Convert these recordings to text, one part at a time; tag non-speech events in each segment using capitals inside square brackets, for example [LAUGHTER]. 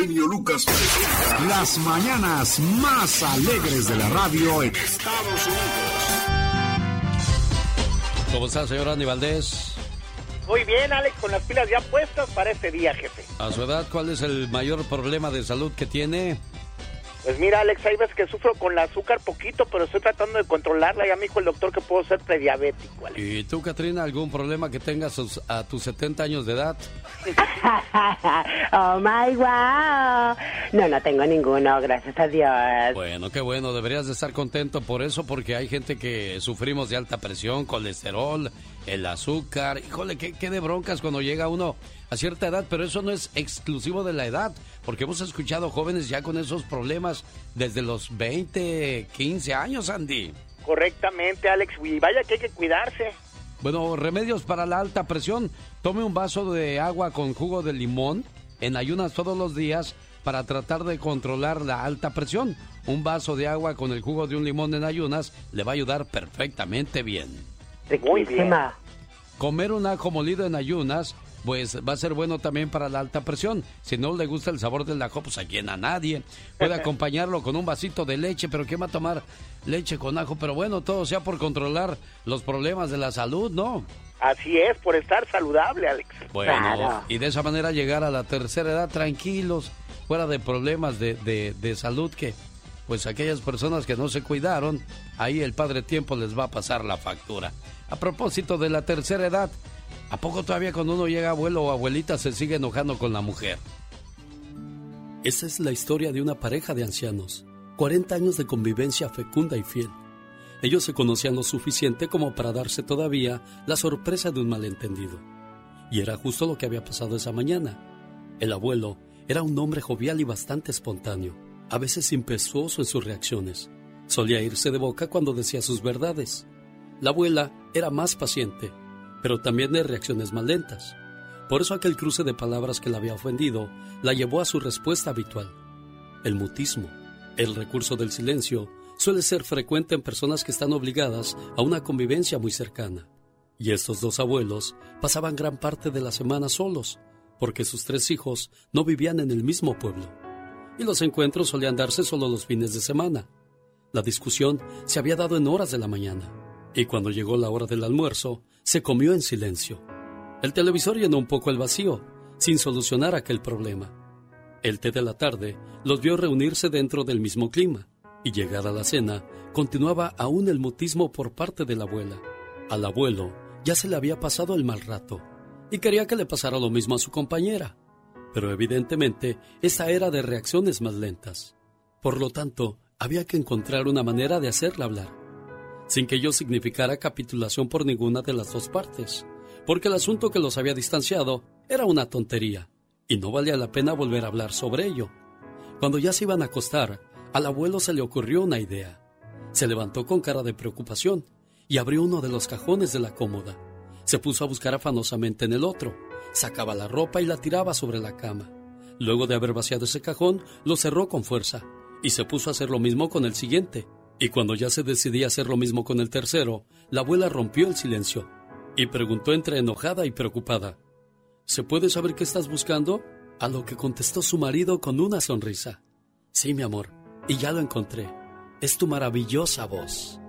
genio Lucas presenta las mañanas más alegres de la radio en Estados Unidos. ¿Cómo está, señor Andy Valdés? Muy bien, Alex, con las pilas ya puestas para este día, jefe. A su edad, ¿cuál es el mayor problema de salud que tiene? Pues mira, Alex, hay veces que sufro con la azúcar poquito, pero estoy tratando de controlarla. Ya me dijo el doctor que puedo ser prediabético, Alex. ¿Y tú, Katrina, algún problema que tengas a tus 70 años de edad? [LAUGHS] oh my wow. No, no tengo ninguno, gracias a Dios. Bueno, qué bueno, deberías de estar contento por eso, porque hay gente que sufrimos de alta presión, colesterol, el azúcar. Híjole, qué, qué de broncas cuando llega uno a cierta edad, pero eso no es exclusivo de la edad, porque hemos escuchado jóvenes ya con esos problemas desde los 20, 15 años, Andy. Correctamente, Alex, y vaya que hay que cuidarse. Bueno, remedios para la alta presión. Tome un vaso de agua con jugo de limón en ayunas todos los días para tratar de controlar la alta presión. Un vaso de agua con el jugo de un limón en ayunas le va a ayudar perfectamente bien. Muy bien. Comer un ajo molido en ayunas pues va a ser bueno también para la alta presión. Si no le gusta el sabor del ajo, pues aquí a nadie. Puede [LAUGHS] acompañarlo con un vasito de leche, pero ¿quién va a tomar leche con ajo? Pero bueno, todo sea por controlar los problemas de la salud, ¿no? Así es, por estar saludable, Alex. Bueno, y de esa manera llegar a la tercera edad tranquilos, fuera de problemas de, de, de salud que, pues aquellas personas que no se cuidaron, ahí el Padre Tiempo les va a pasar la factura. A propósito de la tercera edad, ¿A poco todavía cuando uno llega abuelo o abuelita se sigue enojando con la mujer? Esa es la historia de una pareja de ancianos, 40 años de convivencia fecunda y fiel. Ellos se conocían lo suficiente como para darse todavía la sorpresa de un malentendido. Y era justo lo que había pasado esa mañana. El abuelo era un hombre jovial y bastante espontáneo, a veces impetuoso en sus reacciones. Solía irse de boca cuando decía sus verdades. La abuela era más paciente pero también de reacciones más lentas. Por eso aquel cruce de palabras que la había ofendido la llevó a su respuesta habitual. El mutismo, el recurso del silencio, suele ser frecuente en personas que están obligadas a una convivencia muy cercana. Y estos dos abuelos pasaban gran parte de la semana solos, porque sus tres hijos no vivían en el mismo pueblo. Y los encuentros solían darse solo los fines de semana. La discusión se había dado en horas de la mañana, y cuando llegó la hora del almuerzo, se comió en silencio. El televisor llenó un poco el vacío, sin solucionar aquel problema. El té de la tarde los vio reunirse dentro del mismo clima, y llegada la cena, continuaba aún el mutismo por parte de la abuela. Al abuelo ya se le había pasado el mal rato, y quería que le pasara lo mismo a su compañera. Pero evidentemente esa era de reacciones más lentas. Por lo tanto, había que encontrar una manera de hacerla hablar sin que ello significara capitulación por ninguna de las dos partes, porque el asunto que los había distanciado era una tontería, y no valía la pena volver a hablar sobre ello. Cuando ya se iban a acostar, al abuelo se le ocurrió una idea. Se levantó con cara de preocupación y abrió uno de los cajones de la cómoda. Se puso a buscar afanosamente en el otro, sacaba la ropa y la tiraba sobre la cama. Luego de haber vaciado ese cajón, lo cerró con fuerza y se puso a hacer lo mismo con el siguiente, y cuando ya se decidía hacer lo mismo con el tercero, la abuela rompió el silencio y preguntó entre enojada y preocupada, ¿Se puede saber qué estás buscando? A lo que contestó su marido con una sonrisa. Sí, mi amor, y ya lo encontré. Es tu maravillosa voz.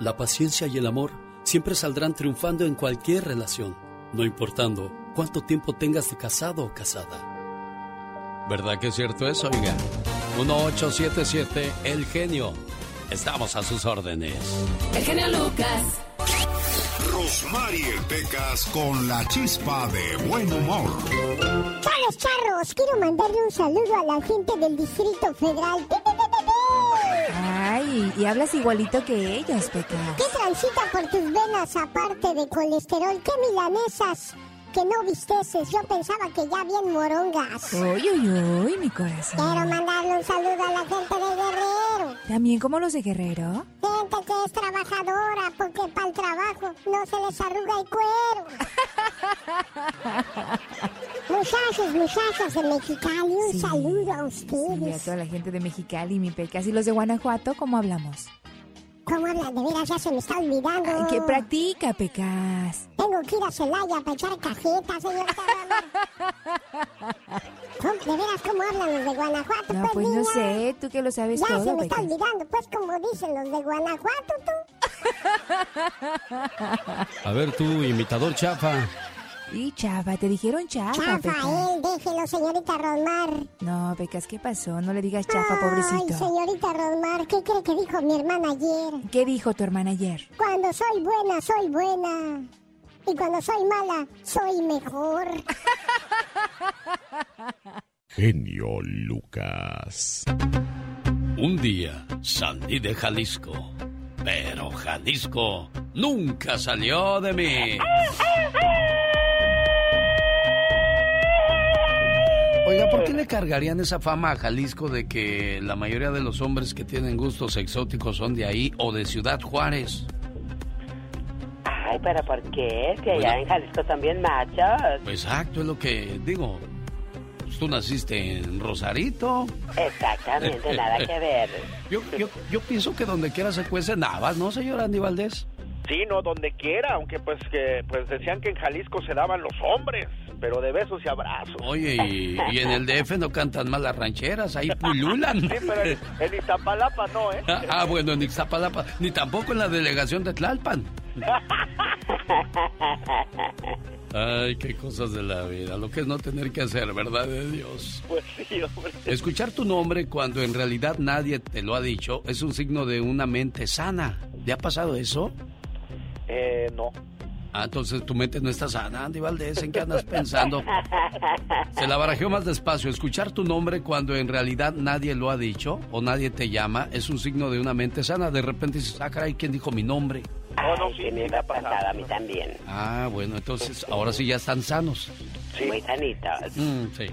La paciencia y el amor siempre saldrán triunfando en cualquier relación, no importando cuánto tiempo tengas de casado o casada. ¿Verdad que es cierto eso, oiga? 1877 El Genio. Estamos a sus órdenes. El genio Lucas. Rosmarie Pecas con la chispa de buen humor. Charros, charros, quiero mandarle un saludo a la gente del Distrito Federal. Ay, y hablas igualito que ellos, Pecas. ¿Qué transita por tus venas aparte de colesterol? ¿Qué milanesas? Que no visteces. Yo pensaba que ya bien morongas. Uy, uy, uy, mi corazón. Quiero mandarle un saludo a la gente de Guerrero. ¿También como los de Guerrero? Gente que es trabajadora, porque para el trabajo no se les arruga el cuero. [LAUGHS] muchachos, muchachas de Mexicali, un saludo a ustedes. Y a toda la gente de Mexicali, mi pecas. ¿Y los de Guanajuato, cómo hablamos? ¿Cómo hablan? De veras, ya se me está olvidando. Ay, que practica, Pecas. Tengo que ir a Celaya para echar cajetas, señor [LAUGHS] eran los de Guanajuato? No, pues, pues no niña? sé, tú que lo sabes Ya todo. se me está Pecas. olvidando, pues, como dicen los de Guanajuato, tú. [LAUGHS] A ver tú, imitador chafa. Y chafa, te dijeron chafa, Pecas. Chafael, déjelo, señorita Rosmar. No, Pecas, ¿qué pasó? No le digas chafa, pobrecito. Ay, señorita Rosmar, ¿qué cree que dijo mi hermana ayer? ¿Qué dijo tu hermana ayer? Cuando soy buena, soy buena. Y cuando soy mala, soy mejor. [LAUGHS] Genio Lucas. Un día salí de Jalisco, pero Jalisco nunca salió de mí. [LAUGHS] Oiga, ¿por qué le cargarían esa fama a Jalisco de que la mayoría de los hombres que tienen gustos exóticos son de ahí o de Ciudad Juárez? Ay, pero ¿por qué? Allá Bueno. en Jalisco también machos. Pues Exacto, es lo que digo. Pues Tú naciste en Rosarito. Exactamente, nada que ver. [LAUGHS] Yo, yo, yo pienso que donde quiera se cuecen habas, ¿no, señor Andy Valdés? Sí, no, donde quiera, aunque pues que pues decían que en Jalisco se daban los hombres, pero de besos y abrazos. Oye, y, y en el DF no cantan más las rancheras, ahí pululan. Sí, pero en, en Iztapalapa no, ¿eh? Ah, [LAUGHS] ah, bueno, en Ixtapalapa, ni tampoco en la delegación de Tlalpan. Ay, qué cosas de la vida, lo que es no tener que hacer, ¿verdad de Dios? Pues sí, hombre. Escuchar tu nombre cuando en realidad nadie te lo ha dicho es un signo de una mente sana. ¿Le ha pasado eso? Eh, no. Ah, entonces tu mente no está sana, Andy Valdés, ¿en qué andas pensando? [LAUGHS] Se la barajeó más despacio. Escuchar tu nombre cuando en realidad nadie lo ha dicho o nadie te llama es un signo de una mente sana. De repente dices, ah, caray, ¿quién dijo mi nombre? No, no, sí, me me ha pasado a mí también. Ah, bueno, entonces ahora sí ya están sanos. Muy sanitos. Mm, sí.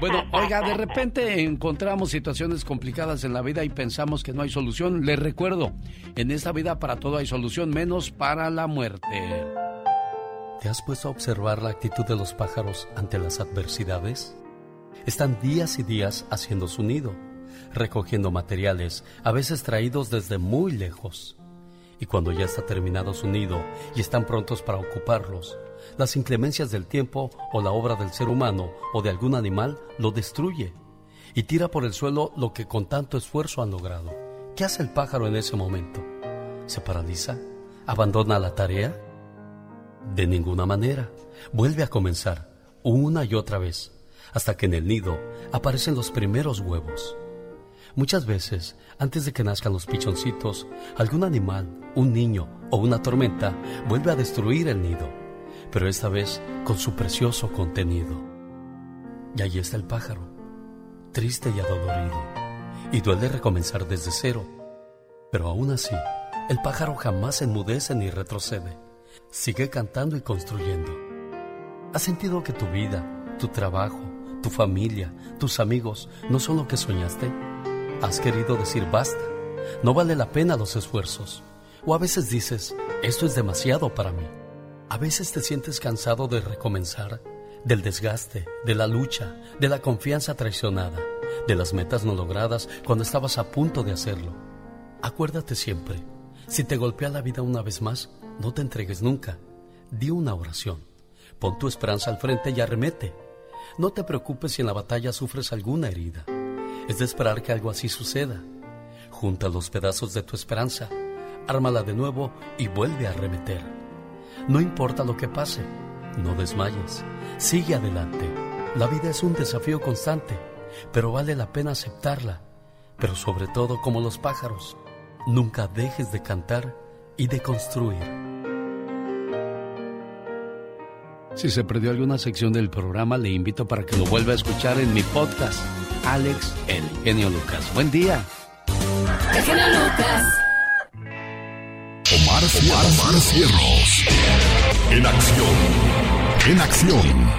Bueno, oiga, de repente encontramos situaciones complicadas en la vida y pensamos que no hay solución. Les recuerdo, en esta vida para todo hay solución, menos para la muerte. ¿Te has puesto a observar la actitud de los pájaros ante las adversidades? Están días y días haciendo su nido, recogiendo materiales, a veces traídos desde muy lejos. Y cuando ya está terminado su nido y están prontos para ocuparlos, las inclemencias del tiempo o la obra del ser humano o de algún animal lo destruye y tira por el suelo lo que con tanto esfuerzo han logrado. ¿Qué hace el pájaro en ese momento? ¿Se paraliza? ¿Abandona la tarea? De ninguna manera. Vuelve a comenzar, una y otra vez, hasta que en el nido aparecen los primeros huevos. Muchas veces, antes de que nazcan los pichoncitos, algún animal, un niño o una tormenta vuelve a destruir el nido, pero esta vez con su precioso contenido. Y allí está el pájaro, triste y adolorido, y duele recomenzar desde cero. Pero aún así, el pájaro jamás enmudece ni retrocede. Sigue cantando y construyendo. ¿Has sentido que tu vida, tu trabajo, tu familia, tus amigos no son lo que soñaste? ¿Has querido decir basta? No vale la pena los esfuerzos. O a veces dices, esto es demasiado para mí. A veces te sientes cansado de recomenzar, del desgaste, de la lucha, de la confianza traicionada, de las metas no logradas cuando estabas a punto de hacerlo. Acuérdate siempre, si te golpea la vida una vez más, no te entregues nunca. Di una oración. Pon tu esperanza al frente y arremete. No te preocupes si en la batalla sufres alguna herida. Es de esperar que algo así suceda. Junta los pedazos de tu esperanza, ármala de nuevo y vuelve a arremeter. No importa lo que pase, no desmayes. Sigue adelante. La vida es un desafío constante, pero vale la pena aceptarla. Pero sobre todo, como los pájaros, nunca dejes de cantar y de construir. Si se perdió alguna sección del programa, le invito para que lo vuelva a escuchar en mi podcast, Alex El Genio Lucas. Buen día. El genio Lucas. Omar, Omar, Omar Cierros. En acción. En acción.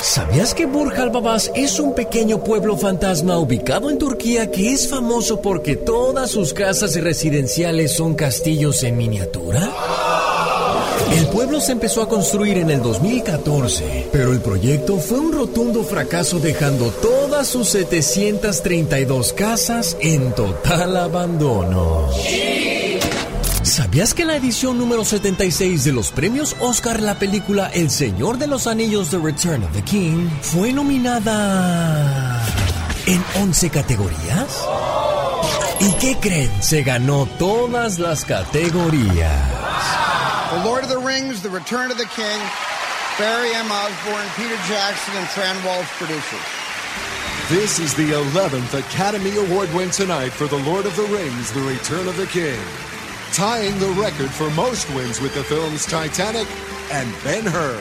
¿Sabías que Burj al Babas es un pequeño pueblo fantasma ubicado en Turquía que es famoso porque todas sus casas residenciales son castillos en miniatura? El pueblo se empezó a construir en el 2014, pero el proyecto fue un rotundo fracaso dejando todas sus 732 casas en total abandono. ¿Sabías que en la edición número 76 de los premios Oscar la película El Señor de los Anillos The Return of the King fue nominada en 11 categorías? ¿Y qué creen? Se ganó todas las categorías. The Lord of the Rings, The Return of the King, Barry M. Osborne, Peter Jackson, and Fran Walsh producers. This is the 11th Academy Award win tonight for The Lord of the Rings, The Return of the King. Tying the record for most wins with the films Titanic and Ben Hur.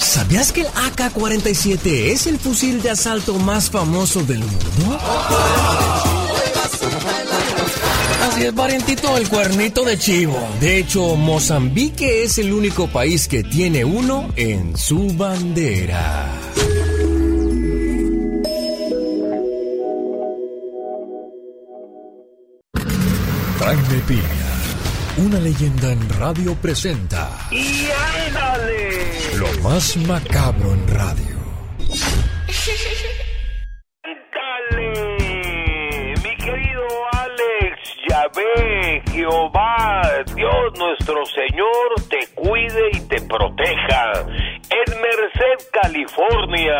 ¿Sabías que el AK-47 es el fusil de asalto más famoso del mundo? Así es, parientito, el cuernito de chivo. De hecho, Mozambique es el único país que tiene uno en su bandera. Jaime Piña, una leyenda en radio presenta. ¡Y ándale! Lo más macabro en radio. ¡Ándale! Mi querido Alex, Yahvé, Jehová, Dios nuestro Señor, te cuide y te proteja. En Merced, California,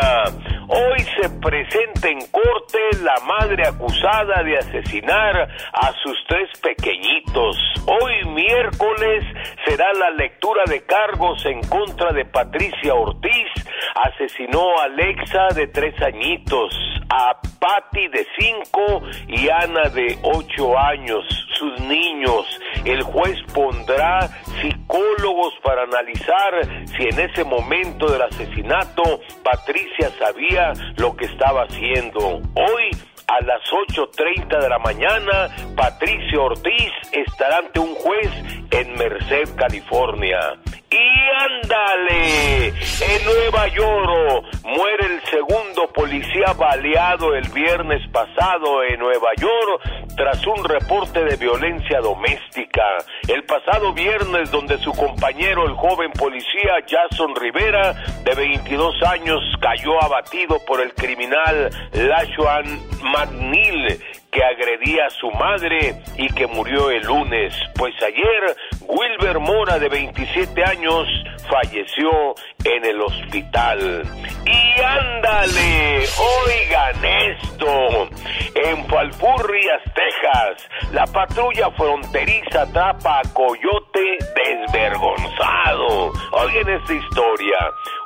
hoy se presenta en corte la madre acusada de asesinar a sus tres pequeñitos. Hoy miércoles será la lectura de cargos en contra de Patricia Ortiz. Asesinó a Alexa de tres añitos, a Patty de cinco y Ana de ocho años, sus niños. El juez pondrá psicólogos para analizar si en ese momento del asesinato Patricia sabía lo que estaba haciendo. Hoy a las 8.30 de la mañana, Patricia Ortiz estará ante un juez en Merced, California. Y ándale, en Nueva York muere el segundo policía baleado el viernes pasado en Nueva York tras un reporte de violencia doméstica. El pasado viernes donde su compañero, el joven policía Jason Rivera, de 22 años, cayó abatido por el criminal Lashuan McNeil, que agredía a su madre y que murió el lunes. Pues ayer, Wilber Mora, de 27 años, falleció en el hospital. Y ándale, oigan esto. En Falfurrias, Texas, la patrulla fronteriza atrapa a Coyote desvergonzado. Oigan esta historia.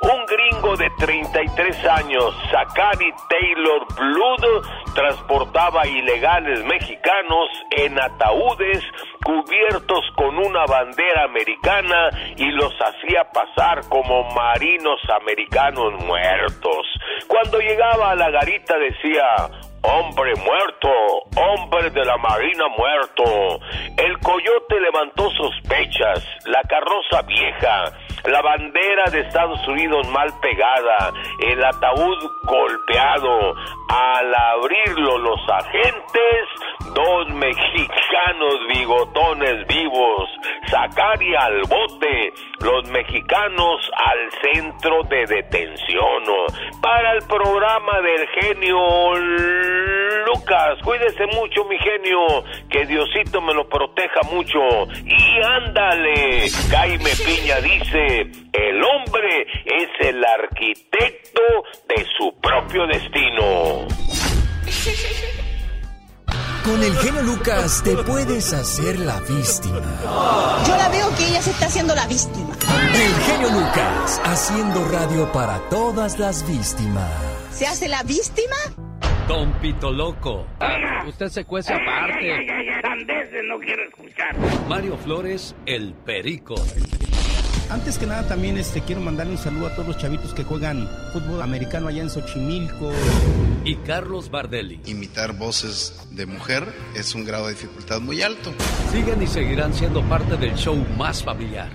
Un gringo de 33 años, Zachary Taylor Blood, transportaba ilegales mexicanos en ataúdes cubiertos con una bandera americana y los hacía pasar como marinos americanos muertos. Cuando llegaba a la garita decía, Hombre muerto, hombre de la marina muerto. El coyote levantó sospechas, la carroza vieja, la bandera de Estados Unidos mal pegada, el ataúd golpeado. Al abrirlo los agentes, dos mexicanos bigotones vivos, Zacari al bote, los mexicanos al centro de detención. Para el programa del genio Lucas, cuídese mucho mi genio, que Diosito me lo proteja mucho. Y ándale, Jaime Piña dice, el hombre es el arquitecto de su propio destino. Con el genio Lucas te puedes hacer la víctima. Yo la veo que ella se está haciendo la víctima. El genio Lucas, haciendo radio para todas las víctimas. ¿Se hace la víctima? Don Pito Loco. Usted se cuece aparte. no quiero escuchar. Mario Flores, el perico. Antes que nada también este, quiero mandarle un saludo a todos los chavitos que juegan fútbol americano allá en Xochimilco. Y Carlos Bardelli. Imitar voces de mujer es un grado de dificultad muy alto. Siguen y seguirán siendo parte del show más familiar.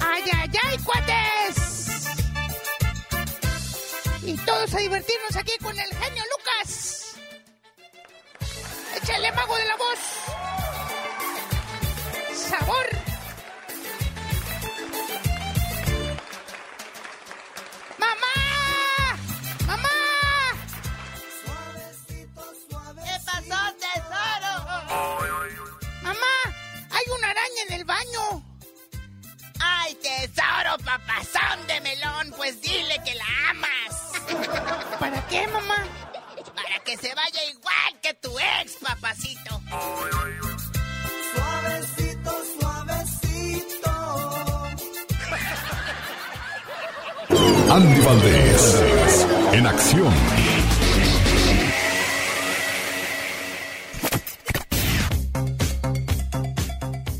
¡Ay, ay, ay, cuates! Y todos a divertirnos aquí con el genio Lucas. Échale mago de la voz. Sabor. ¡Mamá! ¡Mamá! ¿Qué pasó, tesoro? ¡Mamá! ¡Hay una araña en el baño! ¡Ay, tesoro, papazón de melón! Pues dile que la amas. qué, mamá? Para que se vaya igual que tu ex, papacito. Andy Valdés, en acción.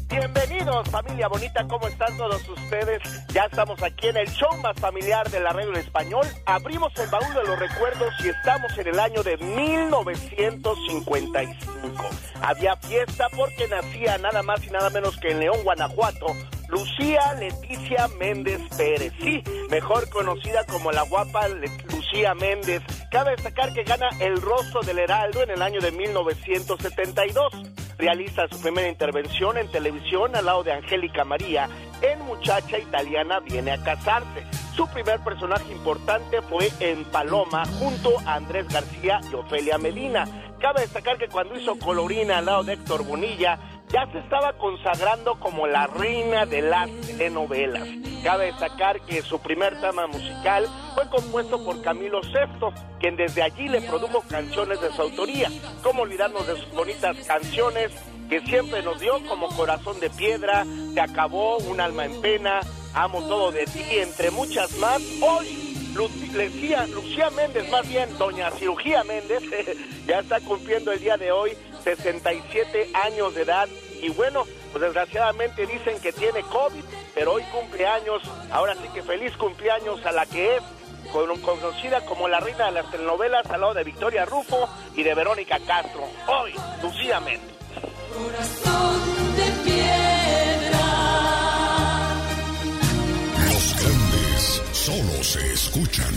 Bienvenidos familia bonita, ¿cómo están todos ustedes? Ya estamos aquí en el show más familiar de la radio en español. Abrimos el baúl de los recuerdos y estamos en el año de 1955. Había fiesta porque nacía nada más y nada menos que en León, Guanajuato, Lucía Leticia Méndez Pérez. Sí, mejor conocida como la guapa Lucía Méndez. Cabe destacar que gana el rostro del Heraldo en el año de 1972. Realiza su primera intervención en televisión al lado de Angélica María en Muchacha Italiana Viene a Casarse. Su primer personaje importante fue en Paloma junto a Andrés García y Ofelia Medina. Cabe destacar que cuando hizo Colorina al lado de Héctor Bonilla, ya se estaba consagrando como la reina de las telenovelas. Cabe destacar que su primer tema musical fue compuesto por Camilo VI, quien desde allí le produjo canciones de su autoría. ¿Cómo olvidarnos de sus bonitas canciones que siempre nos dio como Corazón de Piedra, Se acabó, Un alma en pena, Amo todo de ti, entre muchas más? Hoy Lu- Lucía, Lucía Méndez, más bien Doña Cirugía Méndez, [LAUGHS] ya está cumpliendo el día de hoy 67 años de edad y bueno, pues desgraciadamente dicen que tiene COVID, pero hoy cumple años, ahora sí que feliz cumpleaños a la que es con- conocida como la reina de las telenovelas al lado de Victoria Rufo y de Verónica Castro. Hoy, Lucía Méndez. Corazón de piedra. Los grandes solo se escuchan.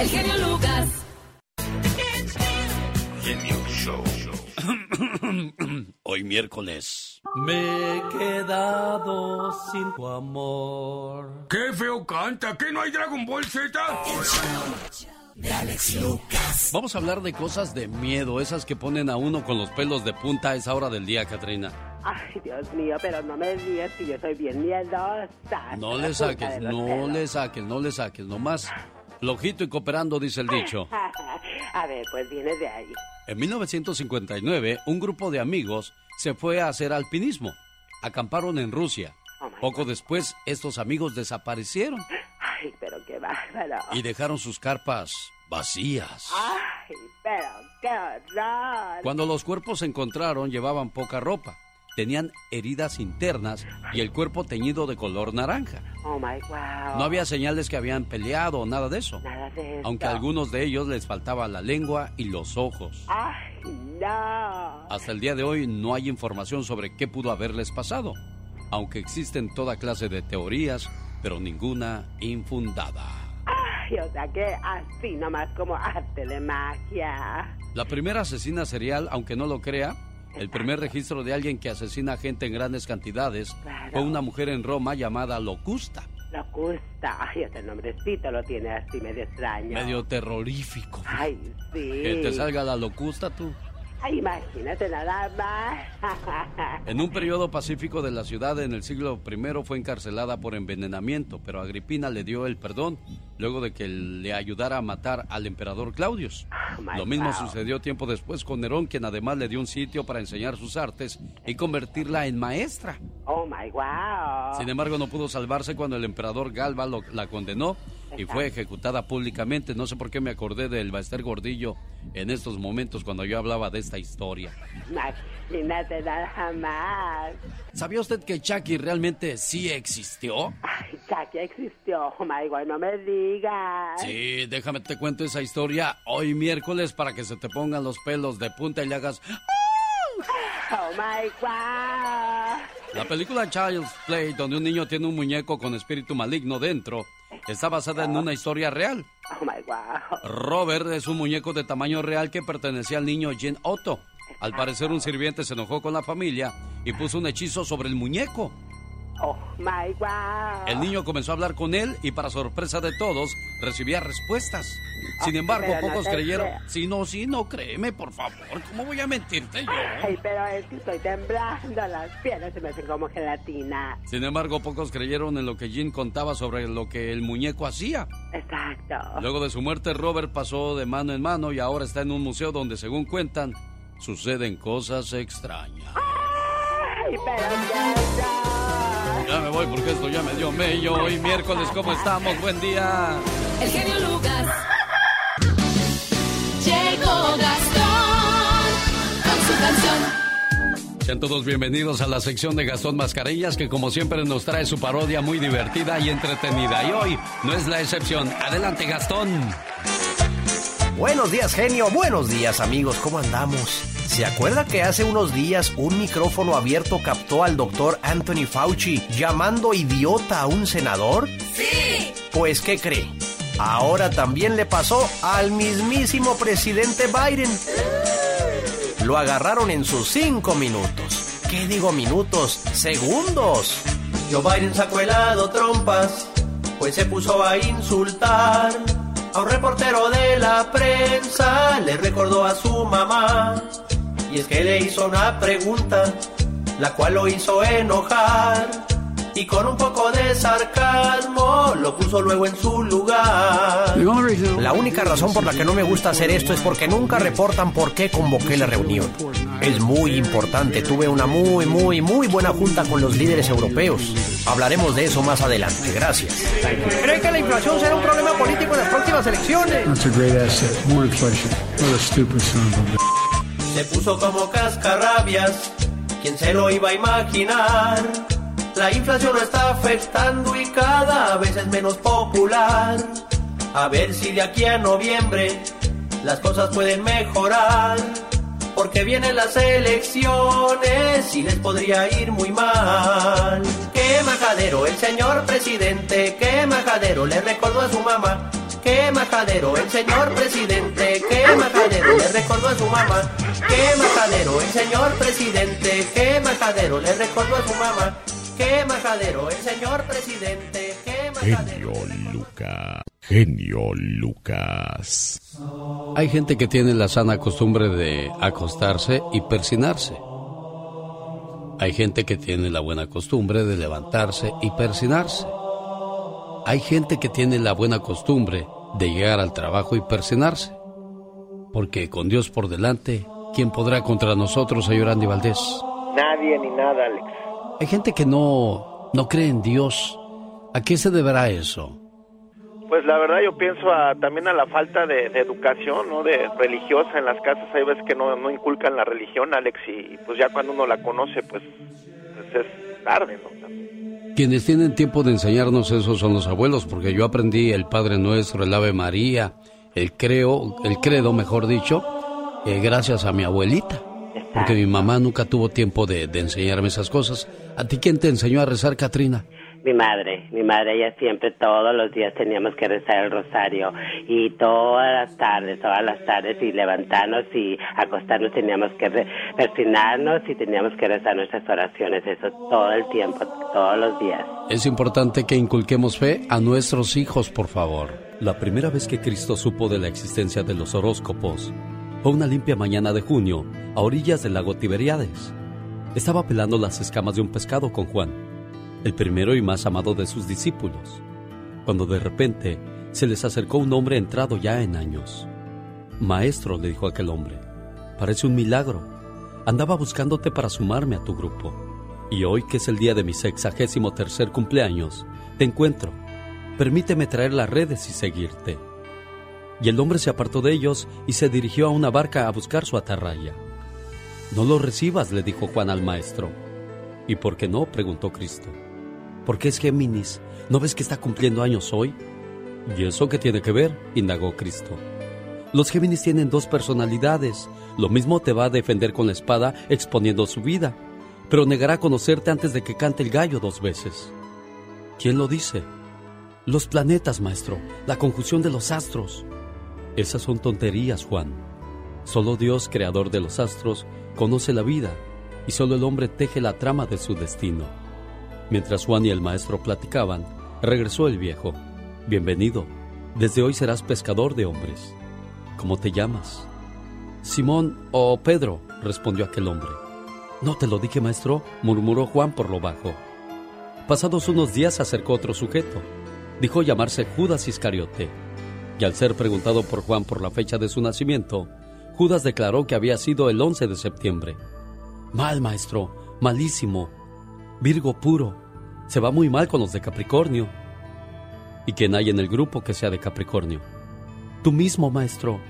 El genio Lucas. Genio Show. Hoy miércoles. Me he quedado sin tu amor. ¡Qué feo canta! ¿Que no hay Dragon Ball Z? De Alex Lucas. Vamos a hablar de cosas de miedo, esas que ponen a uno con los pelos de punta a esa hora del día, Katrina. Ay, Dios mío, pero no me digas que yo soy bien miedosa. No le saques, no pelos. le saques, no le saques, nomás flojito y cooperando, dice el dicho. [LAUGHS] A ver, pues viene de ahí. En 1959, un grupo de amigos se fue a hacer alpinismo. Acamparon en Rusia. Poco después, estos amigos desaparecieron Ay, pero qué bárbaro. y dejaron sus carpas vacías. Ay, pero qué horror. Cuando los cuerpos se encontraron, llevaban poca ropa. Tenían heridas internas y el cuerpo teñido de color naranja. Oh my wow. No había señales que habían peleado o nada de eso. Nada de eso. Aunque a algunos de ellos les faltaba la lengua y los ojos. Ay, no. Hasta el día de hoy no hay información sobre qué pudo haberles pasado, aunque existen toda clase de teorías, pero ninguna infundada. Ay, o sea que así nomás como arte de magia. La primera asesina serial, aunque no lo crea, el primer registro de alguien que asesina a gente en grandes cantidades Claro. fue una mujer en Roma llamada Locusta, Locusta. Ay, ese nombrecito lo tiene así medio extraño. medio terrorífico. Ay, sí. Que te salga la Locusta tú. Ay, imagínate nada más. [LAUGHS] En un periodo pacífico de la ciudad en el siglo I fue encarcelada por envenenamiento, pero Agripina le dio el perdón luego de que le ayudara a matar al emperador Claudius. my Lo mismo sucedió tiempo después con Nerón, quien además le dio un sitio para enseñar sus artes y convertirla en maestra. Oh my wow. Sin embargo, no pudo salvarse cuando el emperador Galba lo- la condenó y fue ejecutada públicamente. No sé por qué me acordé del Baester Gordillo en estos momentos cuando yo hablaba de esta historia. Imagínate nada más. ¿Sabía usted que Chucky realmente sí existió? Ay, Chucky existió. Oh my god, no me digas. Sí, déjame te cuento esa historia hoy miércoles para que se te pongan los pelos de punta y le hagas... Oh my god. La película Child's Play, donde un niño tiene un muñeco con espíritu maligno dentro, está basada en una historia real. Oh my wow. Robert es un muñeco de tamaño real que pertenecía al niño Jean Otto. Al parecer un sirviente se enojó con la familia y puso un hechizo sobre el muñeco. Oh my wow. El niño comenzó a hablar con él y para sorpresa de todos recibía respuestas. Sin Ah, embargo, pero no pocos creyeron. creo. Sí, no, sí, no, créeme, por favor. ¿Cómo voy a mentirte yo? Ay, pero es que estoy temblando. Las piernas se me hacen como gelatina. Sin embargo, pocos creyeron en lo que Jean contaba sobre lo que el muñeco hacía. Exacto. Luego de su muerte, Robert pasó de mano en mano y ahora está en un museo donde, según cuentan, suceden cosas extrañas. Pero ya, ya. Ya me voy porque esto ya me dio mello. Hoy miércoles, ¿cómo estamos? Buen día. El genio Lucas. Llegó Gastón con su canción. Sean todos bienvenidos a la sección de Gastón Mascarillas que como siempre nos trae su parodia muy divertida y entretenida. Y hoy no es la excepción. Adelante Gastón. Buenos días, genio. Buenos días, amigos. ¿Cómo andamos? ¿Se acuerda que hace unos días un micrófono abierto captó al doctor Anthony Fauci llamando idiota a un senador? Sí. Pues, ¿qué cree? Ahora también le pasó al mismísimo presidente Biden. Lo agarraron en sus cinco minutos. ¿Qué digo minutos? Segundos. Joe Biden sacó helado trompas, pues se puso a insultar. A un reportero de la prensa le recordó a su mamá. Y es que le hizo una pregunta, la cual lo hizo enojar. Y con un poco de sarcasmo lo puso luego en su lugar. La única razón por la que no me gusta hacer esto es porque nunca reportan por qué convoqué la reunión. Es muy importante, tuve una muy, muy, muy buena junta con los líderes europeos. Hablaremos de eso más adelante, gracias. ¿Cree que la inflación será un problema político en las próximas elecciones? That's a great asset. More inflation. What a stupid son of a bitch. Se puso como cascarrabias, ¿quién se lo iba a imaginar? La inflación lo está afectando y cada vez es menos popular. A ver si de aquí a noviembre las cosas pueden mejorar. Porque vienen las elecciones y les podría ir muy mal. Qué majadero el señor presidente, qué majadero le recordó a su mamá. Qué majadero el señor presidente, qué majadero le recordó a su mamá. Qué majadero el señor presidente, qué majadero le recordó a su mamá. Qué majadero el señor presidente, qué majadero. Genio Lucas. Genio Lucas. Hay gente que tiene la sana costumbre de acostarse y persinarse. Hay gente que tiene la buena costumbre de levantarse y persinarse. Hay gente que tiene la buena costumbre de llegar al trabajo y persinarse. Porque con Dios por delante, ¿quién podrá contra nosotros, señor Andy Valdés? Nadie ni nada, Alex. Hay gente que no, no cree en Dios. ¿A qué se deberá eso? Pues la verdad yo pienso a- también a la falta de, de educación, ¿no? De religiosa en las casas. Hay veces que no, no inculcan la religión, Alex, y pues ya cuando uno la conoce, pues, pues es tarde, ¿no? Quienes tienen tiempo de enseñarnos eso son los abuelos, porque yo aprendí el Padre Nuestro, el Ave María, el creo, el credo, mejor dicho, eh, gracias a mi abuelita. Porque mi mamá nunca tuvo tiempo de, de enseñarme esas cosas. ¿A ti quién te enseñó a rezar, Katrina? Mi madre, mi madre, ella siempre todos los días teníamos que rezar el rosario y todas las tardes, todas las tardes y levantarnos y acostarnos teníamos que persignarnos y teníamos que rezar nuestras oraciones, eso todo el tiempo, todos los días. Es importante que inculquemos fe a nuestros hijos, por favor. La primera vez que Cristo supo de la existencia de los horóscopos una limpia mañana de junio a orillas del lago Tiberíades. Estaba pelando las escamas de un pescado con Juan, el primero y más amado de sus discípulos, cuando de repente se les acercó un hombre entrado ya en años. Maestro, le dijo aquel hombre, parece un milagro. Andaba buscándote para sumarme a tu grupo. Y hoy, que es el día de mi sexagésimo tercer cumpleaños, te encuentro. Permíteme traer las redes y seguirte. Y el hombre se apartó de ellos y se dirigió a una barca a buscar su atarraya. No lo recibas, le dijo Juan al maestro. ¿Y por qué no? preguntó Cristo. Porque es Géminis. ¿No ves que está cumpliendo años hoy? ¿Y eso qué tiene que ver? indagó Cristo. Los Géminis tienen dos personalidades. Lo mismo te va a defender con la espada exponiendo su vida, pero negará conocerte antes de que cante el gallo dos veces. ¿Quién lo dice? Los planetas, maestro, la conjunción de los astros. Esas son tonterías, Juan. Solo Dios, creador de los astros, conoce la vida y solo el hombre teje la trama de su destino. Mientras Juan y el maestro platicaban, regresó el viejo. Bienvenido. Desde hoy serás pescador de hombres. ¿Cómo te llamas? Simón o Pedro, respondió aquel hombre. No te lo dije, maestro, murmuró Juan por lo bajo. Pasados unos días se acercó otro sujeto. Dijo llamarse Judas Iscariote. Y al ser preguntado por Juan por la fecha de su nacimiento, Judas declaró que había sido el 11 de septiembre. Mal, maestro, malísimo. Virgo puro. Se va muy mal con los de Capricornio. ¿Y quién hay en el grupo que sea de Capricornio? Tú mismo, maestro.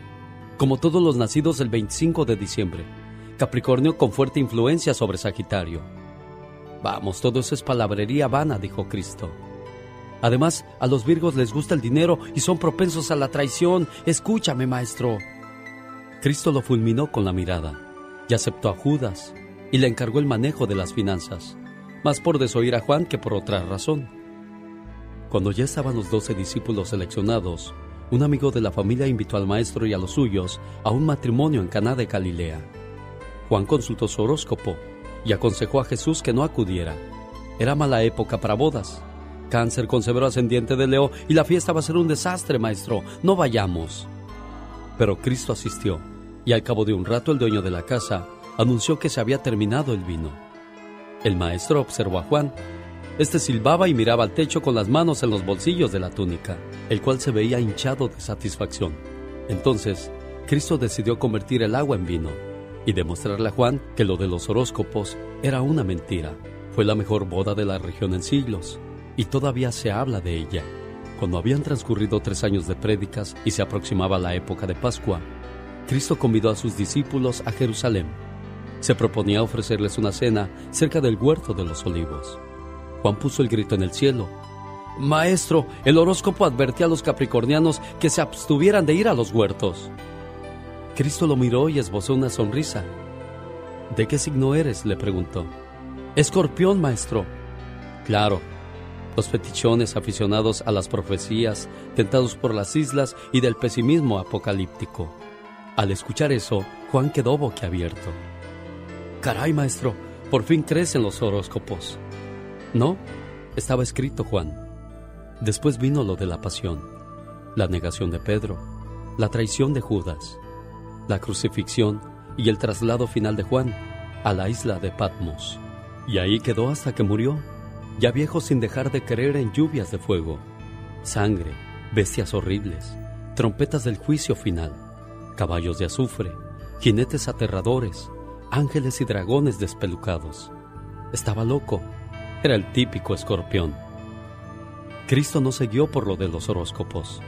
Como todos los nacidos el 25 de diciembre. Capricornio con fuerte influencia sobre Sagitario. Vamos, todo eso es palabrería vana, dijo Cristo. Además, a los Virgos les gusta el dinero y son propensos a la traición. Escúchame, maestro. Cristo lo fulminó con la mirada y aceptó a Judas y le encargó el manejo de las finanzas, más por desoír a Juan que por otra razón. Cuando ya estaban los doce discípulos seleccionados, un amigo de la familia invitó al maestro y a los suyos a un matrimonio en Caná de Galilea. Juan consultó su horóscopo y aconsejó a Jesús que no acudiera. Era mala época para bodas. Cáncer con severo ascendiente de Leo y la fiesta va a ser un desastre, maestro. No vayamos. Pero Cristo asistió y al cabo de un rato el dueño de la casa anunció que se había terminado el vino. El maestro observó a Juan. Este silbaba y miraba al techo con las manos en los bolsillos de la túnica, el cual se veía hinchado de satisfacción. Entonces, Cristo decidió convertir el agua en vino y demostrarle a Juan que lo de los horóscopos era una mentira. Fue la mejor boda de la región en siglos y todavía se habla de ella. Cuando habían transcurrido tres años de prédicas y se aproximaba la época de Pascua, Cristo convidó a sus discípulos a Jerusalén. Se proponía ofrecerles una cena cerca del huerto de los olivos. Juan puso el grito en el cielo. Maestro, el horóscopo advertía a los capricornianos que se abstuvieran de ir a los huertos. Cristo lo miró y esbozó una sonrisa. ¿De qué signo eres? le preguntó. Escorpión, maestro. Claro, los fetichones aficionados a las profecías, tentados por las islas y del pesimismo apocalíptico. Al escuchar eso, Juan quedó boquiabierto. Caray, maestro, por fin crees en los horóscopos. No, estaba escrito, Juan. Después vino lo de la pasión, la negación de Pedro, la traición de Judas, la crucifixión y el traslado final de Juan a la isla de Patmos. Y ahí quedó hasta que murió, ya viejo sin dejar de creer en lluvias de fuego, sangre, bestias horribles, trompetas del juicio final, caballos de azufre, jinetes aterradores, ángeles y dragones despelucados. Estaba loco, era el típico escorpión. Cristo no se guió por lo de los horóscopos,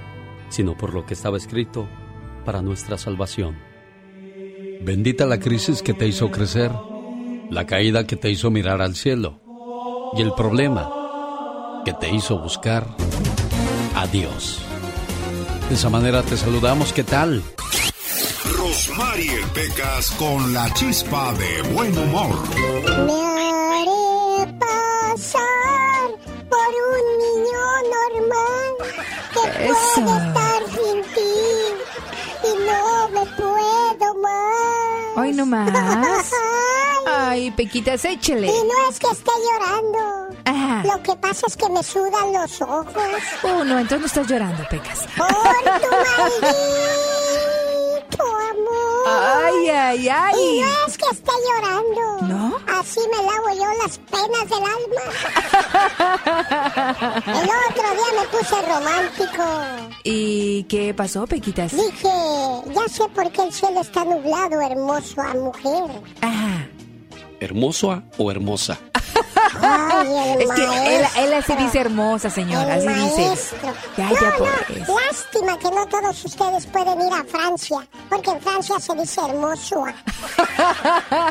sino por lo que estaba escrito para nuestra salvación. Bendita la crisis que te hizo crecer, la caída que te hizo mirar al cielo y el problema que te hizo buscar a Dios. De esa manera te saludamos, ¿qué tal? Rosmarie Pecas con la chispa de buen humor. Me haré pasar por un niño normal que Eso. puede estar sin ti y no me puedo más. Hoy no más. [LAUGHS] Ay, Pequitas, échele. y no es que esté llorando. Ajá. Lo que pasa es que me sudan los ojos. Uh, no, entonces no estás llorando, Pecas. Por tu [LAUGHS] maldito amor. Ay, ay, Y ay. no es que esté llorando. ¿No? Así me lavo yo las penas del alma. El otro día me puse romántico. ¿Y qué pasó, Pequitas? Dije, ya sé por qué el cielo está nublado, hermoso a mujer. Ajá. ¿Hermosa o hermosa? Ay, [LAUGHS] Es que él, él así dice hermosa, señor. El Así dice. maestro. Ya, no, ya, no, pues. lástima que no todos ustedes pueden ir a Francia, porque en Francia se dice hermoso. [LAUGHS]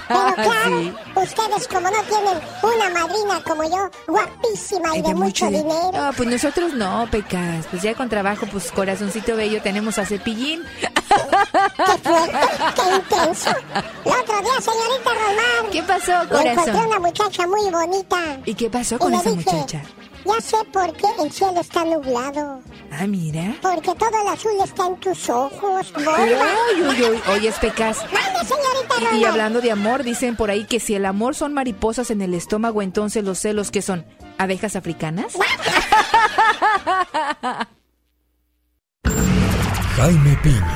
Pero claro, Sí. ustedes como no tienen una madrina como yo, guapísima y de, mucho di- dinero. No, pues nosotros no, Pecas. Pues ya con trabajo, pues corazoncito bello, tenemos a Cepillín. ¡Qué fuerte! ¡Qué intenso! El otro día, señorita Román, ¿Qué pasó, me encontré corazón? una muchacha muy bonita. ¿Y qué pasó Y con le esa dije, muchacha? Ya sé por qué el cielo está nublado. Ah, mira. Porque todo el azul está en tus ojos, bomba. Uy, uy, uy. Oye, Pecas. Mande, señorita Y, hablando de amor, dicen por ahí que si el amor son mariposas en el estómago, entonces los celos, ¿qué son? ¿Abejas africanas? [LAUGHS] Jaime Piña,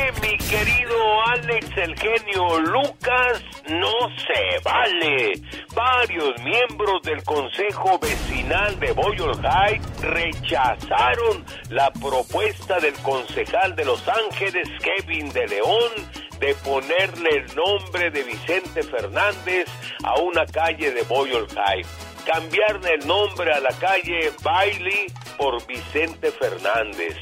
querido Alex, el genio Lucas? No se vale. Varios miembros del Consejo Vecinal de Boyle Heights rechazaron la propuesta del concejal de Los Ángeles, Kevin de León, de ponerle el nombre de Vicente Fernández a una calle de Boyle Heights. Cambiarle el nombre a la calle Bailey por Vicente Fernández.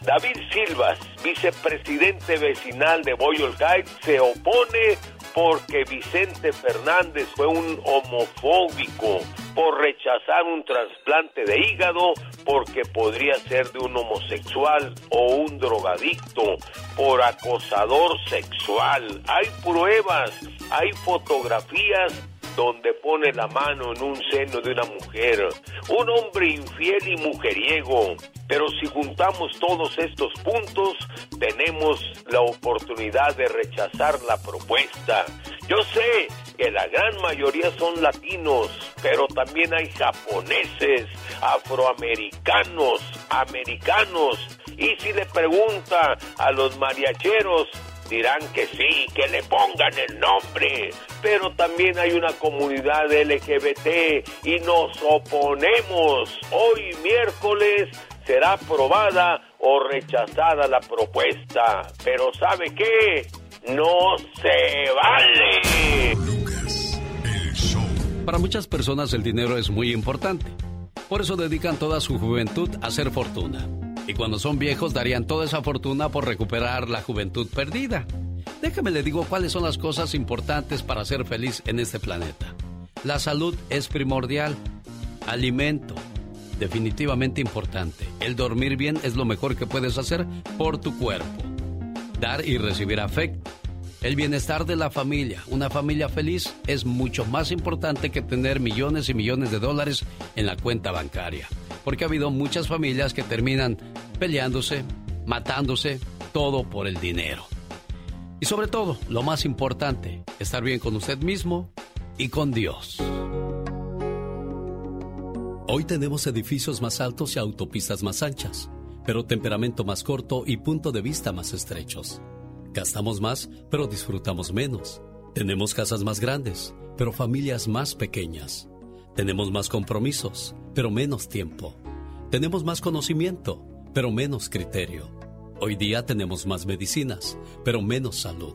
David Silvas, vicepresidente vecinal de Heights, se opone porque Vicente Fernández fue un homofóbico por rechazar un trasplante de hígado porque podría ser de un homosexual o un drogadicto, por acosador sexual. Hay pruebas, hay fotografías donde pone la mano en un seno de una mujer, un hombre infiel y mujeriego. Pero si juntamos todos estos puntos, tenemos la oportunidad de rechazar la propuesta. Yo sé que la gran mayoría son latinos, pero también hay japoneses, afroamericanos, americanos. Y si le pregunta a los mariacheros, dirán que sí, que le pongan el nombre. Pero también hay una comunidad LGBT y nos oponemos. Hoy miércoles será aprobada o rechazada la propuesta. Pero ¿sabe qué? No se vale. Para muchas personas el dinero es muy importante. Por eso dedican toda su juventud a hacer fortuna. Y cuando son viejos darían toda esa fortuna por recuperar la juventud perdida. Déjame le digo cuáles son las cosas importantes para ser feliz en este planeta. La salud es primordial. Alimento, definitivamente importante. El dormir bien es lo mejor que puedes hacer por tu cuerpo. Dar y recibir afecto. El bienestar de la familia, una familia feliz, es mucho más importante que tener millones y millones de dólares en la cuenta bancaria. Porque ha habido muchas familias que terminan peleándose, matándose, todo por el dinero. Y sobre todo, lo más importante, estar bien con usted mismo y con Dios. Hoy tenemos edificios más altos y autopistas más anchas, pero temperamento más corto y punto de vista más estrechos. Gastamos más, pero disfrutamos menos. Tenemos casas más grandes, pero familias más pequeñas. Tenemos más compromisos, pero menos tiempo. Tenemos más conocimiento, pero menos criterio. Hoy día tenemos más medicinas, pero menos salud.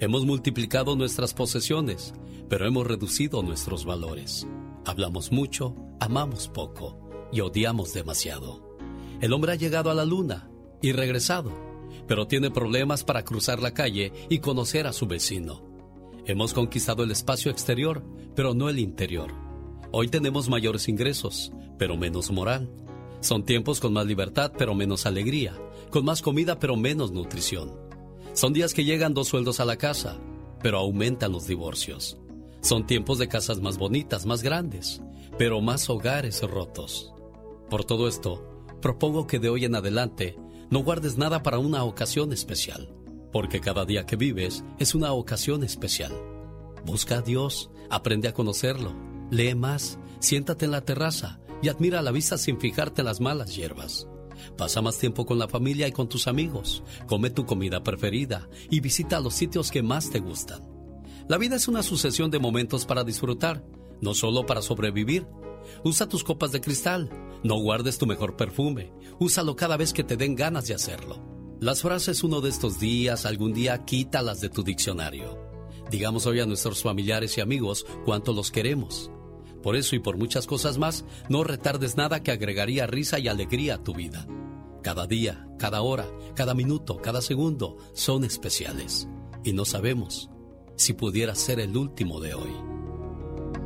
Hemos multiplicado nuestras posesiones, pero hemos reducido nuestros valores. Hablamos mucho, amamos poco y odiamos demasiado. El hombre ha llegado a la luna y regresado, pero tiene problemas para cruzar la calle y conocer a su vecino. Hemos conquistado el espacio exterior, pero no el interior. Hoy tenemos mayores ingresos, pero menos moral. Son tiempos con más libertad, pero menos alegría, con más comida, pero menos nutrición. Son días que llegan dos sueldos a la casa, pero aumentan los divorcios. Son tiempos de casas más bonitas, más grandes, pero más hogares rotos. Por todo esto, propongo que de hoy en adelante no guardes nada para una ocasión especial, porque cada día que vives es una ocasión especial. Busca a Dios, aprende a conocerlo, lee más, siéntate en la terraza y admira la vista sin fijarte en las malas hierbas. Pasa más tiempo con la familia y con tus amigos, come tu comida preferida y visita los sitios que más te gustan. La vida es una sucesión de momentos para disfrutar, no solo para sobrevivir. Usa tus copas de cristal, no guardes tu mejor perfume, úsalo cada vez que te den ganas de hacerlo. Las frases uno de estos días, algún día, quítalas de tu diccionario. Digamos hoy a nuestros familiares y amigos cuánto los queremos. Por eso y por muchas cosas más, no retardes nada que agregaría risa y alegría a tu vida. Cada día, cada hora, cada minuto, cada segundo son especiales. Y no sabemos si pudiera ser el último de hoy.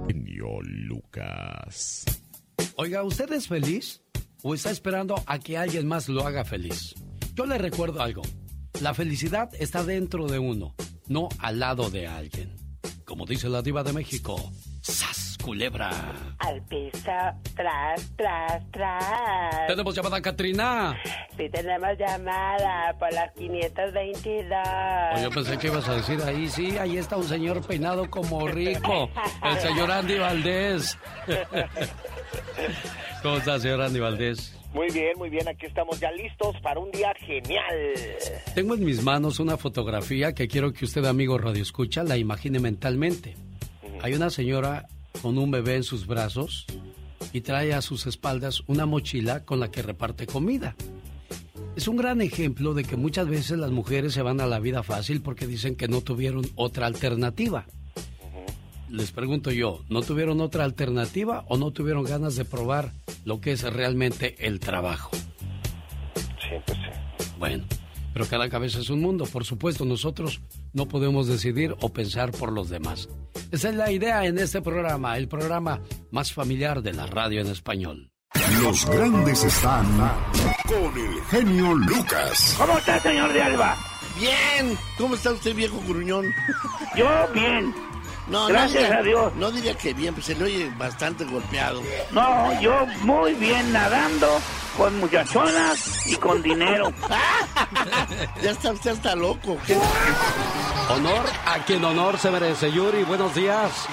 Genio Lucas. Oiga, ¿usted es feliz? o está esperando a que alguien más lo haga feliz? Yo le recuerdo algo. La felicidad está dentro de uno, no al lado de alguien. Como dice la diva de México, ¡Sas, culebra! Al piso, tras, tras, tras. Tenemos llamada Katrina. Sí, tenemos llamada por las 522. Oh, yo pensé que ibas a decir ahí, sí, ahí está un señor peinado como rico, el señor Andy Valdés. [LAUGHS] ¿Cómo está, señor Andy Valdés? Muy bien, muy bien, aquí estamos ya listos para un día genial. Tengo en mis manos una fotografía que quiero que usted, amigo Radio Escucha, la imagine mentalmente. Hay una señora con un bebé en sus brazos y trae a sus espaldas una mochila con la que reparte comida. Es un gran ejemplo de que muchas veces las mujeres se van a la vida fácil porque dicen que no tuvieron otra alternativa. Les pregunto yo, ¿no tuvieron otra alternativa o no tuvieron ganas de probar lo que es realmente el trabajo? Sí, pues sí. Bueno, pero cada cabeza es un mundo. Por supuesto, nosotros no podemos decidir o pensar por los demás. Esa es la idea en este programa, el programa más familiar de la radio en español. Los grandes están con el genio Lucas. ¿Cómo está, señor de Alba? Bien. ¿Cómo está usted, viejo gruñón? Yo bien. No, Gracias no diga- a Dios. No diría que bien, pues se le oye bastante golpeado. No, yo muy bien nadando, con muchachonas y con dinero. [LAUGHS] ya está usted hasta loco. Honor a quien honor se merece. Yuri, buenos días.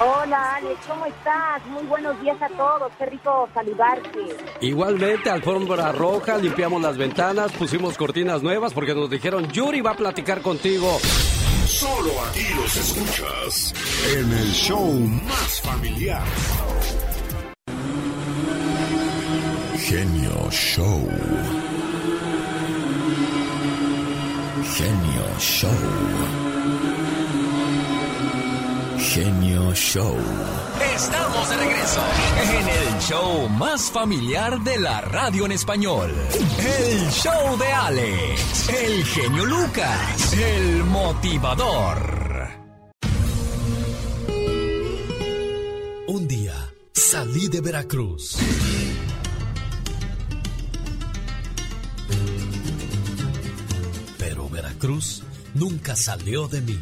Hola Alex, ¿cómo estás? Muy buenos días a todos, qué rico saludarte. Igualmente, alfombra roja, limpiamos las ventanas, pusimos cortinas nuevas porque nos dijeron, Yuri va a platicar contigo. Solo aquí los escuchas en el show más familiar. Genio Show. Genio Show. Genio Show. Estamos de regreso en el show más familiar de la radio en español. El show de Alex, el genio Lucas, el motivador. Un día salí de Veracruz. Pero Veracruz nunca salió de mí.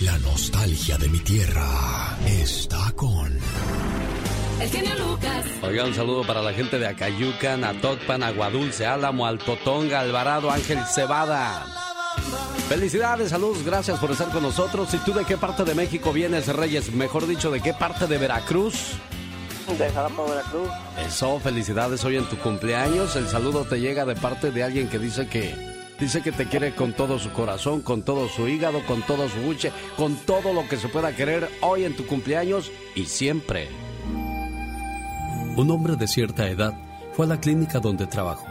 La nostalgia de mi tierra está con El genio Lucas. Oiga, un saludo para la gente de Acayucan, Atocpan, Aguadulce, Álamo, Altotonga, Alvarado, Ángel Cebada. Felicidades, saludos, gracias por estar con nosotros. ¿Y tú de qué parte de México vienes, Reyes? Mejor dicho, ¿de qué parte de Veracruz? De Jalapa, Veracruz. Eso, felicidades hoy en tu cumpleaños. El saludo te llega de parte de alguien que dice que dice que te quiere con todo su corazón, con todo su hígado, con todo su buche, con todo lo que se pueda querer hoy en tu cumpleaños y siempre. Un hombre de cierta edad fue a la clínica donde trabajó.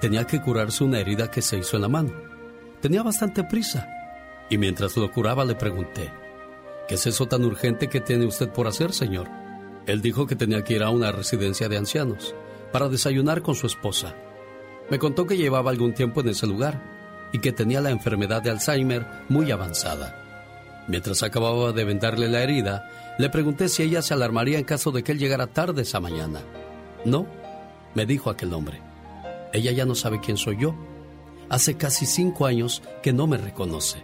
Tenía que curarse una herida que se hizo en la mano. Tenía bastante prisa. Y mientras lo curaba le pregunté, ¿qué es eso tan urgente que tiene usted por hacer, señor? Él dijo que tenía que ir a una residencia de ancianos para desayunar con su esposa. Me contó que llevaba algún tiempo en ese lugar y que tenía la enfermedad de Alzheimer muy avanzada. Mientras acababa de vendarle la herida, le pregunté si ella se alarmaría en caso de que él llegara tarde esa mañana. No, me dijo aquel hombre. Ella ya no sabe quién soy yo. Hace casi cinco años que no me reconoce.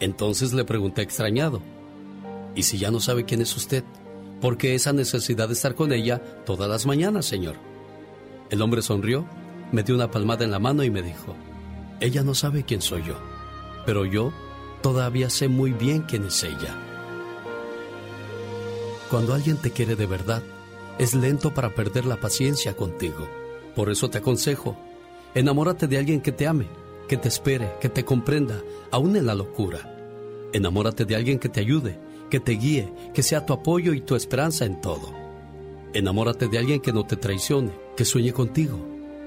Entonces le pregunté extrañado. ¿Y si ya no sabe quién es usted? ¿Por qué esa necesidad de estar con ella todas las mañanas, señor? El hombre sonrió, me dio una palmada en la mano y me dijo, ella no sabe quién soy yo, pero yo todavía sé muy bien quién es ella. Cuando alguien te quiere de verdad, es lento para perder la paciencia contigo. Por eso te aconsejo, enamórate de alguien que te ame, que te espere, que te comprenda, aún en la locura. Enamórate de alguien que te ayude, que te guíe, que sea tu apoyo y tu esperanza en todo. Enamórate de alguien que no te traicione, que sueñe contigo,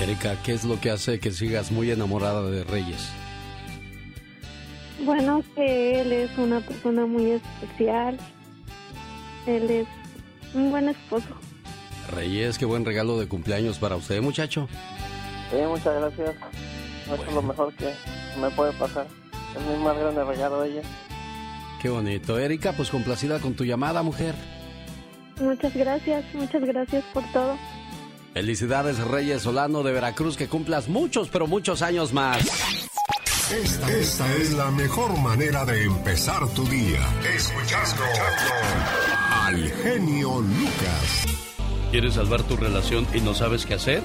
Erika, ¿qué es lo que hace que sigas muy enamorada de Reyes? Bueno, que él es una persona muy especial. Él es un buen esposo. Reyes, qué buen regalo de cumpleaños para usted, muchacho. Sí, muchas gracias. Eso es lo mejor que me puede pasar. Es mi más grande regalo de ella. Qué bonito. Erika, pues complacida con tu llamada, mujer. Muchas gracias, muchas gracias por todo. Felicidades, Reyes Solano de Veracruz, que cumplas muchos, pero muchos años más. Esta, esta es la mejor manera de empezar tu día. Escuchando al genio Lucas. ¿Quieres salvar tu relación y no sabes qué hacer?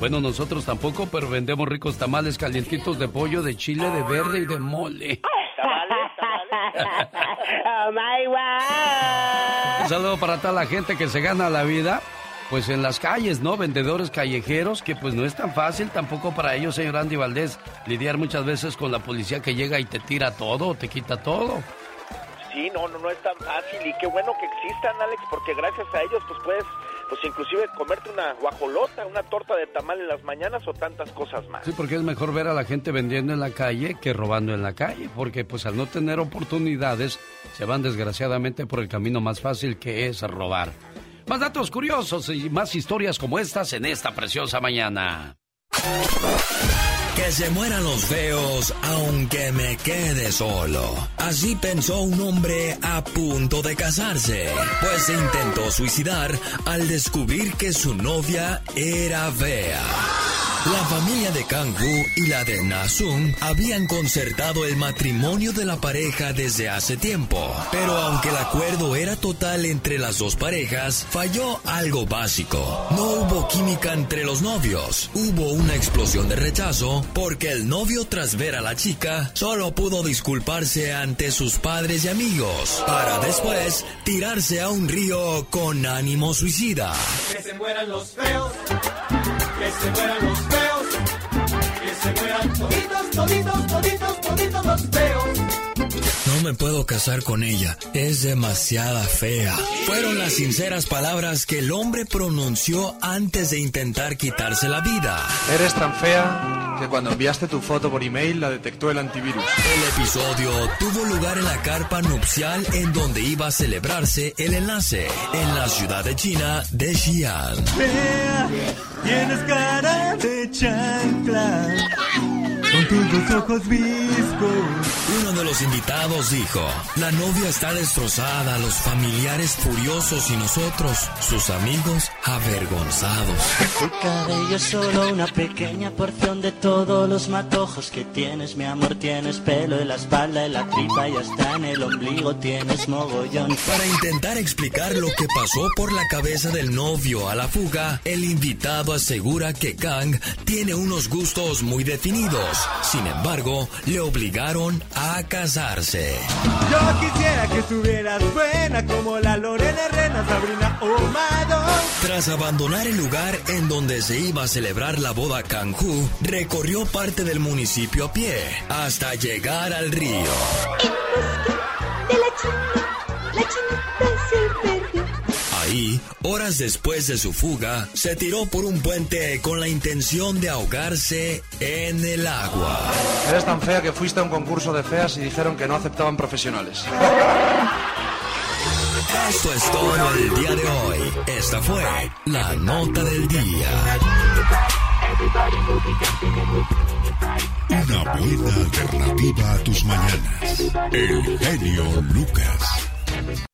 Bueno, nosotros tampoco, pero vendemos ricos tamales calientitos de pollo, de chile, de verde y de mole. [LAUGHS] [LAUGHS] oh my Un saludo para toda la gente que se gana la vida, pues en las calles, ¿no? Vendedores callejeros, que pues no es tan fácil tampoco para ellos, señor Andy Valdés, lidiar muchas veces con la policía que llega y te tira todo, te quita todo. Sí, no, no, no es tan fácil y qué bueno que existan, Alex, porque gracias a ellos pues puedes, pues inclusive comerte una guajolota, una torta de tamal en las mañanas o tantas cosas más. Sí, porque es mejor ver a la gente vendiendo en la calle que robando en la calle, porque pues al no tener oportunidades se van desgraciadamente por el camino más fácil que es robar. Más datos curiosos y más historias como estas en esta preciosa mañana. Que se mueran los feos aunque me quede solo. Así pensó un hombre a punto de casarse, pues se intentó suicidar al descubrir que su novia era fea. La familia de Kang-woo y la de Na-sung habían concertado el matrimonio de la pareja desde hace tiempo, pero aunque el acuerdo era total entre las dos parejas, falló algo básico. No hubo química entre los novios. Hubo una explosión de rechazo porque el novio tras ver a la chica solo pudo disculparse ante sus padres y amigos, para después tirarse a un río con ánimo suicida. Que se los feos. Que se mueran los feos. Se mueran toditos, toditos, toditos, toditos los feos. No me puedo casar con ella, es demasiada fea. Fueron las sinceras palabras que el hombre pronunció antes de intentar quitarse la vida. Eres tan fea que cuando enviaste tu foto por email la detectó el antivirus. El episodio tuvo lugar en la carpa nupcial en donde iba a celebrarse el enlace, en la ciudad de China de Xi'an. Fea, tienes cara de chancla. Tus ojos viscos. Uno de los invitados dijo, la novia está destrozada, los familiares furiosos y nosotros, sus amigos, avergonzados. Tu cabello es solo una pequeña porción de todos los matojos que tienes, mi amor. Tienes pelo en la espalda, en la tripa y hasta en el ombligo tienes mogollón. Para intentar explicar lo que pasó por la cabeza del novio a la fuga, el invitado asegura que Kang tiene unos gustos muy definidos. Sin embargo, le obligaron a casarse. Yo quisiera que estuvieras buena como la Lorena Herrera, Sabrina Omado. Tras abandonar el lugar en donde se iba a celebrar la boda Kanju, recorrió parte del municipio a pie hasta llegar al río. De la china, la. Ahí, horas después de su fuga, se tiró por un puente con la intención de ahogarse en el agua. Eres tan fea que fuiste a un concurso de feas y dijeron que no aceptaban profesionales. Esto es todo el día de hoy. Esta fue la nota del día. Una buena alternativa a tus mañanas. El genio Lucas.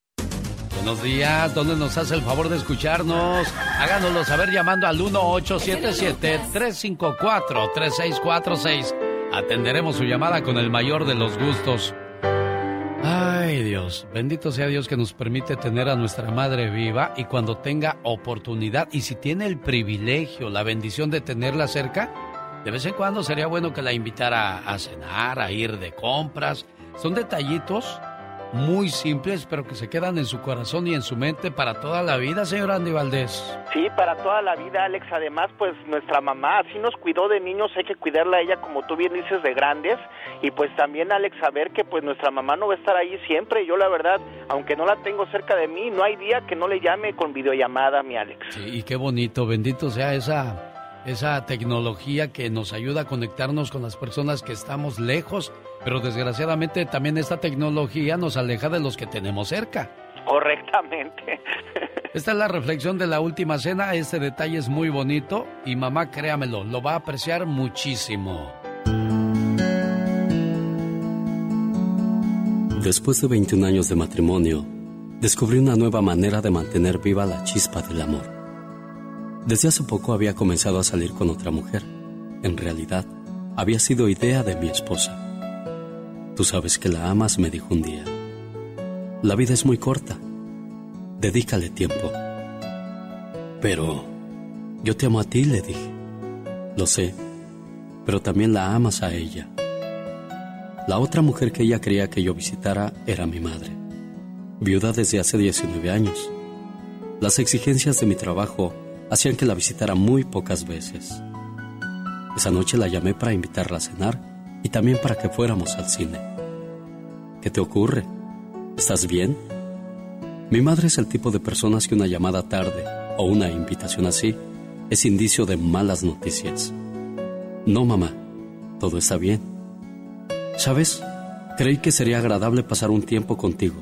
Buenos días, ¿dónde nos hace el favor de escucharnos? Háganoslo saber llamando al 1877-354-3646. Atenderemos su llamada con el mayor de los gustos. Ay Dios, bendito sea Dios que nos permite tener a nuestra madre viva y cuando tenga oportunidad y si tiene el privilegio, la bendición de tenerla cerca, de vez en cuando sería bueno que la invitara a cenar, a ir de compras. Son detallitos muy simples, pero que se quedan en su corazón y en su mente para toda la vida, señor Andy Valdés. Sí, para toda la vida, Alex. Además, pues nuestra mamá así nos cuidó de niños, hay que cuidarla a ella, como tú bien dices, de grandes. Y pues también, Alex, saber que pues nuestra mamá no va a estar ahí siempre. Yo, la verdad, aunque no la tengo cerca de mí, no hay día que no le llame con videollamada, mi Alex. Sí, y qué bonito, bendito sea esa esa tecnología que nos ayuda a conectarnos con las personas que estamos lejos, pero desgraciadamente también esta tecnología nos aleja de los que tenemos cerca. Correctamente. [LAUGHS] Esta es la reflexión de la última cena, este detalle es muy bonito y mamá, créamelo, lo va a apreciar muchísimo. Después de 21 años de matrimonio, descubrí una nueva manera de mantener viva la chispa del amor. Desde hace poco había comenzado a salir con otra mujer. En realidad, había sido idea de mi esposa. Tú sabes que la amas, me dijo un día. La vida es muy corta. Dedícale tiempo. Pero yo te amo a ti, le dije. Lo sé, pero también la amas a ella. La otra mujer que ella quería que yo visitara era mi madre, viuda desde hace 19 años. Las exigencias de mi trabajo hacían que la visitara muy pocas veces. Esa noche la llamé para invitarla a cenar y también para que fuéramos al cine. ¿Qué te ocurre? ¿Estás bien? Mi madre es el tipo de personas que una llamada tarde o una invitación así es indicio de malas noticias. No, mamá, todo está bien. ¿Sabes? Creí que sería agradable pasar un tiempo contigo,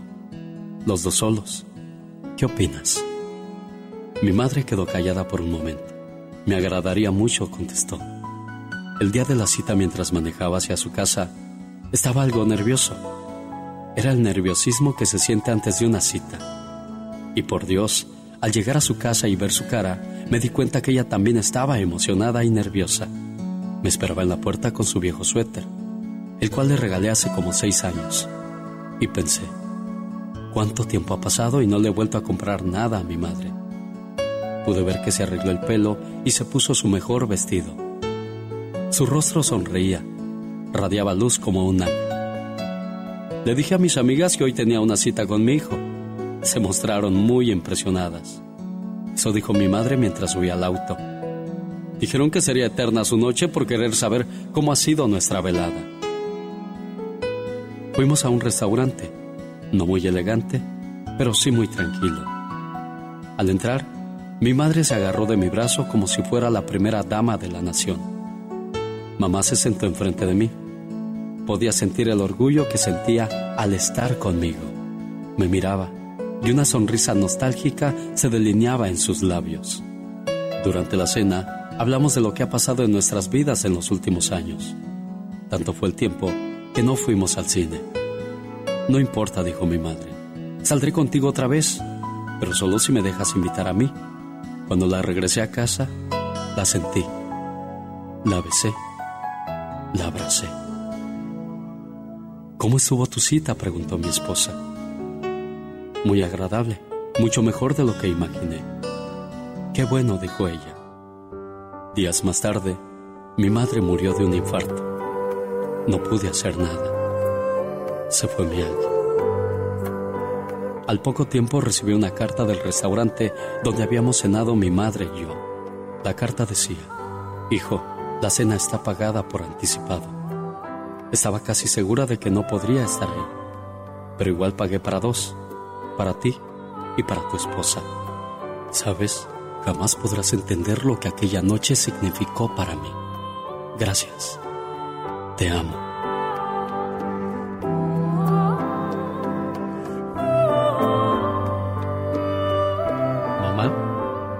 los dos solos. ¿Qué opinas? Mi madre quedó callada por un momento. Me agradaría mucho, contestó. El día de la cita mientras manejaba hacia su casa, estaba algo nervioso. Era el nerviosismo que se siente antes de una cita. Y por Dios, al llegar a su casa y ver su cara, me di cuenta que ella también estaba emocionada y nerviosa. Me esperaba en la puerta con su viejo suéter, el cual le regalé hace como seis años. Y pensé, ¿cuánto tiempo ha pasado y no le he vuelto a comprar nada a mi madre? Pude ver que se arregló el pelo y se puso su mejor vestido. Su rostro sonreía, radiaba luz como un ángel. Le dije a mis amigas que hoy tenía una cita con mi hijo. Se mostraron muy impresionadas. Eso dijo mi madre mientras subía al auto. Dijeron que sería eterna su noche por querer saber cómo ha sido nuestra velada. Fuimos a un restaurante, no muy elegante, pero sí muy tranquilo. Al entrar, mi madre se agarró de mi brazo como si fuera la primera dama de la nación. Mamá se sentó enfrente de mí. Podía sentir el orgullo que sentía al estar conmigo. Me miraba y una sonrisa nostálgica se delineaba en sus labios. Durante la cena hablamos de lo que ha pasado en nuestras vidas en los últimos años. Tanto fue el tiempo que no fuimos al cine. No importa, dijo mi madre. Saldré contigo otra vez, pero solo si me dejas invitar a mí. Cuando la regresé a casa, la sentí, la besé, la abracé. ¿Cómo estuvo tu cita? preguntó mi esposa. Muy agradable, mucho mejor de lo que imaginé. Qué bueno, dijo ella. Días más tarde, mi madre murió de un infarto. No pude hacer nada. Se fue mi alma. Al poco tiempo recibí una carta del restaurante donde habíamos cenado mi madre y yo. La carta decía, Hijo, la cena está pagada por anticipado. Estaba casi segura de que no podría estar ahí, pero igual pagué para dos, para ti y para tu esposa. Sabes, jamás podrás entender lo que aquella noche significó para mí. Gracias. Te amo.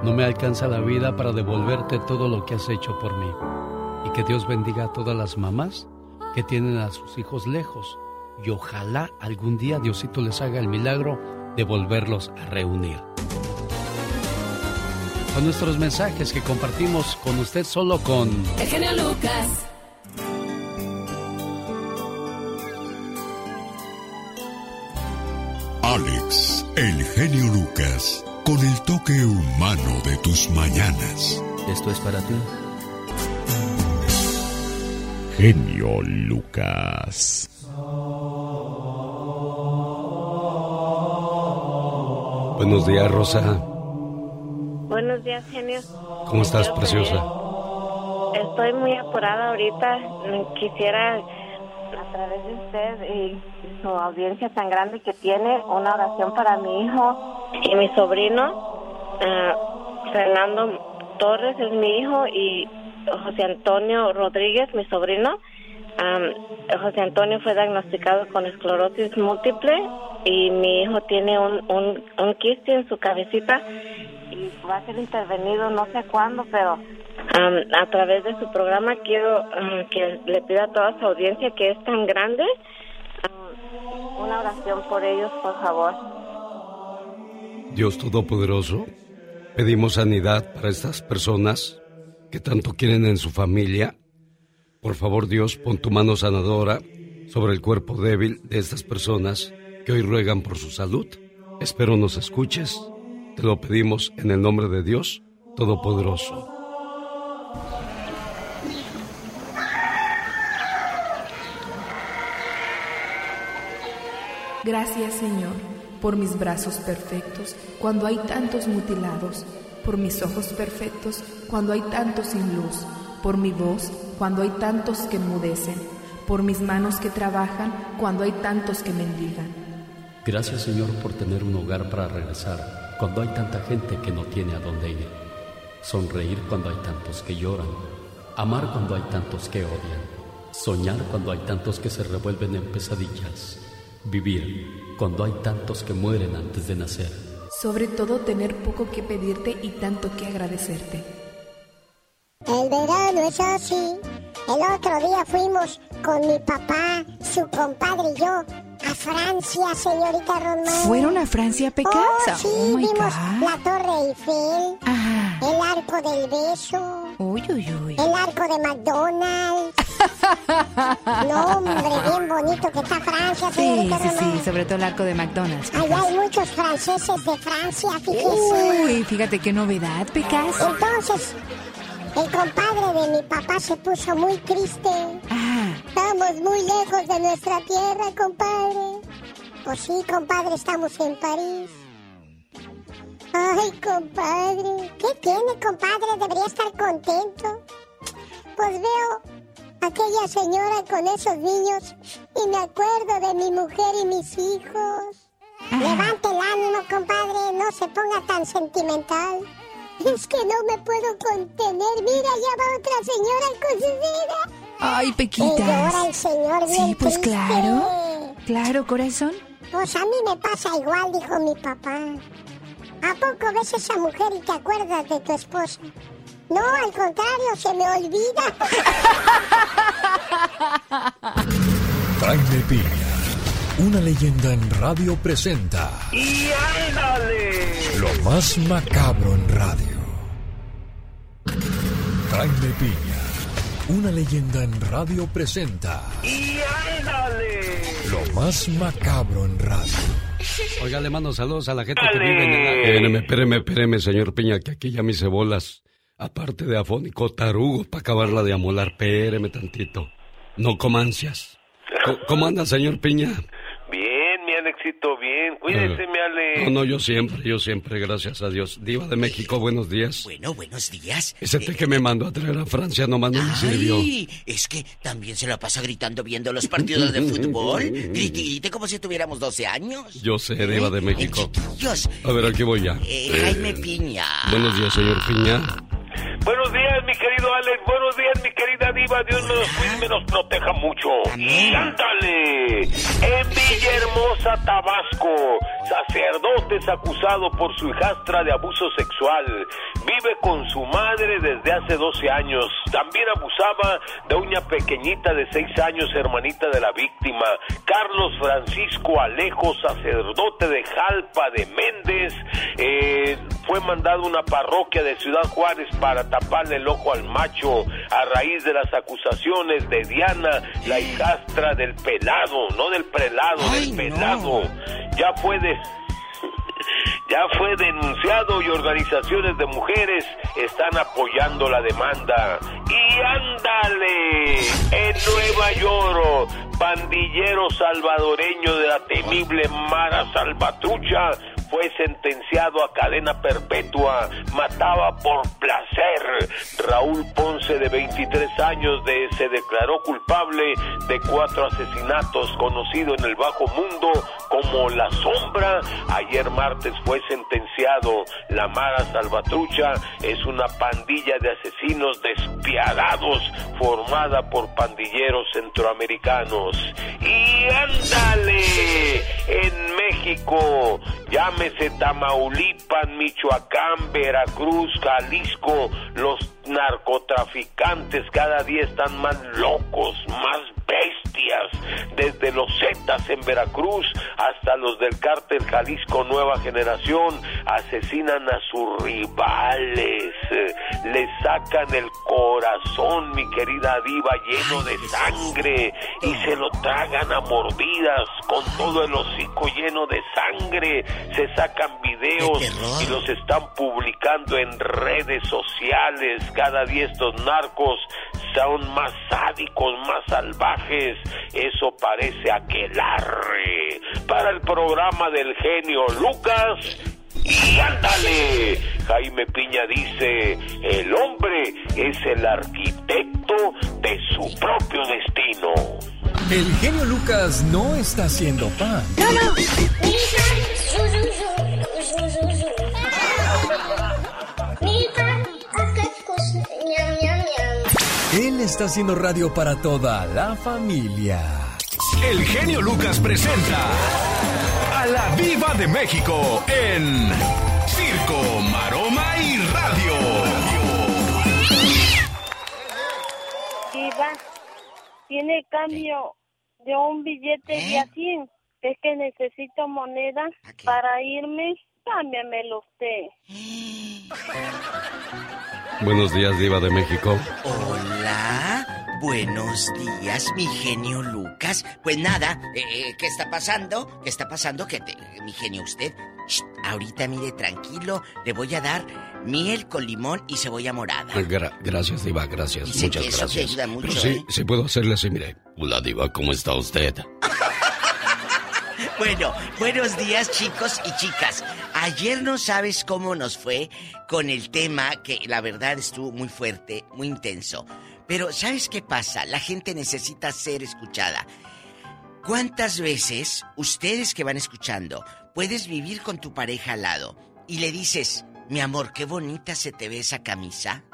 No me alcanza la vida para devolverte todo lo que has hecho por mí. Y que Dios bendiga a todas las mamás que tienen a sus hijos lejos. Y ojalá algún día Diosito les haga el milagro de volverlos a reunir. Con nuestros mensajes que compartimos con usted solo con... El genio Lucas. Alex, el genio Lucas con el toque humano de tus mañanas. Esto es para ti. Genio Lucas. Buenos días, Rosa. Buenos días, genio. ¿Cómo estás, Quiero preciosa? Estoy muy apurada ahorita. Quisiera, a través de usted y su audiencia tan grande que tiene, una oración para mi hijo y mi sobrino. Ah, Fernando Torres es mi hijo y José Antonio Rodríguez, mi sobrino. Am, José Antonio fue diagnosticado con esclerosis múltiple y mi hijo tiene un, un, quiste en su cabecita y va a ser intervenido no sé cuándo, pero am, a través de su programa quiero que le pida a toda su audiencia que es tan grande una oración por ellos, por favor. Dios Todopoderoso, pedimos sanidad para estas personas que tanto quieren en su familia. Por favor, Dios, pon tu mano sanadora sobre el cuerpo débil de estas personas que hoy ruegan por su salud. Espero nos escuches. Te lo pedimos en el nombre de Dios Todopoderoso. Gracias Señor por mis brazos perfectos cuando hay tantos mutilados, por mis ojos perfectos cuando hay tantos sin luz, por mi voz cuando hay tantos que enmudecen, por mis manos que trabajan cuando hay tantos que mendigan. Gracias Señor por tener un hogar para regresar cuando hay tanta gente que no tiene a dónde ir. Sonreír cuando hay tantos que lloran. Amar cuando hay tantos que odian. Soñar cuando hay tantos que se revuelven en pesadillas. Vivir cuando hay tantos que mueren antes de nacer. Sobre todo tener poco que pedirte y tanto que agradecerte. El verano es así. El otro día fuimos con mi papá, su compadre y yo a Francia, señorita Román. ¿Fueron a Francia, Pecas? Oh, sí, Oh, vimos God. la Torre Eiffel, el Arco del Beso, Uy, uy, uy. el Arco de McDonald's. [LAUGHS] no, hombre, bien bonito que está Francia, Sí, sí, sí, sobre todo el arco de McDonald's. Allá hay muchos franceses de Francia, fíjese. Uy, fíjate qué novedad, Pecas. Entonces, el compadre de mi papá se puso muy triste. Estamos muy lejos de nuestra tierra, compadre. Pues sí, compadre, estamos en París. Ay, compadre. ¿Qué tiene, compadre? Debería estar contento. Pues veo aquella señora con esos niños y me acuerdo de mi mujer y mis hijos. Levante el ánimo, compadre, no se ponga tan sentimental. Es que no me puedo contener. Mira, ya va otra señora con su vida. Ay, Y Pequitas. llora el señor bien Sí, pues triste. claro. Claro, corazón. Pues a mí me pasa igual, dijo mi papá. ¿A poco ves esa mujer y te acuerdas de tu esposa? No, al contrario, se me olvida. Jaime Piña, una leyenda en radio presenta ¡Y ándale! lo más macabro en radio. Jaime Piña, una leyenda en radio presenta ¡Y ándale! lo más macabro en radio. Oiga, le mando saludos a la gente que vive en el... Espéreme, espéreme, espéreme, señor Piña, que aquí ya me hice bolas. Aparte de afónico, tarugo, para acabarla de amolar. Espéreme tantito. No comancias. Co- ¿Cómo anda, señor Piña? Bien. Cuídese, mi Ale. No, no, yo siempre, yo siempre, gracias a Dios. Diva de México, buenos días. Bueno, buenos días. Ese té que me mandó a traer a Francia nomás no me sirvió. Es que también se la pasa gritando viendo los partidos de fútbol. [LAUGHS] Grite, como si tuviéramos 12 años. Yo sé, Diva de México. Dios, A ver, aquí voy ya. eh, Jaime Piña. Buenos días, señor Piña. Buenos días, mi querido Alex. Buenos días, mi querida Diva. Dios cuide y me los proteja mucho. Y ándale. En Villahermosa, Tabasco, sacerdote es acusado por su hijastra de abuso sexual. Vive con su madre desde hace 12 años. También abusaba de una pequeñita de 6 años, hermanita de la víctima. Carlos Francisco Alejo, sacerdote de Jalpa de Méndez, eh, fue mandado a una parroquia de Ciudad Juárez para taparle el ojo al macho a raíz de las acusaciones de Diana, la hijastra del pelado, no del prelado, del pelado. Ya fue de ya fue denunciado y organizaciones de mujeres están apoyando la demanda. Y ándale, en Nueva York, pandillero salvadoreño de la temible Mara Salvatrucha fue sentenciado a cadena perpetua. Mataba por placer. Raúl Ponce, de 23 años, de, se declaró culpable de cuatro asesinatos, conocido en el bajo mundo como La Sombra. Ayer martes fue sentenciado. La Mara Salvatrucha es una pandilla de asesinos despiadados formada por pandilleros centroamericanos. Y ándale, en México, llámese Michoacán, Veracruz, Jalisco, los narcotraficantes cada día están más locos, más bestias, desde los Zetas en Veracruz hasta los del cártel Jalisco Nueva Generación, asesinan a sus rivales, le sacan el corazón, mi querida diva, lleno de sangre y se lo tragan a mordidas con todo el hocico lleno de sangre, se sacan videos y los están publicando en redes sociales, cada día estos narcos son más sádicos, más salvajes. Eso parece aquelarre. Para el programa del genio Lucas. Y ándale, Jaime Piña dice, el hombre es el arquitecto de su propio destino. El genio Lucas no está haciendo pan. No, no. [LAUGHS] Él está haciendo radio para toda la familia. El genio Lucas presenta a la Viva de México en Circo, Maroma y Radio. Diva, tiene cambio de un billete de a 100. Es que necesito moneda para irme. Cámbiamelo usted. [GASPS] Buenos días, Diva de México. Hola, buenos días, mi genio Lucas. Pues nada, eh, eh, ¿qué está pasando? ¿Qué está pasando? Que te- mi genio usted. Shh, ahorita mire tranquilo, le voy a dar miel con limón y cebolla morada. Gra- gracias, Diva, gracias. Dice Muchas que eso te gracias. ayuda mucho, Pero sí, ¿eh? sí puedo hacerle así, mire. Hola, Diva, ¿cómo está usted? [LAUGHS] Bueno, buenos días chicos y chicas. Ayer no sabes cómo nos fue con el tema que la verdad estuvo muy fuerte, muy intenso. Pero ¿sabes qué pasa? La gente necesita ser escuchada. ¿Cuántas veces ustedes que van escuchando puedes vivir con tu pareja al lado y le dices, mi amor, qué bonita se te ve esa camisa?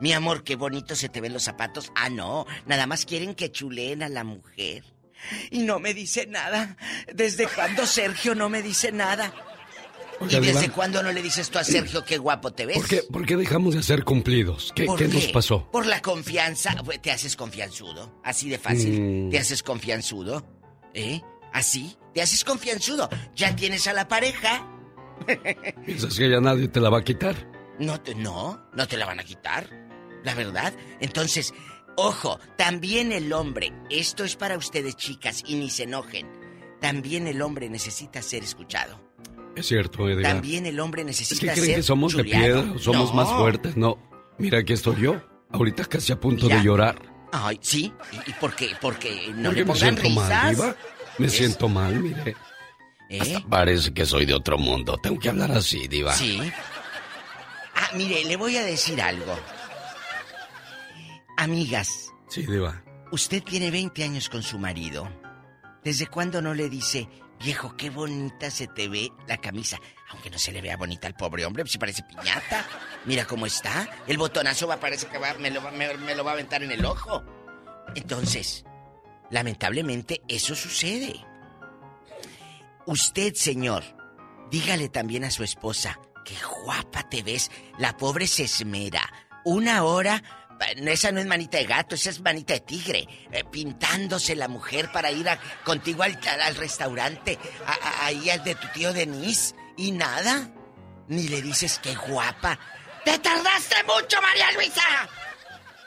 Mi amor, qué bonito se te ven los zapatos. Ah, no, nada más quieren que chuleen a la mujer. Y no me dice nada. ¿Desde cuándo Sergio no me dice nada? ¿Y desde cuándo no le dices tú a Sergio qué guapo te ves? ¿Por qué, por qué dejamos de ser cumplidos? ¿Qué, ¿Por qué nos pasó? Por la confianza. ¿Te haces confianzudo? Así de fácil. Mm. ¿Te haces confianzudo? ¿Eh? ¿Así? ¿Te haces confianzudo? Ya tienes a la pareja. [LAUGHS] ¿Piensas que ya nadie te la va a quitar? No, te, no, no te la van a quitar. La verdad. Entonces, ojo, también el hombre, esto es para ustedes chicas y ni se enojen. También el hombre necesita ser escuchado. Es cierto, Diva. También el hombre Es necesita que ser creen que somos de piedra, o somos No. más fuertes. No, mira, aquí estoy yo. Ahorita casi a punto Mira. de llorar. Ay, sí. ¿Y, por qué? Porque no Porque le me pongan siento mal. Diva. Me Es- siento mal, mire. ¿Eh? Hasta parece que soy de otro mundo. Tengo que hablar así, Diva. Sí. Ah, mire, le voy a decir algo. Amigas, Sí, Diva. usted tiene 20 años con su marido. ¿Desde cuándo no le dice, viejo, qué bonita se te ve la camisa? Aunque no se le vea bonita al pobre hombre, si parece piñata. Mira cómo está. El botonazo va, parece que va, me, lo, me- lo va a aventar en el ojo. Entonces, lamentablemente, eso sucede. Usted, señor, dígale también a su esposa, qué guapa te ves. La pobre se esmera. Una hora, esa no es manita de gato, esa es manita de tigre. eh, pintándose la mujer para ir a- contigo al, restaurante, a- a- ahí al de tu tío Denis. Y nada, ni le dices qué guapa. ¡Te tardaste mucho, María Luisa!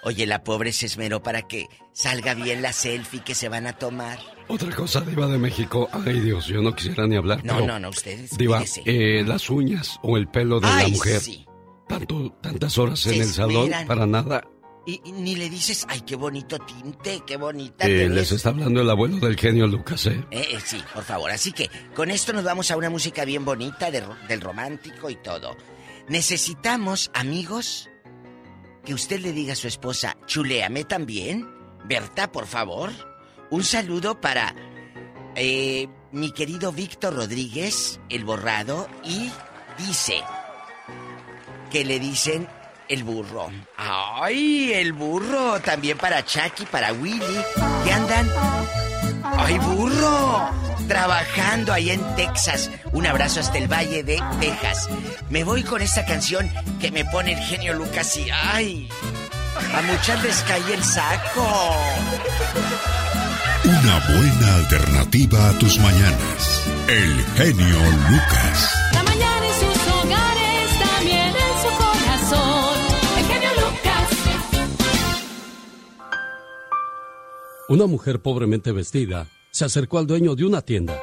Oye, la pobre se esmeró para que salga bien la selfie que se van a tomar. Otra cosa, Diva de México. Ay, Dios, yo no quisiera ni hablar. No, no, no, ustedes. Diva, eh, las uñas o el pelo de la mujer. sí. Tanto, tantas horas en el salón para nada. Y, y ni le dices, ay, qué bonito tinte, qué bonita. Eh, les ves". está hablando el abuelo del genio Lucas, ¿eh? Eh, eh, sí, por favor. Así que con esto nos vamos a una música bien bonita de del romántico y todo. Necesitamos, amigos, que usted le diga a su esposa, chuléame también. Berta, por favor. Un saludo para eh, mi querido Víctor Rodríguez, el borrado, y dice que le dicen el burro. ¡Ay, el burro! También para Chucky, para Willy, que andan ¡Ay, burro! Trabajando ahí en Texas. Un abrazo hasta el Valle de Texas. Me voy con esta canción que me pone el genio Lucas y ¡ay! A muchas les cae el saco. Una buena alternativa a tus mañanas. El genio Lucas. Una mujer pobremente vestida se acercó al dueño de una tienda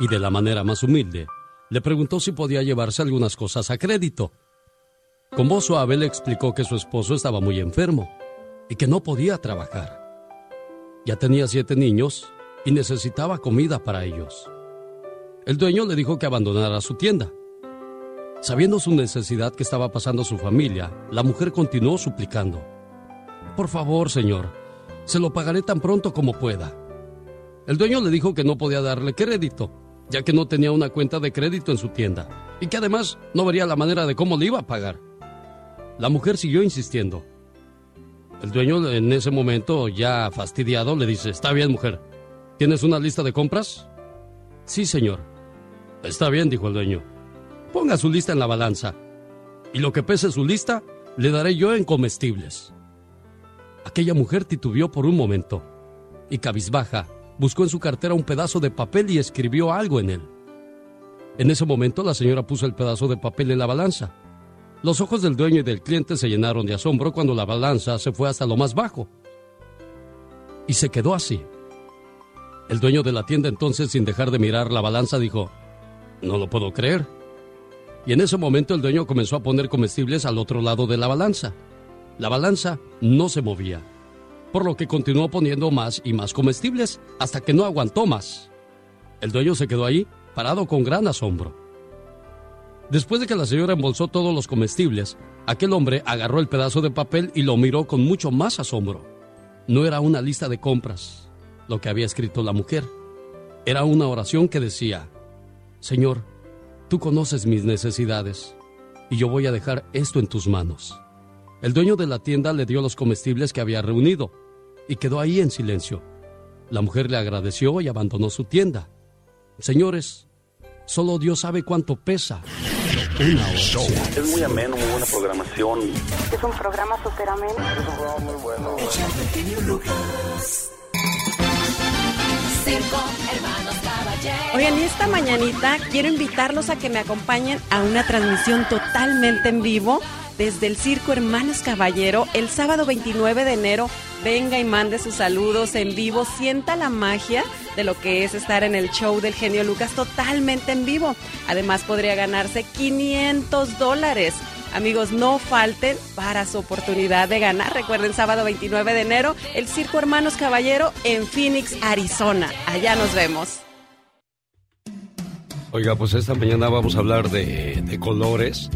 y de la manera más humilde le preguntó si podía llevarse algunas cosas a crédito. Con voz suave le explicó que su esposo estaba muy enfermo y que no podía trabajar. Ya tenía siete niños y necesitaba comida para ellos. El dueño le dijo que abandonara su tienda. Sabiendo su necesidad que estaba pasando su familia, la mujer continuó suplicando. Por favor, señor, se lo pagaré tan pronto como pueda. El dueño le dijo que no podía darle crédito, ya que no tenía una cuenta de crédito en su tienda, y que además no vería la manera de cómo le iba a pagar. La mujer siguió insistiendo. El dueño en ese momento, ya fastidiado, le dice, está bien, mujer, ¿tienes una lista de compras? Sí, señor. Está bien, dijo el dueño. Ponga su lista en la balanza, y lo que pese su lista, le daré yo en comestibles. Aquella mujer titubeó por un momento y cabizbaja buscó en su cartera un pedazo de papel y escribió algo en él. En ese momento la señora puso el pedazo de papel en la balanza. Los ojos del dueño y del cliente se llenaron de asombro cuando la balanza se fue hasta lo más bajo. Y se quedó así. El dueño de la tienda entonces, sin dejar de mirar la balanza, dijo, no lo puedo creer. Y en ese momento el dueño comenzó a poner comestibles al otro lado de la balanza. La balanza no se movía, por lo que continuó poniendo más y más comestibles hasta que no aguantó más. El dueño se quedó ahí, parado con gran asombro. Después de que la señora embolsó todos los comestibles, aquel hombre agarró el pedazo de papel y lo miró con mucho más asombro. No era una lista de compras, lo que había escrito la mujer. Era una oración que decía, Señor, tú conoces mis necesidades y yo voy a dejar esto en tus manos. El dueño de la tienda le dio los comestibles que había reunido y quedó ahí en silencio. La mujer le agradeció y abandonó su tienda. Señores, solo Dios sabe cuánto pesa una oración. Es muy ameno, muy buena programación. Es un programa súper ameno. Es un programa muy bueno. Circo, hermanos. Oigan, y esta mañanita quiero invitarlos a que me acompañen a una transmisión totalmente en vivo desde el Circo Hermanos Caballero el sábado 29 de enero. Venga y mande sus saludos en vivo, sienta la magia de lo que es estar en el show del genio Lucas totalmente en vivo. Además podría ganarse 500 dólares. Amigos, no falten para su oportunidad de ganar. Recuerden, sábado 29 de enero, el Circo Hermanos Caballero en Phoenix, Arizona. Allá nos vemos. Oiga, pues esta mañana vamos a hablar de, de colores.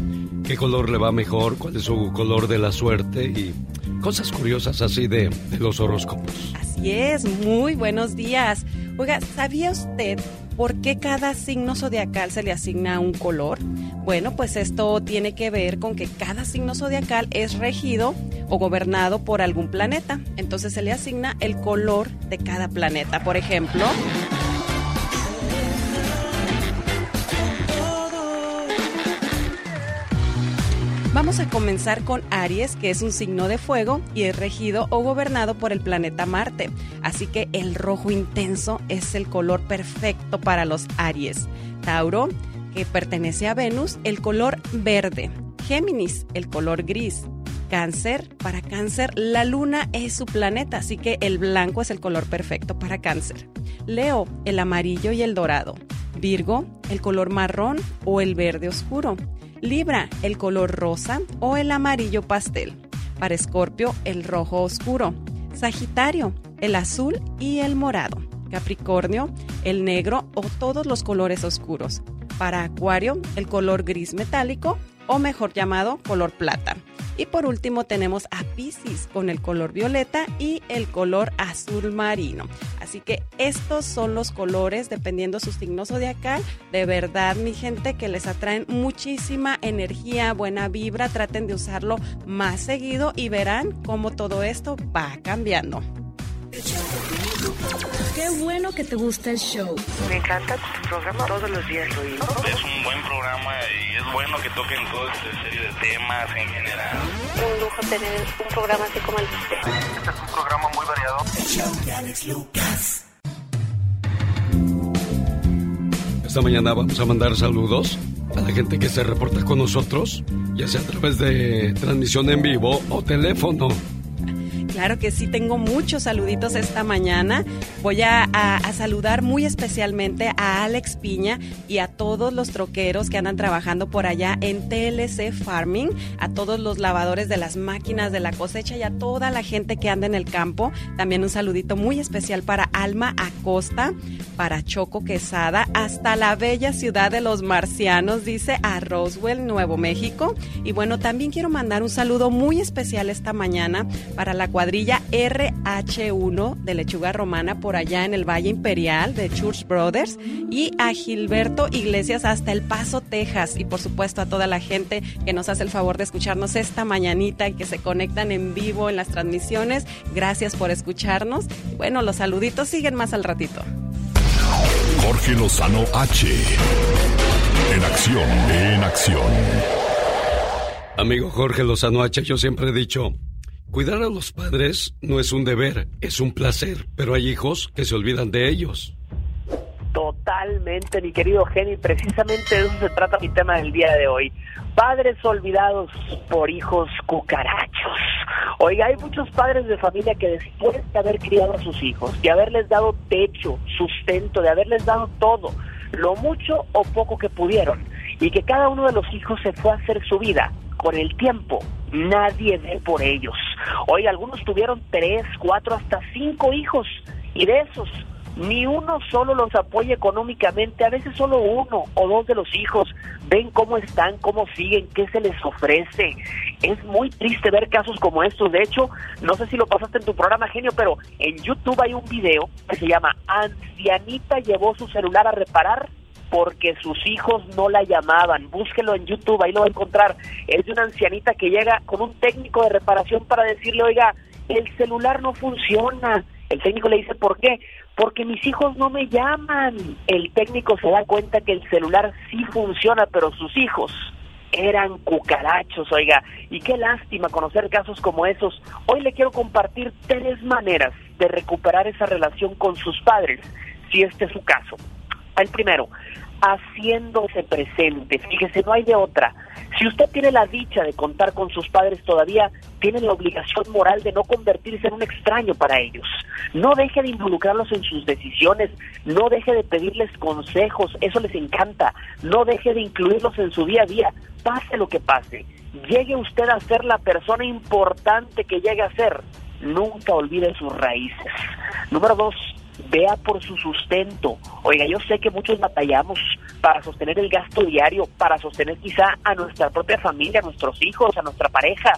¿Qué color le va mejor? ¿Cuál es su color de la suerte? Y cosas curiosas así de, de los horóscopos. Así es, muy buenos días. Oiga, ¿sabía usted por qué cada signo zodiacal se le asigna un color? Bueno, pues esto tiene que ver con que cada signo zodiacal es regido o gobernado por algún planeta. Entonces se le asigna el color de cada planeta. Por ejemplo, Vamos a comenzar con Aries, que es un signo de fuego y es regido o gobernado por el planeta Marte. Así que el rojo intenso es el color perfecto para los Aries. Tauro, que pertenece a Venus, el color verde. Géminis, el color gris. Cáncer, para cáncer, la luna es su planeta, así que el blanco es el color perfecto para cáncer. Leo, el amarillo y el dorado. Virgo, el color marrón o el verde oscuro. Libra, el color rosa o el amarillo pastel. Para Escorpio, el rojo oscuro. Sagitario, el azul y el morado. Capricornio, el negro o todos los colores oscuros. Para Acuario, el color gris metálico o mejor llamado color plata. Y por último tenemos a Pisces con el color violeta y el color azul marino. Así que estos son los colores, dependiendo su signo zodiacal. De verdad, mi gente, que les atraen muchísima energía, buena vibra. Traten de usarlo más seguido y verán cómo todo esto va cambiando. Qué bueno que te gusta el show. Me encanta tu programa, todos los días lo oigo. Es un buen programa y es bueno que toquen toda esta serie de temas en general. Un lujo tener un programa así como el de usted. Este es un programa muy variado. El show de Alex Lucas. Esta mañana vamos a mandar saludos a la gente que se reporta con nosotros, ya sea a través de transmisión en vivo o teléfono. Claro que sí, tengo muchos saluditos esta mañana. Voy a, saludar muy especialmente a Alex Piña y a todos los troqueros que andan trabajando por allá en TLC Farming, a todos los lavadores de las máquinas de la cosecha y a toda la gente que anda en el campo. También un saludito muy especial para Alma Acosta, para Choco Quesada, hasta la bella ciudad de los marcianos, dice a Roswell, Nuevo México. Y bueno, también quiero mandar un saludo muy especial esta mañana para la cuadrilla RH1 de Lechuga Romana por allá en el Valle Imperial de Church Brothers y a Gilberto Iglesias hasta El Paso, Texas y por supuesto a toda la gente que nos hace el favor de escucharnos esta mañanita y que se conectan en vivo en las transmisiones. Gracias por escucharnos. Bueno, los saluditos siguen más al ratito. Jorge Lozano H. En acción, en acción. Amigo Jorge Lozano H, yo siempre he dicho, Cuidar a los padres no es un deber, es un placer, pero hay hijos que se olvidan de ellos. Totalmente, mi querido Jenny, precisamente de eso se trata mi tema del día de hoy. Padres olvidados por hijos cucarachos. Oiga, hay muchos padres de familia que después de haber criado a sus hijos, de haberles dado techo, sustento, de haberles dado todo, lo mucho o poco que pudieron, y que cada uno de los hijos se fue a hacer su vida, con el tiempo nadie ve por ellos. Hoy algunos tuvieron tres, cuatro, hasta cinco hijos y de esos ni uno solo los apoya económicamente, a veces solo uno o dos de los hijos ven cómo están, cómo siguen, qué se les ofrece. Es muy triste ver casos como estos. De hecho, no sé si lo pasaste en tu programa, genio, pero en YouTube hay un video que se llama Ancianita llevó su celular a reparar porque sus hijos no la llamaban. Búsquelo en YouTube, ahí lo va a encontrar. Es de una ancianita que llega con un técnico de reparación para decirle, oiga, el celular no funciona. El técnico le dice, ¿por qué? Porque mis hijos no me llaman. El técnico se da cuenta que el celular sí funciona, pero sus hijos eran cucarachos, oiga. Y qué lástima conocer casos como esos. Hoy le quiero compartir tres maneras de recuperar esa relación con sus padres, si este es su caso. El primero, haciéndose presente. Fíjese, no hay de otra. Si usted tiene la dicha de contar con sus padres todavía, tiene la obligación moral de no convertirse en un extraño para ellos. No deje de involucrarlos en sus decisiones, no deje de pedirles consejos, eso les encanta. No deje de incluirlos en su día a día, pase lo que pase. Llegue usted a ser la persona importante que llegue a ser. Nunca olvide sus raíces. Número dos, vea por su sustento. Oiga, yo sé que muchos batallamos para sostener el gasto diario, para sostener quizá a nuestra propia familia, a nuestros hijos, a nuestra pareja,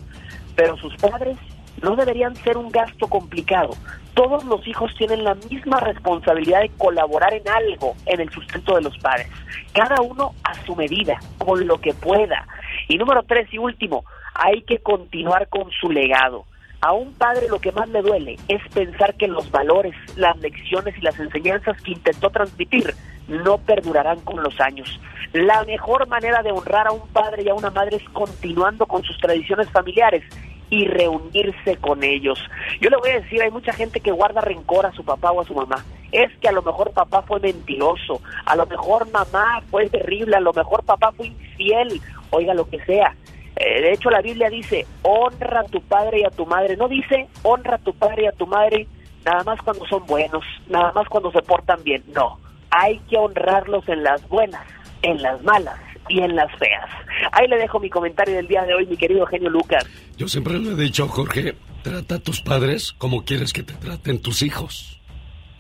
pero sus padres no deberían ser un gasto complicado. Todos los hijos tienen la misma responsabilidad de colaborar en algo en el sustento de los padres, cada uno a su medida, con lo que pueda. Y número tres y último, hay que continuar con su legado. A un padre lo que más le duele es pensar que los valores, las lecciones y las enseñanzas que intentó transmitir no perdurarán con los años. La mejor manera de honrar a un padre y a una madre es continuando con sus tradiciones familiares y reunirse con ellos. Yo le voy a decir, hay mucha gente que guarda rencor a su papá o a su mamá. Es que a lo mejor papá fue mentiroso, a lo mejor mamá fue terrible, a lo mejor papá fue infiel, oiga lo que sea. Eh, de hecho, la Biblia dice, honra a tu padre y a tu madre. No dice, honra a tu padre y a tu madre nada más cuando son buenos, nada más cuando se portan bien. No, hay que honrarlos en las buenas, en las malas y en las feas. Ahí le dejo mi comentario del día de hoy, mi querido genio Lucas. Yo siempre le he dicho, Jorge, trata a tus padres como quieres que te traten tus hijos.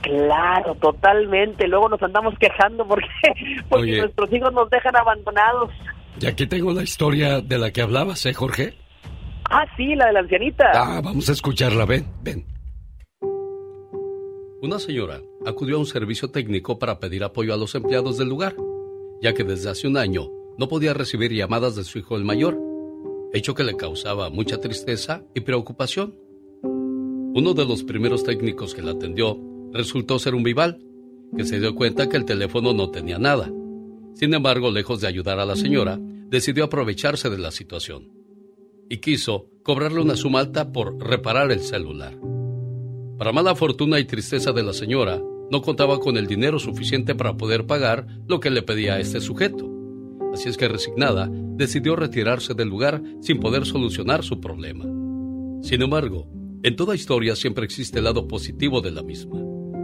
Claro, totalmente. Luego nos andamos quejando porque, [LAUGHS] porque Oye. nuestros hijos nos dejan abandonados. Y aquí tengo la historia de la que hablabas, ¿eh, Jorge? Ah, sí, la de la ancianita. Ah, vamos a escucharla, ven, ven. Una señora acudió a un servicio técnico para pedir apoyo a los empleados del lugar, ya que desde hace un año no podía recibir llamadas de su hijo el mayor, hecho que le causaba mucha tristeza y preocupación. Uno de los primeros técnicos que la atendió resultó ser un vival, que se dio cuenta que el teléfono no tenía nada. Sin embargo, lejos de ayudar a la señora, decidió aprovecharse de la situación y quiso cobrarle una suma alta por reparar el celular. Para mala fortuna y tristeza de la señora, no contaba con el dinero suficiente para poder pagar lo que le pedía a este sujeto. Así es que resignada, decidió retirarse del lugar sin poder solucionar su problema. Sin embargo, en toda historia siempre existe el lado positivo de la misma.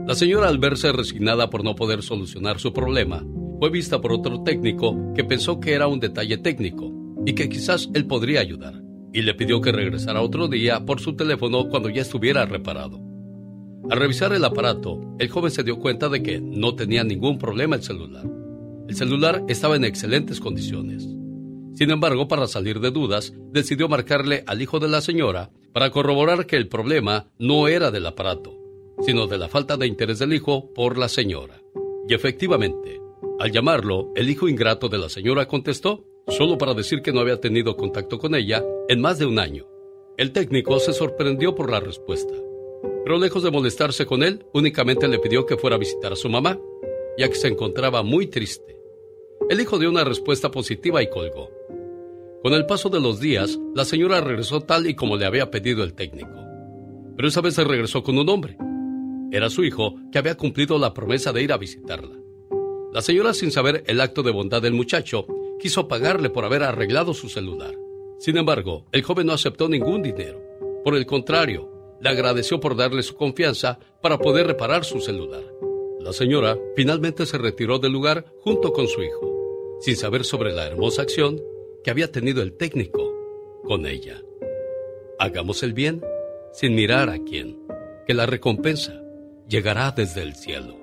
La señora al verse resignada por no poder solucionar su problema, fue vista por otro técnico que pensó que era un detalle técnico y que quizás él podría ayudar, y le pidió que regresara otro día por su teléfono cuando ya estuviera reparado. Al revisar el aparato, el joven se dio cuenta de que no tenía ningún problema el celular. El celular estaba en excelentes condiciones. Sin embargo, para salir de dudas, decidió marcarle al hijo de la señora para corroborar que el problema no era del aparato, sino de la falta de interés del hijo por la señora. Y efectivamente, al llamarlo, el hijo ingrato de la señora contestó, solo para decir que no había tenido contacto con ella en más de un año. El técnico se sorprendió por la respuesta, pero lejos de molestarse con él, únicamente le pidió que fuera a visitar a su mamá, ya que se encontraba muy triste. El hijo dio una respuesta positiva y colgó. Con el paso de los días, la señora regresó tal y como le había pedido el técnico. Pero esa vez se regresó con un hombre. Era su hijo que había cumplido la promesa de ir a visitarla. La señora, sin saber el acto de bondad del muchacho, quiso pagarle por haber arreglado su celular. Sin embargo, el joven no aceptó ningún dinero. Por el contrario, le agradeció por darle su confianza para poder reparar su celular. La señora finalmente se retiró del lugar junto con su hijo, sin saber sobre la hermosa acción que había tenido el técnico con ella. Hagamos el bien sin mirar a quién, que la recompensa llegará desde el cielo.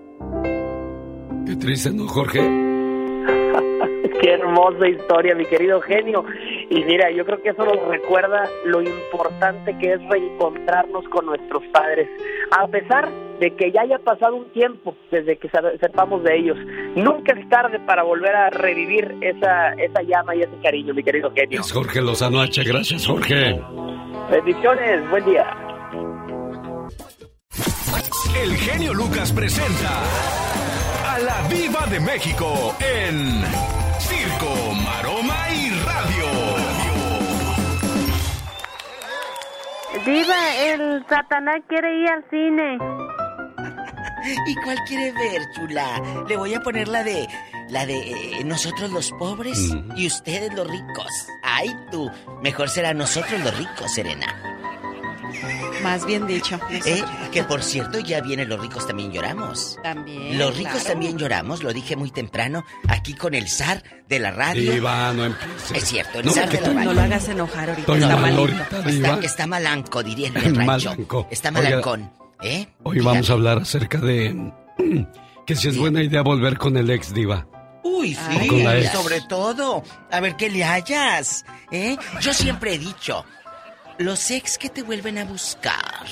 Qué triste, ¿no, Jorge? [LAUGHS] Qué hermosa historia, mi querido genio. Y mira, yo creo que eso nos recuerda lo importante que es reencontrarnos con nuestros padres. A pesar de que ya haya pasado un tiempo desde que sepamos de ellos, nunca es tarde para volver a revivir esa, esa llama y ese cariño, mi querido genio. Es Jorge Lozano H. Gracias, Jorge. Bendiciones, buen día. El genio Lucas presenta a la Viva de México en Circo, Maroma y Radio. Diva, el Satanás quiere ir al cine. [LAUGHS] ¿Y cuál quiere ver, chula? Le voy a poner la de. La de eh, nosotros los pobres y ustedes los ricos. Ay, tú. Mejor será nosotros los ricos, Serena. Más bien dicho. Eh, que por cierto, ya vienen los ricos también lloramos. También. Los ricos claro. también lloramos, lo dije muy temprano, aquí con el zar de la radio. Diva, no empieces. Es cierto, el No, zar de la radio. No lo hagas enojar ahorita. Estoy está mal ahorita, Está, malanco, dirían en el [LAUGHS] rancho. Malanco. Está Oiga, malancón. ¿Eh? Hoy vamos a hablar acerca de [CLEARS THROAT] que si es buena idea volver con el ex Diva. Uy, O sí, sobre todo. A ver qué le hallas. ¿eh? Yo siempre he dicho, los ex que te vuelven a buscar,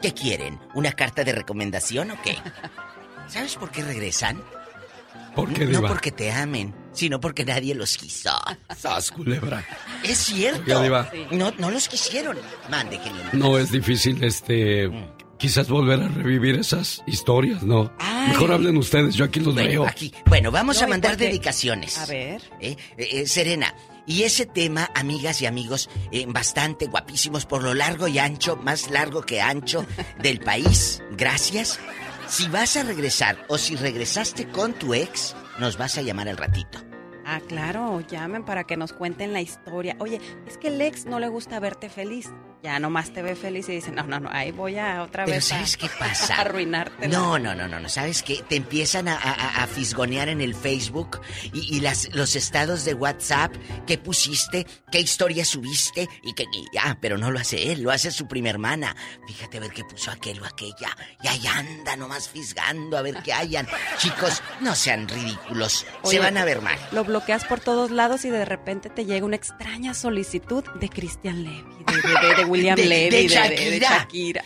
¿qué quieren? ¿Una carta de recomendación o qué? ¿Sabes por qué regresan? ¿Por qué, No Diva? porque te amen, sino porque nadie los quiso. Sas, culebra. Es cierto. No, no los quisieron. Mande, genio. No es difícil, este... Quizás volver a revivir esas historias, ¿no? Mejor hablen ustedes, yo aquí los Bueno, veo. aquí. Bueno, vamos No, a ¿y mandar dedicaciones. A ver. ¿Eh? Eh, eh, Serena, y ese tema, amigas y amigos, eh, bastante guapísimos por lo largo y ancho, más largo que ancho [LAUGHS] del país, gracias. Si vas a regresar o si regresaste con tu ex, nos vas a llamar al ratito. Ah, claro, llamen para que nos cuenten la historia. Oye, es que el ex no le gusta verte feliz. Ya nomás te ve feliz y dice, no, no, no, ahí voy a otra Pero vez a- ¿sabes qué [LAUGHS] pasa? a arruinarte. No, no, no, no, no. ¿Sabes qué? Te empiezan a, a- a fisgonear en el Facebook y, y las, los estados de WhatsApp que pusiste, qué historia subiste y que... y- ah, pero no lo hace él, lo hace su prima hermana. Fíjate a ver qué puso aquel o aquella. Y ahí anda nomás fisgando a ver qué hayan. Chicos, no sean ridículos. Se van a ver mal. Lo bloqueas por todos lados y de repente te llega una extraña solicitud de Christian Levy, de, de- de- de William De- Levy, de de, de- de Shakira. Shakira.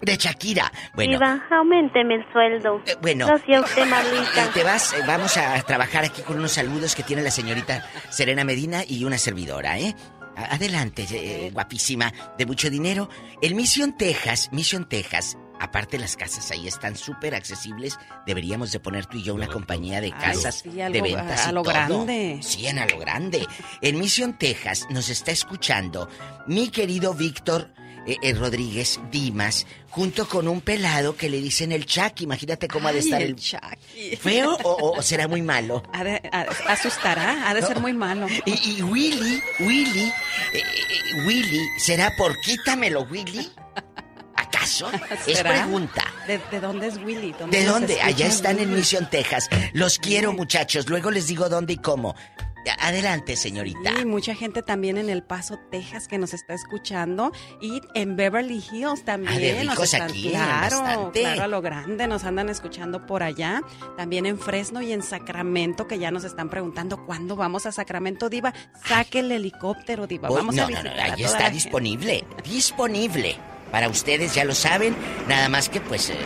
De Shakira. Bueno, Diva, aumenteme el sueldo. bueno. Gracias a usted, Marlita. Eh, Te vas, eh, vamos a trabajar aquí con unos saludos que tiene la señorita Serena Medina y una servidora, ¿eh? Adelante, eh, guapísima, de mucho dinero. El Mission Texas, Mission Texas, aparte las casas ahí están súper accesibles, deberíamos de poner tú y yo una compañía de Ay, casas sí, algo- de ventas a y lo todo. grande. Sí, en a lo grande. En Mission Texas nos está escuchando mi querido Víctor eh, eh, Rodríguez Dimas, junto con un pelado que le dicen el Chuck. Imagínate cómo ha de estar el el... Chucky. ¿Feo o, o será muy malo? Ha de- ha- asustará, ha de ser muy malo. Y, y Willy, Willy, eh, eh, Willy, ¿será por quítamelo, Willy? [LAUGHS] Es pregunta. ¿De, de dónde es Willy? ¿De dónde? Allá están en? Mission, Texas. Los quiero, muchachos. Luego les digo dónde y cómo. Adelante, señorita. Y mucha gente también en El Paso, Texas, que nos está escuchando. Y en Beverly Hills también. Ah, de nos ricos están- aquí, Claro, bastante. claro, a lo grande. Nos andan escuchando por allá. También en Fresno y en Sacramento, que ya nos están preguntando cuándo vamos a Sacramento, Diva. Saque el helicóptero, Diva. Voy- Vamos no, a no, visitar no, a ahí está disponible. Disponible. Para ustedes ya lo saben. Nada más que pues eh,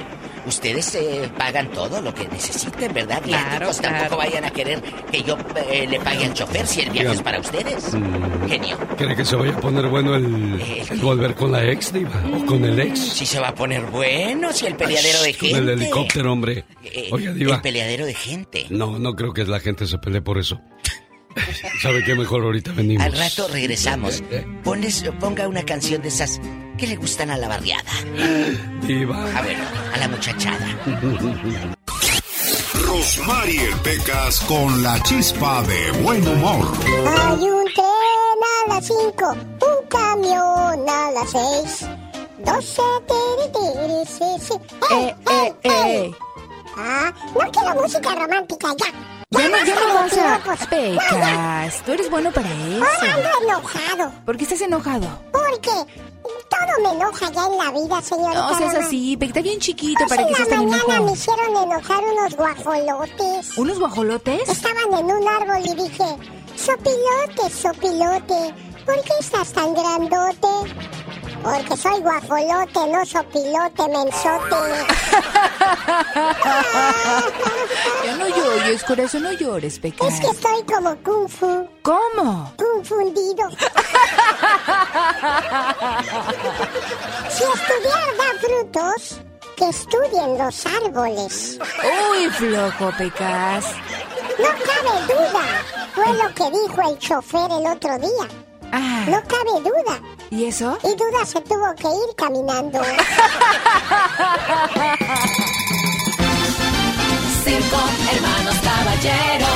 ustedes eh, pagan todo lo que necesiten, ¿verdad? Claro, Viáticos, claro. tampoco vayan a querer que yo eh, le pague al chofer si el viaje Digan. es para ustedes. Mm. Genio. ¿Cree que se vaya a poner bueno el, el volver con la ex, Diva? ¿O con el ex? Si se va a poner bueno, si el peleadero de Con gente. el helicóptero, hombre. Eh, Oiga, Diva. El peleadero de gente. No, no creo que la gente se pelee por eso. ¿Sabe qué? Mejor ahorita venimos. Al rato regresamos. Pones, ponga una canción de esas que le gustan a la barriada. Diva. A ver, a la muchachada. [LAUGHS] Rosmarie Pecas con la chispa de buen humor. Hay un tren a las 5, un camión a las 6. 12 tiri, tiri, sí, sí. ¡Eh, eh, eh! Ah, no quiero música romántica ya. Ya no, ya no vas a... piropos. Pecas, tú eres bueno para Ahora ando eso. enojado. ¿Por qué estás enojado? Porque todo me enoja ya en la vida, señorita. No seas así, Pec, está bien chiquito para que en seas la tan mañana me enojado. hicieron enojar unos guajolotes. ¿Unos guajolotes? Estaban en un árbol y dije, sopilote, sopilote, ¿por qué estás tan grandote? Porque soy guajolote, no sopilote, mensote. [LAUGHS] Ya no llores, corazón, no llores, Pecas. Es que estoy como kung fu. ¿Cómo? Confundido. [LAUGHS] si estudiar da frutos, que estudien los árboles. Uy, flojo, Pecas. No cabe duda. Fue lo que dijo el chofer el otro día. Ah, No cabe duda. ¿y eso? Y duda se tuvo que ir caminando. [LAUGHS] Circo, hermanos caballero.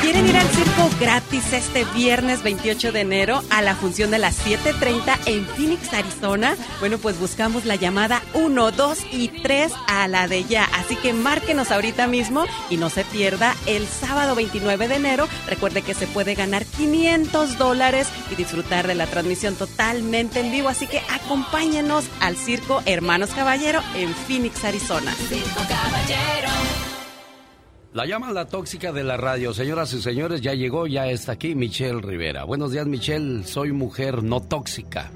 ¿Quieren ir al circo gratis este viernes 28 de enero a la función de las 7.30 en Phoenix, Arizona? Bueno, pues buscamos la llamada 1, 2 y 3 a la de ya. Así que márquenos ahorita mismo y no se pierda el sábado 29 de enero. Recuerde que se puede ganar 500 dólares y disfrutar de la transmisión totalmente en vivo. Así que acompáñenos al circo Hermanos Caballero en Phoenix, Arizona. Circo caballero. La llaman la tóxica de la radio. Señoras y señores, ya llegó, ya está aquí Michelle Rivera. Buenos días, Michelle. Soy mujer no tóxica.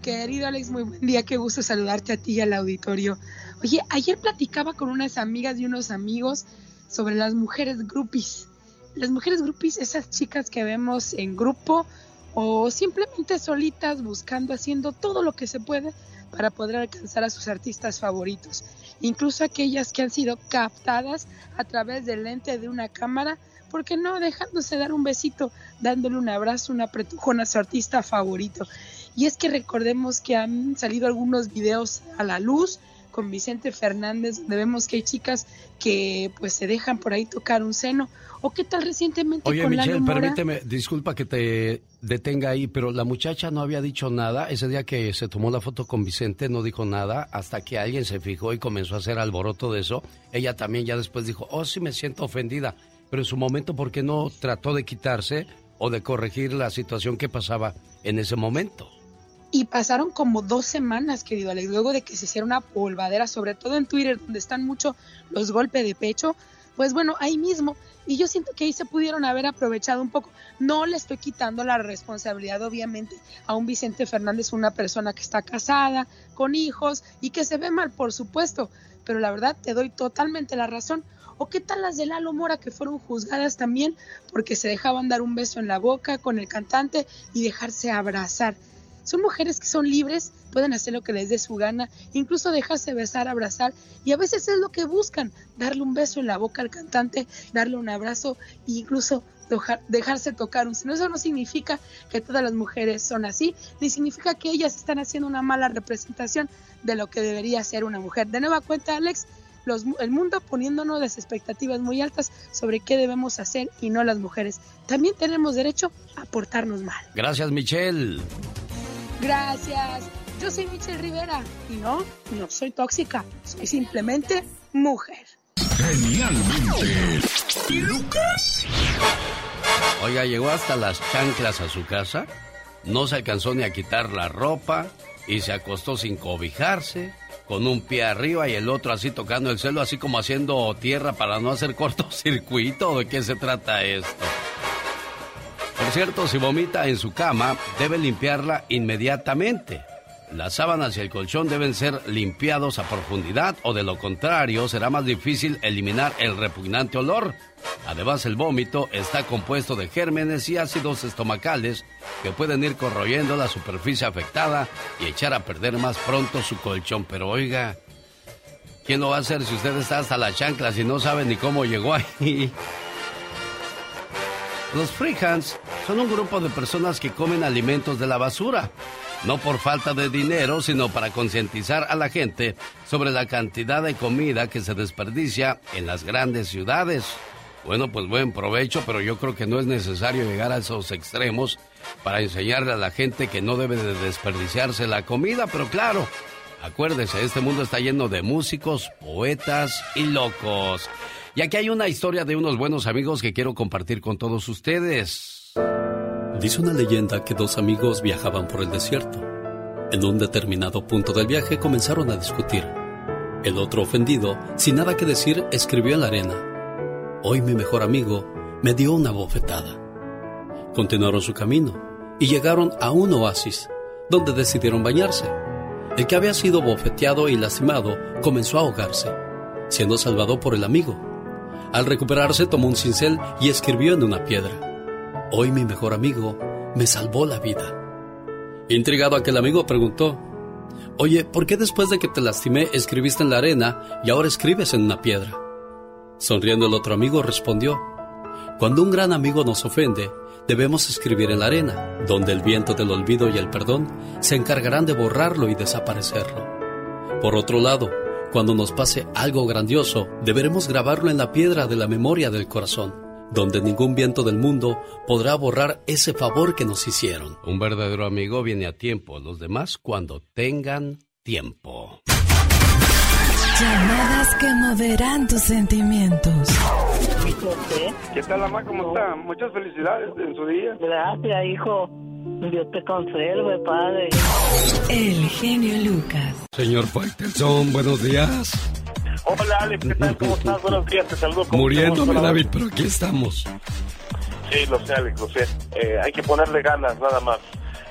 Querido Alex, muy buen día, qué gusto saludarte a ti y al auditorio. Oye, ayer platicaba con unas amigas y unos amigos sobre las mujeres groupies. Las mujeres groupies, esas chicas que vemos en grupo o simplemente solitas buscando, haciendo todo lo que se puede para poder alcanzar a sus artistas favoritos. Incluso aquellas que han sido captadas a través del lente de una cámara, porque no dejándose dar un besito, dándole un abrazo, un apretujón a su artista favorito. Y es que recordemos que han salido algunos videos a la luz con Vicente Fernández, donde vemos que hay chicas que pues se dejan por ahí tocar un seno. ¿O qué tal recientemente Oye, con Michelle, Lalo permíteme, disculpa que te detenga ahí, pero la muchacha no había dicho nada. Ese día que se tomó la foto con Vicente no dijo nada hasta que alguien se fijó y comenzó a hacer alboroto de eso. Ella también ya después dijo, oh, sí me siento ofendida. Pero en su momento, ¿por qué no trató de quitarse o de corregir la situación que pasaba en ese momento? Y pasaron como dos semanas, querido Alex, luego de que se hiciera una polvadera, sobre todo en Twitter, donde están mucho los golpes de pecho, pues bueno, ahí mismo. Y yo siento que ahí se pudieron haber aprovechado un poco. No le estoy quitando la responsabilidad, obviamente, a un Vicente Fernández, una persona que está casada, con hijos y que se ve mal, por supuesto. Pero la verdad, te doy totalmente la razón. ¿O qué tal las de Lalo Mora que fueron juzgadas también porque se dejaban dar un beso en la boca con el cantante y dejarse abrazar? Son mujeres que son libres, pueden hacer lo que les dé su gana, incluso dejarse besar, abrazar, y a veces es lo que buscan, darle un beso en la boca al cantante, darle un abrazo e incluso dejar- dejarse tocar un. Eso no significa que todas las mujeres son así, ni significa que ellas están haciendo una mala representación de lo que debería ser una mujer. De nueva cuenta, Alex, el mundo poniéndonos las expectativas muy altas sobre qué debemos hacer y no las mujeres. También tenemos derecho a portarnos mal. Gracias, Michelle. Gracias. Yo soy Michelle Rivera y no, no soy tóxica, soy simplemente mujer. Genialmente, Lucas. Oiga, llegó hasta las chanclas a su casa, no se alcanzó ni a quitar la ropa y se acostó sin cobijarse, con un pie arriba y el otro así tocando el suelo, así como haciendo tierra para no hacer [LAUGHS] cortocircuito. ¿De qué se trata esto? Por cierto, si vomita en su cama, debe limpiarla inmediatamente. Las sábanas y el colchón deben ser limpiados a profundidad o de lo contrario será más difícil eliminar el repugnante olor. Además, el vómito está compuesto de gérmenes y ácidos estomacales que pueden ir corroyendo la superficie afectada y echar a perder más pronto su colchón. Pero oiga, ¿quién lo va a hacer si usted está hasta la chancla y no sabe ni cómo llegó ahí? Los freehans son un grupo de personas que comen alimentos de la basura, no por falta de dinero, sino para concientizar a la gente sobre la cantidad de comida que se desperdicia en las grandes ciudades. Bueno, pues buen provecho, pero yo creo que no es necesario llegar a esos extremos para enseñarle a la gente que no debe de desperdiciarse la comida, pero claro, acuérdese, este mundo está lleno de músicos, poetas y locos. Y aquí hay una historia de unos buenos amigos que quiero compartir con todos ustedes. Dice una leyenda que dos amigos viajaban por el desierto. En un determinado punto del viaje comenzaron a discutir. El otro ofendido, sin nada que decir, escribió en la arena. Hoy mi mejor amigo me dio una bofetada. Continuaron su camino y llegaron a un oasis, donde decidieron bañarse. El que había sido bofeteado y lastimado comenzó a ahogarse, siendo salvado por el amigo. Al recuperarse tomó un cincel y escribió en una piedra. Hoy mi mejor amigo me salvó la vida. Intrigado aquel amigo preguntó, Oye, ¿por qué después de que te lastimé escribiste en la arena y ahora escribes en una piedra? Sonriendo el otro amigo respondió, Cuando un gran amigo nos ofende, debemos escribir en la arena, donde el viento del olvido y el perdón se encargarán de borrarlo y desaparecerlo. Por otro lado, cuando nos pase algo grandioso, deberemos grabarlo en la piedra de la memoria del corazón, donde ningún viento del mundo podrá borrar ese favor que nos hicieron. Un verdadero amigo viene a tiempo, los demás cuando tengan tiempo. Llamadas que moverán tus sentimientos. ¿Qué tal, mamá? ¿Cómo está? Muchas felicidades en su día. Gracias, hijo. Dios te conserve, padre. El genio Lucas. Señor Faitelson, buenos días. Hola, Alex, ¿qué tal? ¿Cómo estás? Buenos días, te saludo. con Muriéndome. David, pero aquí estamos. Sí, lo sé, Alex, lo sé. Eh, hay que ponerle ganas, nada más.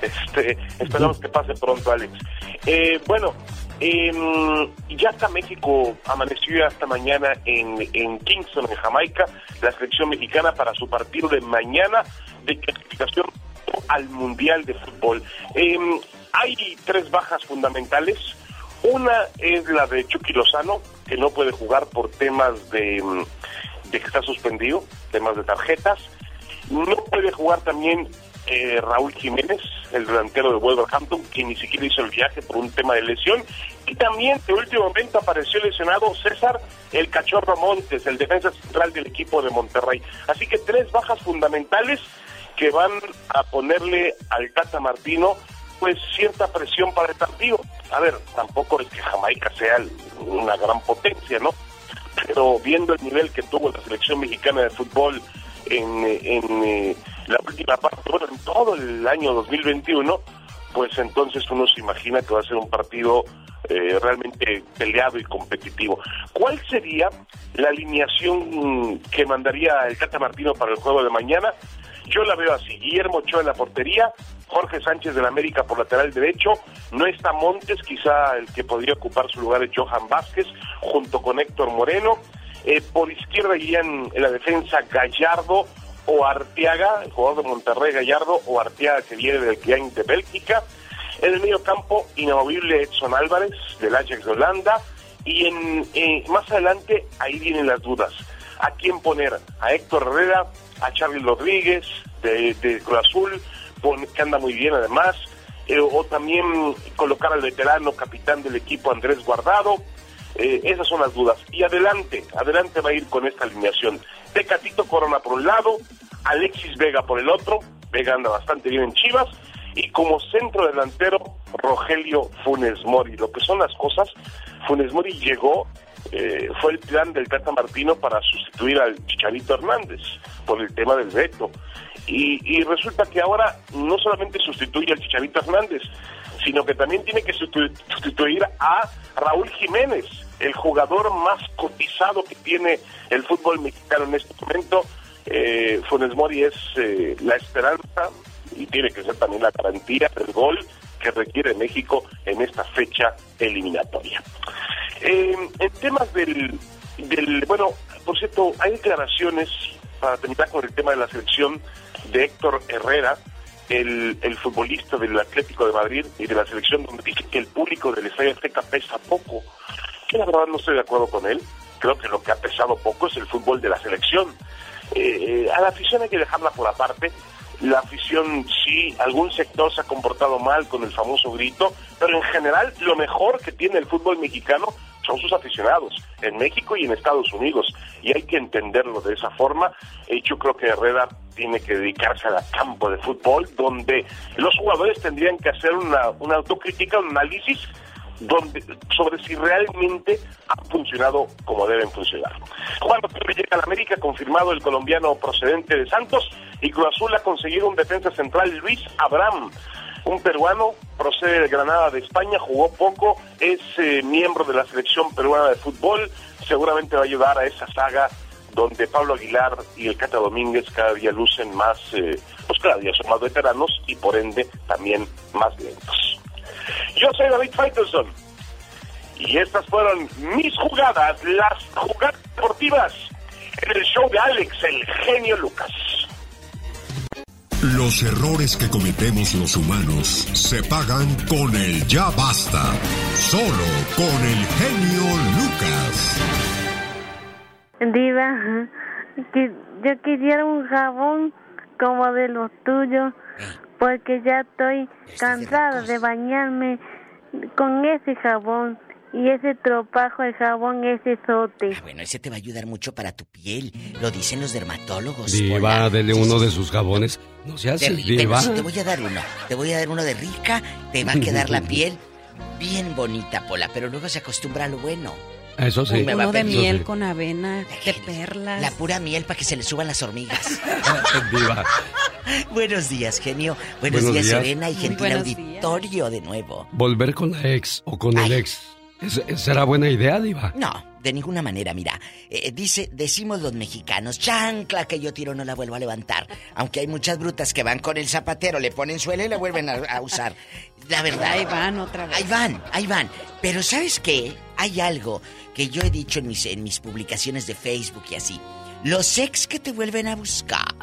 Este, esperamos que pase pronto, Alex. Eh, bueno, em, ya hasta México amaneció ya hasta mañana en, en Kingston, en Jamaica, la selección mexicana para su partido de mañana de clasificación al Mundial de Fútbol. Em, hay tres bajas fundamentales. Una es la de Chucky Lozano, que no puede jugar por temas de, mm, de que está suspendido, temas de tarjetas. No puede jugar también eh, Raúl Jiménez, el delantero de Wolverhampton, que ni siquiera hizo el viaje por un tema de lesión. Y también de último momento apareció lesionado César el Cachorro Montes, el defensa central del equipo de Monterrey. Así que tres bajas fundamentales que van a ponerle al Tata Martino pues cierta presión para el partido. A ver, tampoco es que Jamaica sea una gran potencia, ¿no? Pero viendo el nivel que tuvo la selección mexicana de fútbol en, en eh, la última parte, bueno, en todo el año 2021, pues entonces uno se imagina que va a ser un partido eh, realmente peleado y competitivo. ¿Cuál sería la alineación que mandaría el Cata Martino para el juego de mañana? Yo la veo así, Guillermo Ochoa en la portería, Jorge Sánchez del América por lateral derecho, no está Montes, quizá el que podría ocupar su lugar es Johan Vázquez, junto con Héctor Moreno, eh, por izquierda irían en la defensa Gallardo o Arteaga, el jugador de Monterrey Gallardo, o Arteaga que viene del Giant de Bélgica, en el medio campo, inamovible Edson Álvarez, del Ajax de Holanda, y en eh, más adelante ahí vienen las dudas. ¿A quién poner? ¿A Héctor Herrera? ¿A Charlie Rodríguez de, de Cruz Azul? que anda muy bien además, eh, o también colocar al veterano capitán del equipo Andrés Guardado. Eh, esas son las dudas. Y adelante, adelante va a ir con esta alineación. Tecatito Corona por un lado, Alexis Vega por el otro, Vega anda bastante bien en Chivas, y como centro delantero, Rogelio Funes Mori. Lo que son las cosas, Funes Mori llegó, eh, fue el plan del Tata Martino para sustituir al Chicharito Hernández por el tema del veto. Y, resulta que ahora no solamente sustituye al Chicharito Hernández, sino que también tiene que sustituir a Raúl Jiménez, el jugador más cotizado que tiene el fútbol mexicano en este momento. Eh, Funes Mori es eh, la esperanza y tiene que ser también la garantía del gol que requiere México en esta fecha eliminatoria. Eh, en temas del, del, bueno, por cierto, hay declaraciones, para terminar con el tema de la selección, de Héctor Herrera, el, el, futbolista del Atlético de Madrid y de la selección, donde dice que el público del Estadio Azteca pesa poco. Que la verdad no estoy de acuerdo con él. Creo que lo que ha pesado poco es el fútbol de la selección. Eh, a la afición hay que dejarla por aparte. La afición, sí, algún sector se ha comportado mal con el famoso grito, pero en general lo mejor que tiene el fútbol mexicano son sus aficionados en México y en Estados Unidos y hay que entenderlo de esa forma. Y yo creo que Herrera tiene que dedicarse al campo de fútbol donde los jugadores tendrían que hacer una autocrítica, un análisis donde, sobre si realmente han funcionado como deben funcionar. Cuando llega a la América, confirmado el colombiano procedente de Santos, y Cruz Azul ha conseguido un defensa central, Luis Abraham, un peruano, procede de Granada de España, jugó poco, es eh, miembro de la selección peruana de fútbol, seguramente va a ayudar a esa saga donde Pablo Aguilar y el Cata Domínguez cada día lucen más, eh, pues cada día son más veteranos y por ende también más lentos. Yo soy David Faitelson y estas fueron mis jugadas, las jugadas deportivas en el show de Alex, el genio Lucas. Los errores que cometemos los humanos se pagan con el ya basta. Solo con el genio Lucas. Diva, que yo quisiera un jabón como de los tuyos, porque ya estoy cansada de bañarme con ese jabón. Y ese tropajo de jabón, ese sote. Ah, bueno, ese te va a ayudar mucho para tu piel. Lo dicen los dermatólogos. Diva, dele uno de sus jabones. No se hace, Diva. te voy a dar uno. Te voy a dar uno de rica. Te va a quedar la [LAUGHS] piel bien bonita, Pola. Pero luego se acostumbra a lo bueno. Eso sí. Uno de miel con avena, de perlas. La pura miel para que se le suban las hormigas. [LAUGHS] Buenos días, genio. Buenos, días, Serena y gentil auditorio de nuevo. Volver con la ex o con el ex ¿Será buena idea, Diva? No, de ninguna manera, mira. Eh, dice, decimos los mexicanos, chancla que yo tiro no la vuelvo a levantar. Aunque hay muchas brutas que van con el zapatero, le ponen suelo y la vuelven a, usar. La verdad. Ahí van otra vez. Ahí van, ahí van. Pero ¿sabes qué? Hay algo que yo he dicho en mis, en mis publicaciones de Facebook y así. Los ex que te vuelven a buscar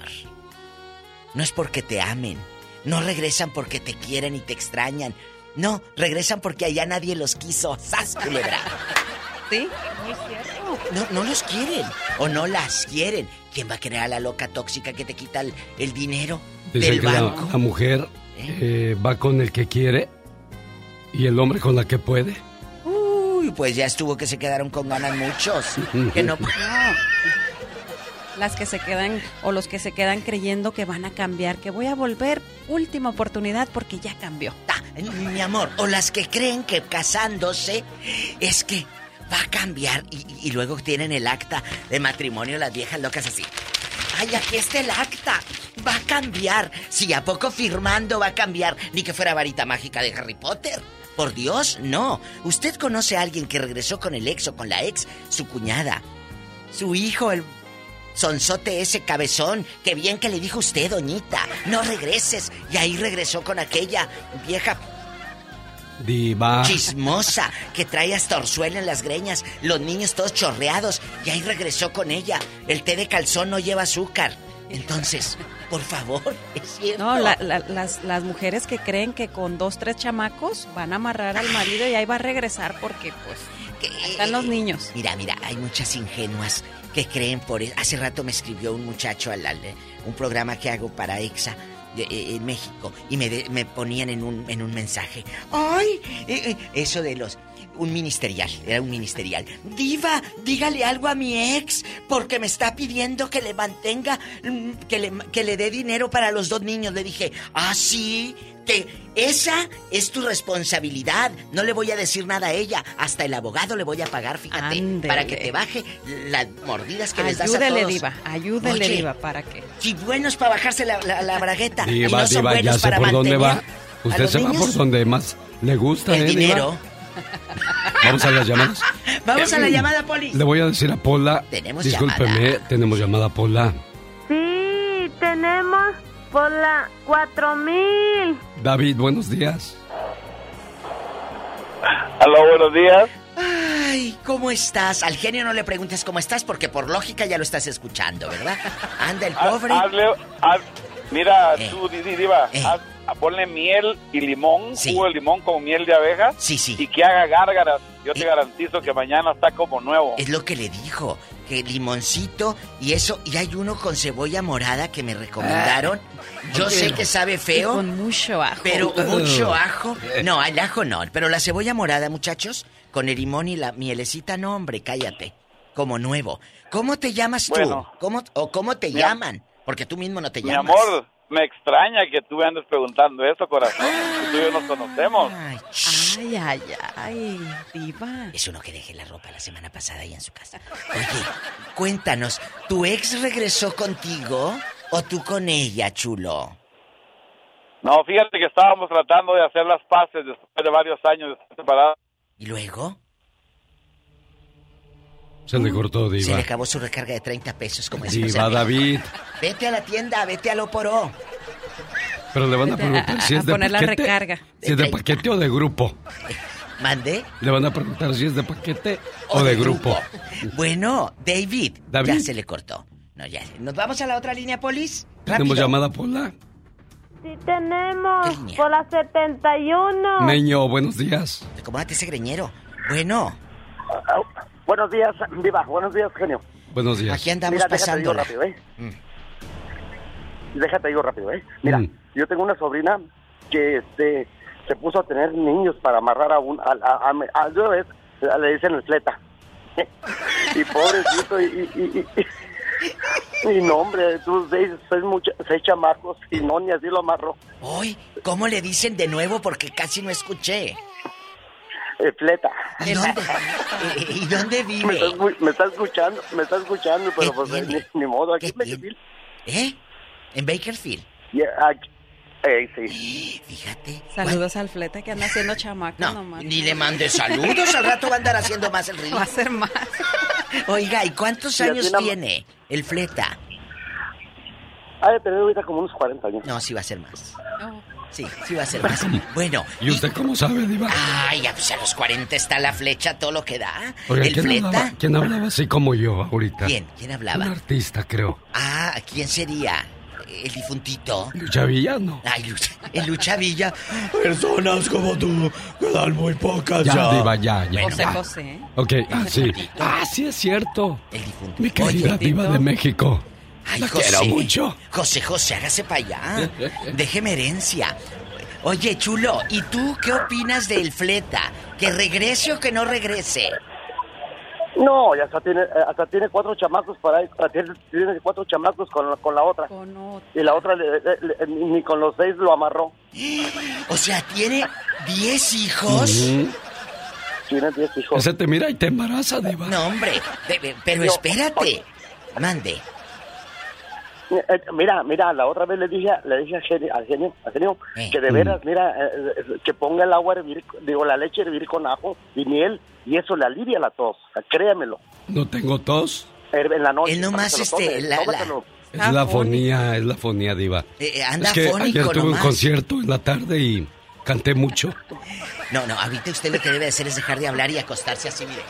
no es porque te amen, no regresan porque te quieren y te extrañan no, regresan porque allá nadie los quiso. ¡Sas, culebra! Sí. No, no los quieren. O no las quieren. ¿Quién va a querer a la loca tóxica que te quita el, el dinero Dicen del que la, banco? la mujer eh, va con el que quiere y el hombre con la que puede. Uy, pues ya estuvo que se quedaron con ganas muchos. que no. [LAUGHS] Las que se quedan o los que se quedan creyendo que van a cambiar, que voy a volver, última oportunidad porque ya cambió. Mi amor, o las que creen que casándose es que va a cambiar y, luego tienen el acta de matrimonio las viejas locas así. Ay, aquí está el acta. Va a cambiar. Si a poco firmando va a cambiar, ni que fuera varita mágica de Harry Potter. Por Dios, no. ¿Usted conoce a alguien que regresó con el ex o con la ex? Su cuñada. Su hijo, el sonzote ese cabezón. Qué bien que le dijo usted, doñita. No regreses. Y ahí regresó con aquella vieja Diva. chismosa que trae hasta orzuela en las greñas, los niños todos chorreados y ahí regresó con ella. El té de calzón no lleva azúcar. Entonces, por favor, [LAUGHS] es cierto. No, la- la- las, las mujeres que creen que con dos, tres chamacos van a amarrar al marido y ahí va a regresar porque, pues, ahí están los niños. Mira, mira, hay muchas ingenuas que creen por eso. Hace rato me escribió un muchacho al, al- un programa que hago para EXA de- eh, en México y me, de- me ponían en un, en un mensaje. ¡Ay! eh, eh, eso de los... Un ministerial, era un ministerial. Diva, dígale algo a mi ex, porque me está pidiendo que le mantenga, mm, que le, que le dé dinero para los dos niños. Le dije, ah, sí, que esa es tu responsabilidad. No le voy a decir nada a ella. Hasta el abogado le voy a pagar, fíjate, para que te baje las mordidas que les das a Ayúdele, todos. diva, ayúdele, Oye, diva, ¿para qué? Si buenos para bajarse la, la, la bragueta y Diva, no son diva, buenos ya sé para por dónde va. Usted los se va niños, por donde más le gusta, el ¿eh, Diva? dinero. Vamos a las llamadas. [LAUGHS] Vamos a la llamada, Poli. Le voy a decir a Pola. Tenemos Discúlpeme, tenemos llamada Pola. Sí, tenemos por la 4000. David, buenos días. Aló, buenos días. Ay, ¿cómo estás? Al genio no le preguntes cómo estás porque por lógica ya lo estás escuchando, ¿verdad? Anda el pobre. Ha- hazle- haz- mira, Eh. tú, Didi, Diva, haz- ponle miel y limón, jugo de limón con miel de abeja. Sí, sí. Y que haga gárgaras. Yo te garantizo que mañana está como nuevo. Es lo que le dijo, que limoncito y eso, y hay uno con cebolla morada que me recomendaron. Yo ¿por qué sé que sabe Y feo. con mucho ajo. Pero [LAUGHS] mucho ajo. No, el ajo no. Pero la cebolla morada, muchachos, con el limón y la mielecita, no, hombre, cállate. Como nuevo. ¿Cómo te llamas tú? Bueno. ¿Cómo, ¿O cómo te Mi llaman? Porque tú mismo no te Mi llamas. amor, me extraña que tú me andes preguntando eso, corazón. Que tú y yo nos conocemos. Ay, ay, ay, diva. Es uno que dejé la ropa la semana pasada ahí en su casa. Oye, cuéntanos, ¿tu ex regresó contigo o tú con ella, chulo? No, fíjate que estábamos tratando de hacer las paces después de varios años de estar separados. ¿Y luego? Se le cortó, Se Diva. le acabó su recarga de 30 pesos, como Diva, David. Vete a la tienda, vete a lo poró. Pero le van a preguntar si a es de poner la paquete. recarga. Si es de paquete o de grupo. ¿Mande? Le van a preguntar si es de paquete o, de, grupo. Bueno, David, David. ya se le cortó. No, ya. ¿Nos vamos a la otra línea, Polis? Tenemos Rápido. llamada Pola. Sí, tenemos por la 71. Meño, buenos días. Acomódate ese greñero. Bueno. Buenos días, Viva. Buenos días, genio. Buenos días. Aquí andamos Mira, déjate digo pasándola. rápido, ¿eh? Déjate digo rápido, ¿eh? Mira, Mm. yo tengo una sobrina que este se puso a tener niños para amarrar a un... A, a, a, a- ves, le dicen el fleta. [LAUGHS] y pobrecito, y... y, y, y- y no, hombre, tú seis, seis, mucha- seis chamacos y no, ni así lo amarró. Hoy, ¿cómo le dicen de nuevo? Porque casi no escuché. El fleta. ¿Y dónde, eh, ¿y dónde vive? Me está, me está escuchando, me está escuchando, pero pues ni, ni modo, aquí me ¿Eh? ¿En Bakerfield? Ya, aquí- eh, sí. Fíjate. Saludos al flete que anda haciendo chamaco No, nomás. ni le mande saludos, al rato va a andar haciendo más el ridículo. Va a ser más. Oiga, ¿y cuántos años tiene el fleta? Ha de tener ahorita como unos 40 años. No, sí va a ser más. Sí, sí va a ser más. Bueno. ¿Y usted cómo sabe, Diva? Ay, ya pues a los 40 está la flecha, todo lo que da. Oiga, el ¿quién fleta. hablaba, ¿quién hablaba así como yo ahorita? ¿Quién? ¿Quién Un hablaba? artista, creo. Ah, ¿quién sería? El difuntito. Lucha Villano. Ay, Lucha, el Lucha Villa. Personas como tú quedan muy pocas Ya, ya. diva, ya, ya. José ya. José. Ok, ah, sí. Ah, sí es cierto. El difunto. Mi querida Oye, diva de México. Ay, La José. quiero mucho. José, José, hágase para allá. Déjeme herencia. Oye, chulo, ¿y tú qué opinas del fleta? ¿Que regrese o que no regrese? No, ya hasta tiene, eh, hasta tiene cuatro chamacos para ahí, tiene, tiene cuatro chamacos con, con la otra. Y la otra le- le- le- ni con los seis lo amarró. O sea, tiene 10 hijos. Tiene diez hijos. Ese te mira y te embaraza, diva. No, hombre, pero espérate. Mande. Eh, mira, mira, la otra vez le dije, le dije a genio, al genio, al genio que de veras, mira, eh, eh, que ponga el agua a hervir, digo, la leche a hervir con ajo y miel y eso le alivia la tos, créamelo. No tengo tos. En la noche. Él nomás, este, tome, la- la-. Es la fonía, es la fonía, diva. Eh, eh, anda es que fónico ayer tuve un nomás. concierto en la tarde y canté mucho. No, no, ahorita usted lo que debe hacer es dejar de hablar y acostarse así, mire.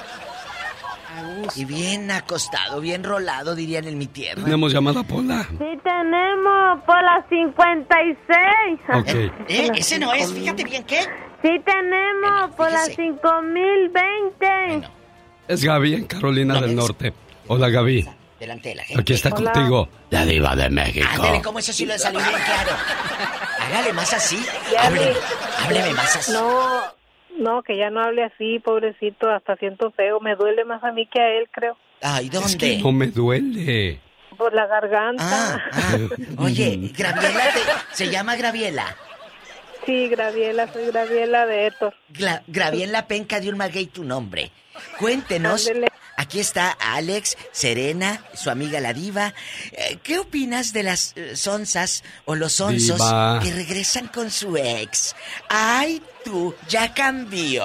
Y bien acostado, bien rolado, dirían en mi tierra. Tenemos llamada Pola. Sí tenemos por las 56. Ok. ¿Eh? [LAUGHS] Ese no es, fíjate bien, ¿qué? Sí tenemos por las 5020. Es Gaby en Carolina del Norte. Hola, Gaby. Delante de la gente. Aquí está Hola. contigo. La diva de México. Ándale, como eso sí lo [LAUGHS] salió bien claro. Hágale más así. Vi. hábleme más así. No, no, que ya no hable así, pobrecito, hasta siento feo. Me duele más a mí que a él, creo. Ay, ¿dónde? Es que no me duele. Por la garganta. Ah, [LAUGHS] Oye, Graviela, te- ¿se llama Graviela? Sí, Graviela, soy Graviela de Héctor. Gra- Graviela Penca de un maguey tu nombre. Cuéntenos. Aquí está Alex, Serena, su amiga la diva. Eh, ¿Qué opinas de las eh, sonzas o los sonzos Diva. que regresan con su ex? Ay, tú, ya cambió.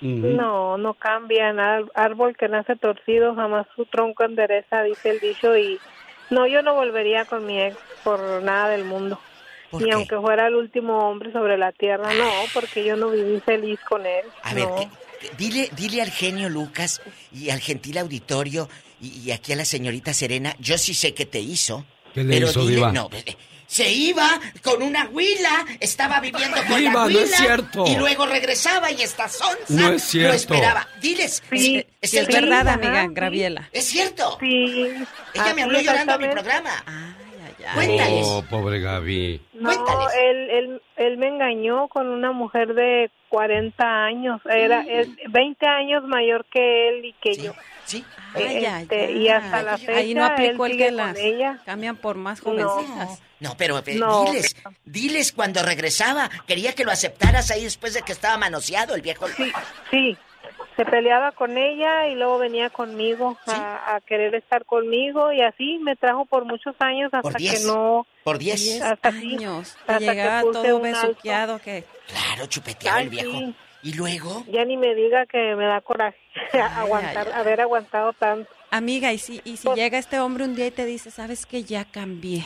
No, no cambian. Ar- árbol que nace torcido, jamás su tronco endereza, dice el dicho. Y no, yo no volvería con mi ex por nada del mundo. Ni aunque fuera el último hombre sobre la tierra, no, porque yo no viví feliz con él. A ver, no. ¿qué- qué- dile, dile al genio Lucas y al gentil auditorio y, y aquí a la señorita Serena, yo sí sé qué te hizo. ¿Qué le pero hizo, dile- diva? no, se iba con una huila, estaba viviendo con Diva, la no huila. es cierto. Y luego regresaba y esta sonza No es cierto. lo esperaba. Diles, Sí, es, es sí, el es verdad, amiga, Graviela. Es cierto. Sí. Ella me habló llorando a mi programa. Cuéntales. Oh, pobre Gaby. No, él, él, él me engañó con una mujer de 40 años. Era es 20 años mayor que él y que yo. Sí. Ay, ay, Este, ay. y hasta la fecha Ahí no aplicó él el que las ella. cambian por más jovencitas. No, pero eh, No. diles, diles cuando regresaba. Quería que lo aceptaras ahí después de que estaba manoseado el viejo. Sí, sí. Se peleaba con ella y luego venía conmigo a, a querer estar conmigo y así me trajo por muchos años hasta Por que 10. no... Por 10. Hasta aquí, años. hasta Y que llegaba puse todo besuqueado que... Claro, chupeteado Ay, el viejo. sí. ¿Y luego? Ya ni me diga que me da coraje [LAUGHS] aguantar, ay, ay. haber aguantado tanto. Amiga, y si, y si llega este hombre un día y te dice, sabes que ya cambié.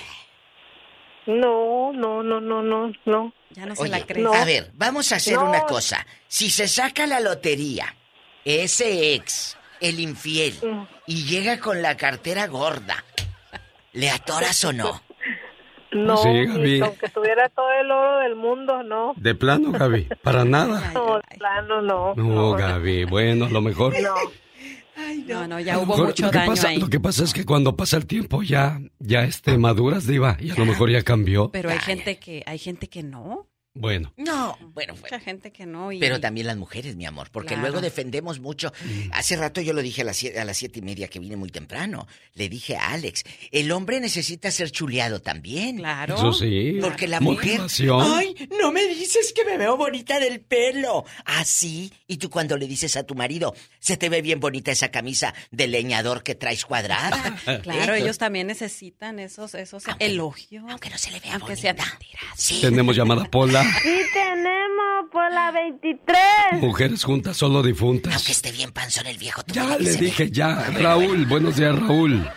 No, no, no, no, no, no. Ya no se Oye, la crees. a ver, vamos a hacer No. una cosa. Si se saca la lotería, ese ex, el infiel, y llega con la cartera gorda, ¿le atoras o no? No, Sí, Gaby. aunque tuviera todo el oro del mundo, no. De plano, Gaby. Para nada. No, de plano, no. No, Gaby. Bueno, lo mejor. No. No, no, A ya lo hubo mejor mucho lo que daño pasa, ahí. Lo que pasa es que cuando pasa el tiempo ya, ya este, maduras, Diva, y a lo mejor ya cambió. Pero hay gente que, hay gente que no. Bueno. No, bueno, Mucha gente que no. Y... Pero también las mujeres, mi amor, porque Claro. luego defendemos mucho. Hace rato yo lo dije a las, siete, a las siete y media que vine muy temprano. Le dije a Alex, el hombre necesita ser chuleado también. Claro. Eso sí. Porque la mujer. Ay, no me dices que me veo bonita del pelo. Así. y tú cuando le dices a tu marido, se te ve bien bonita esa camisa de leñador que traes cuadrada. [LAUGHS] Claro, ¿Eh? ellos también necesitan esos, esos elogios. Aunque no se le vea Aunque sean mentiras. Tenemos llamada Pola. Sí tenemos por la 23. Mujeres juntas, solo difuntas. Aunque esté bien panzón el viejo. tú Ya le ve. dije ya. Raúl, buenos días, Raúl.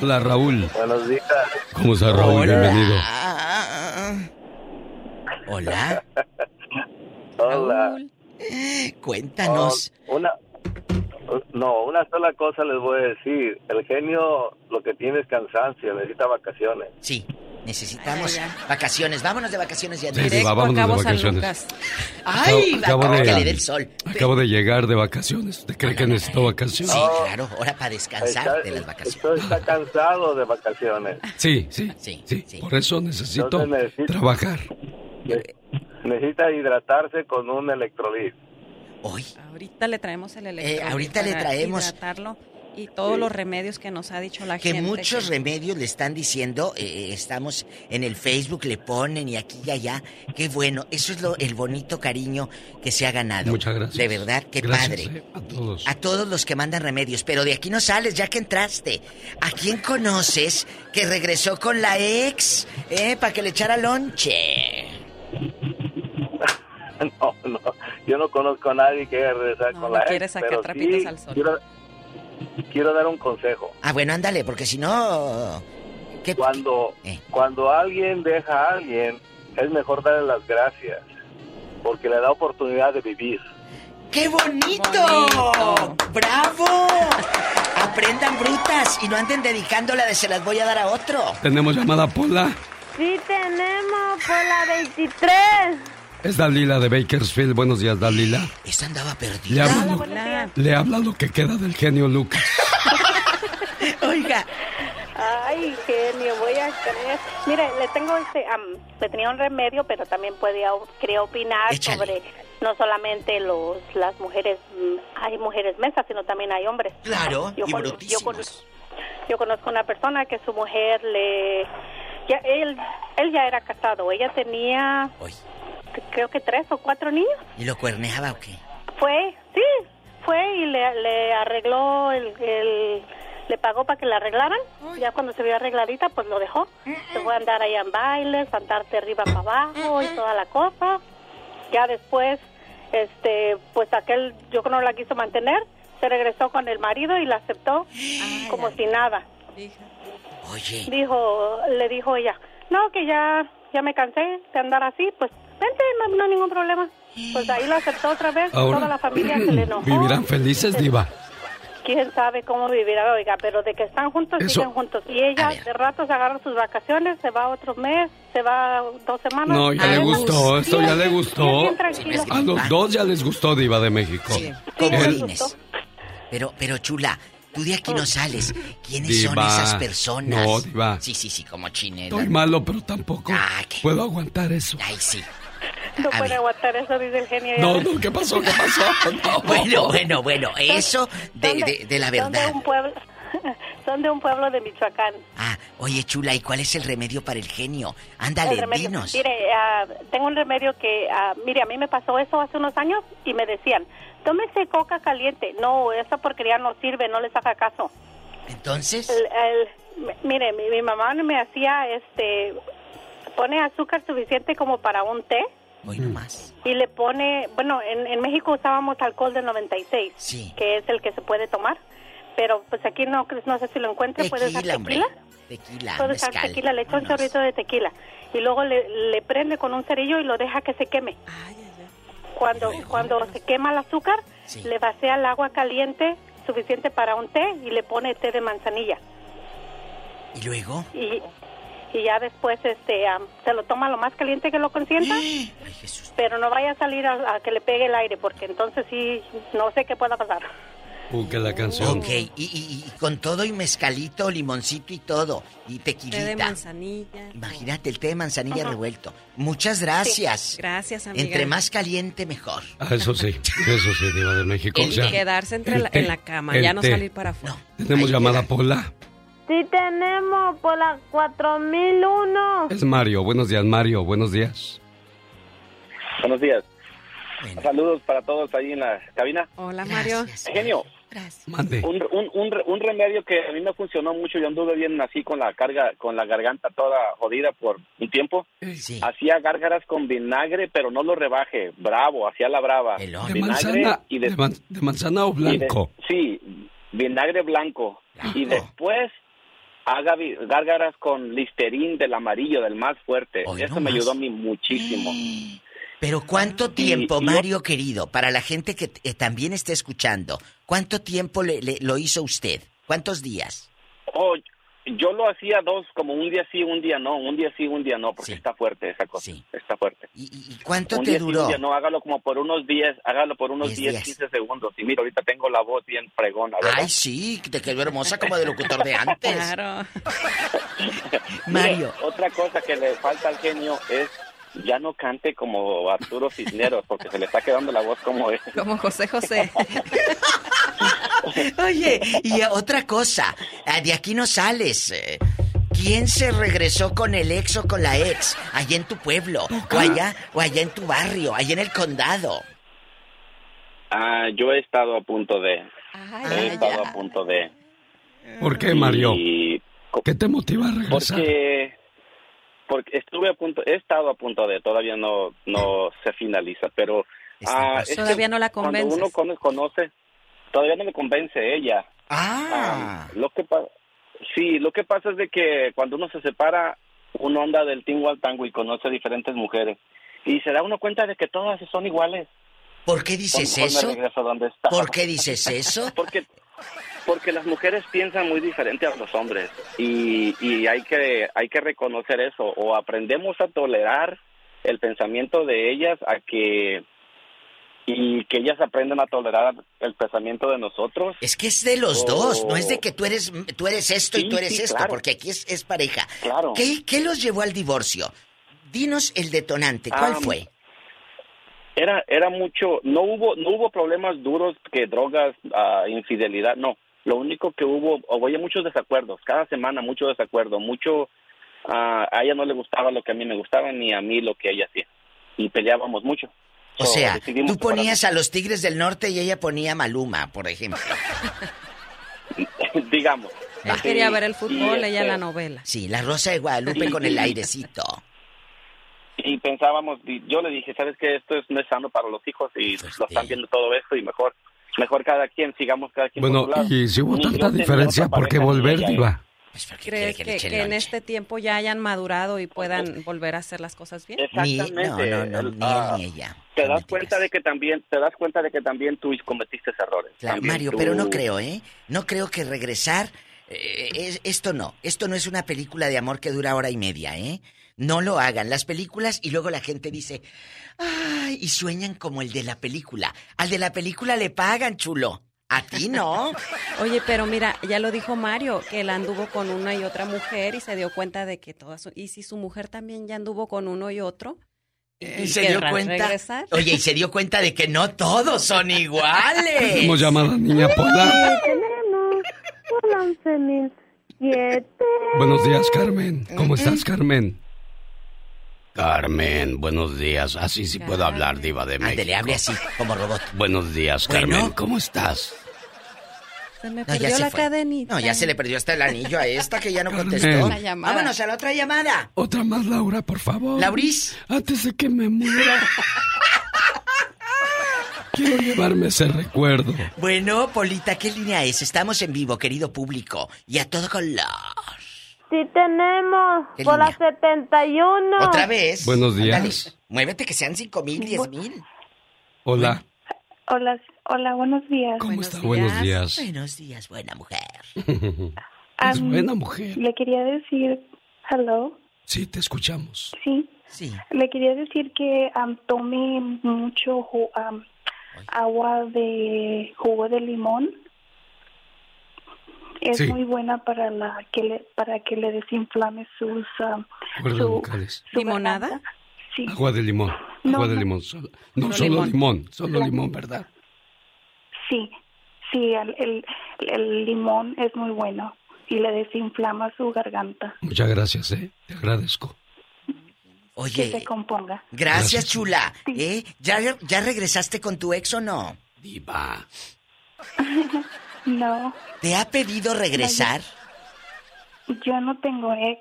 Hola, Raúl. Buenos días. ¿Cómo está, Raúl? Hola. Bienvenido. Hola. [LAUGHS] Hola. Cuéntanos. Oh, una, no, una sola cosa les voy a decir. El genio lo que tiene es cansancio, necesita vacaciones. Sí. Necesitamos vacaciones. Vámonos de vacaciones ya. Sí, a vámonos de vacaciones. Ay, acabo, va- de, que le dé el sol. acabo de llegar de vacaciones. ¿Usted cree que necesito vacaciones? Sí, claro, hora para descansar de las vacaciones. Usted está cansado de vacaciones. Sí, sí, sí. Por eso necesito trabajar. Ne- Necesita hidratarse con un electrolit. Ahorita le traemos el. Eh, ahorita le para traemos- hidratarlo y todos los remedios que nos ha dicho la Que gente. muchos que- remedios le están diciendo, eh, estamos en el Facebook, le ponen y aquí y allá. Qué bueno, eso es lo, el bonito cariño que se ha ganado. Muchas gracias. De verdad, qué Gracias, padre. eh, a todos. A todos los que mandan remedios, pero de aquí no sales ya que entraste. ¿A quién conoces que regresó con la ex? Eh, para que le echara lonche. [LAUGHS] No, no, yo no conozco a nadie que haya regresar con no la ex, quiere sacar pero trapitos sí al sol. Quiero, quiero dar un consejo. Ah, bueno, ándale, porque si no. Cuando, Eh. cuando alguien deja a alguien, es mejor darle las gracias, porque le da oportunidad de vivir. ¡Qué bonito! ¡Bravo! [LAUGHS] Aprendan brutas y no anden dedicándola de se las voy a dar a otro. Tenemos llamada Pola. Sí tenemos por la 23. Es Dalila de Bakersfield. Buenos días, Dalila. Esa andaba Le perdida. lo, le habla lo que queda del genio Lucas. [LAUGHS] Oiga. Ay, genio, voy a creer. Mire, le tengo este, am, le tenía un remedio, pero también podía, quería opinar Échale. sobre no solamente los, las mujeres, mm, hay mujeres mesas, sino también hay hombres. Claro, Yo y con- brutísimos. yo con- Yo conozco una persona que su mujer le, ya él, él ya era casado, ella tenía, creo que tres o cuatro niños. ¿Y lo cuerneaba o qué? Fue, sí, fue y le, le arregló, el, el- le pagó para que la arreglaran. Ya cuando se vio arregladita, pues lo dejó. Se fue a andar allá en bailes, a andar de arriba para abajo y toda la cosa. Ya después, este, pues aquel, yo creo no la quiso mantener, se regresó con el marido y la aceptó como si nada. Oye. Dijo, le dijo ella, no, que ya, ya me cansé de andar así, pues vente, no, no hay ningún problema. Pues ahí la aceptó otra vez, Ahora, toda la familia se le enojó. ¿Vivirán felices, Diva? Quién sabe cómo vivirá, oiga, pero de que están juntos, Eso- siguen juntos. Y ella de rato se agarra sus vacaciones, se va otro mes, se va dos semanas. No, ya le gustó. Esto ya le gustó. A los dos ya les gustó, Diva de México. Comodines. Pero, pero chula, tú de aquí no sales. ¿Quiénes son Diva. esas personas? No, Diva. Sí, sí, sí, como chinela. Estoy malo, pero tampoco puedo aguantar eso. Ay, sí. No puede aguantar eso, dice el genio. No, no, ¿qué pasó? ¿Qué pasó? [LAUGHS] No. Bueno, bueno, bueno, eso de, de- de la Son de verdad. un pueblo, [LAUGHS] son de un pueblo de Michoacán. Ah, oye, chula, ¿y cuál es el remedio para el genio? El Ándale, remedio. dinos. Mire, ah, tengo un remedio que, ah, mire, a mí me pasó eso hace unos años y me decían, tómese coca caliente. No, esa porquería no sirve, no les haga caso. Entonces, El- el- mire, mi, mi mamá me hacía, este, pone azúcar suficiente como para un té hoy nomás. y le pone, bueno, en, en México usábamos alcohol de 96, Sí. que es el que se puede tomar, pero pues aquí no, no sé si lo encuentre, puede usar Tequila, hombre. tequila. Tequila, Puede usar tequila, le echa un chorrito de tequila y luego le, le prende con un cerillo y lo deja que se queme. Cuando, cuando se quema el azúcar, le vacía el agua caliente suficiente para un té y le pone té de manzanilla. ¿Y luego? Y, y ya después este se lo toma lo más caliente que lo consienta. [GASPS] Pero no vaya a salir a, a que le pegue el aire porque entonces sí, no sé qué pueda pasar. Uh, que la canción. Ok, y, y- y con todo y mezcalito, limoncito y todo. Y Té de tequilita. manzanilla. Imagínate el té de manzanilla revuelto. Muchas gracias. Gracias, amiga. Entre más caliente, mejor. Ah, eso sí, eso sí, Diva de México. El o sea, quedarse entre el la- té, en la cama, ya no té. salir para afuera. Tenemos llamada Pola. Sí tenemos por la 4001. Es Mario. Buenos días, Mario. Buenos días. Buenos días. Saludos para todos ahí en la cabina. Hola, Mario. Genio. Mande. Un, un, un, re- un remedio que a mí me funcionó mucho, yo anduve bien así con la carga, con la garganta toda jodida por un tiempo. Hacía gárgaras con vinagre, pero no lo rebaje, bravo, hacía la brava. ¿De Vinagre manzana, y de, de man- de manzana o y de- blanco? sí, vinagre blanco. Y después haga gárgaras con listerín del amarillo, del más fuerte. Eso me ayudó a mí muchísimo. [GASPS] Pero ¿cuánto tiempo, y- Mario querido, para la gente que eh, también está escuchando, cuánto tiempo le, le- lo hizo usted? ¿Cuántos días? Oh, yo lo hacía dos, como un día sí, un día no, un día sí, un día no, porque está fuerte esa cosa, está fuerte. ¿Y, cuánto un te día sí, duró? un día no, hágalo como por unos 10, hágalo por unos 10, Diez días. 15 segundos. Y mira, ahorita tengo la voz bien fregona, ¿verdad? Ay, sí, te quedó hermosa como de locutor de antes. Claro. [LAUGHS] Mario. otra cosa que le falta al genio es ya no cante como Arturo Cisneros, porque se le está quedando la voz como es. Como José José. [LAUGHS] Oye, y otra cosa, ah, de aquí no sales. eh, ¿Quién se regresó con el ex o con la ex? Allá en tu pueblo, o allá, o allá en tu barrio, allá en el condado. Ah, yo he estado a punto de. he estado a punto de. ¿Por qué, Mario? Y- ¿Qué te motiva a regresar? Porque, porque estuve a punto, he estado a punto de, todavía no, no se finaliza, pero ah, es que Todavía no la Cuando convences. uno cono- conoce, todavía no me convence ella. Ah. lo que pa- sí, lo que pasa es de que cuando uno se separa, uno anda del tingo al tango y conoce diferentes mujeres y se da uno cuenta de que todas son iguales. ¿Por qué dices eso? ¿Por qué dices eso? [LAUGHS] Porque porque las mujeres piensan muy diferente a los hombres y, y hay que hay que reconocer eso o aprendemos a tolerar el pensamiento de ellas a que y que ellas aprendan a tolerar el pensamiento de nosotros. Es que es de los o- dos, no es de que tú eres tú eres esto y tú eres sí, esto, claro. porque aquí es, es pareja. Claro. ¿Qué, ¿Qué los llevó al divorcio? Dinos el detonante, ¿cuál Ah, fue? Era era mucho, no hubo no hubo problemas duros que drogas, ah, infidelidad, no. Lo único que hubo, o había muchos desacuerdos, cada semana mucho desacuerdo, mucho ah, a ella no le gustaba lo que a mí me gustaba ni a mí lo que ella hacía y peleábamos mucho. O So, sea, tú ponías a los Tigres del Norte y ella ponía a Maluma, por ejemplo. [LAUGHS] digamos. Él quería ver el fútbol, Y, ella este, la novela. Sí, la Rosa de Guadalupe Sí, con sí. el airecito. Y pensábamos, yo le dije, ¿sabes qué? Esto es, no es sano para los hijos y Pues lo están viendo todo esto y mejor mejor cada quien, sigamos cada quien Bueno, por lado. y si hubo Ni tanta diferencia, ¿por qué ni volver. Diva? ¿Crees que, que en este tiempo ya hayan madurado y puedan volver a hacer las cosas bien? Exactamente. no, no, El- ni él ah, ni ella. Te das cuenta de que también te das cuenta de que también tú cometiste errores. Claro, También Mario, tú- pero no creo, ¿eh? No creo que regresar... eh, es- esto no. Esto no es una película de amor que dura hora y media, ¿eh? No lo hagan. Las películas y luego la gente dice... Ay, y sueñan como el de la película. Al de la película le pagan, chulo. A ti no. [LAUGHS] Oye, pero mira, ya lo dijo Mario, que él anduvo con una y otra mujer y se dio cuenta de que todas... Y si su mujer también ya anduvo con uno y otro... Y se dio cuenta. regresar? Oye, y se dio cuenta de que no todos son iguales. Tenemos llamada, niña Pola. Tenemos un 11.007. Buenos días, Carmen. ¿Cómo estás, Carmen? Carmen, buenos días. Así sí puedo hablar, diva de México. Ándele, hable así, como robot. Buenos días, Bueno. Carmen. ¿Cómo estás? Se me No, ya perdió se la fue. cadenita. No, ya se le perdió hasta el anillo a esta que ya no Carmen. contestó. Vámonos a la otra llamada. Otra más, Laura, por favor. Lauris. Antes de que me muera. Quiero llevarme ese recuerdo. Bueno, Polita, ¿qué línea es? Estamos en vivo, querido público. Y a todo color. Sí tenemos, ¿Qué por la línea? 71. Otra vez. Buenos días. Ándale, Muévete que sean cinco mil, diez mil. Hola. Hola, hola, buenos días. ¿Cómo está? Buenos días. Buenos días, buena mujer. [LAUGHS] Es Am, buena mujer. Le quería decir, hello, Sí, te escuchamos. sí. Sí. Le quería decir que am, tome mucho am, agua de jugo de limón. Es Sí. muy buena para la que le, para que le desinflame sus Cuerdas su- vocales. su ¿Limonada? garganta. Sí. Agua de limón. No, Agua de no. limón. Solo, no, Solo solo limón. limón. Solo limón, ¿verdad? Sí, sí, el, el, el limón es muy bueno y le desinflama su garganta. Muchas gracias, ¿eh? Te agradezco. Que se Oye, componga. gracias, Gracias. chula. ¿Eh? ¿Ya, ¿Ya regresaste con tu ex o no? Diva. [LAUGHS] No, ¿Te ha pedido regresar? yo no tengo ex.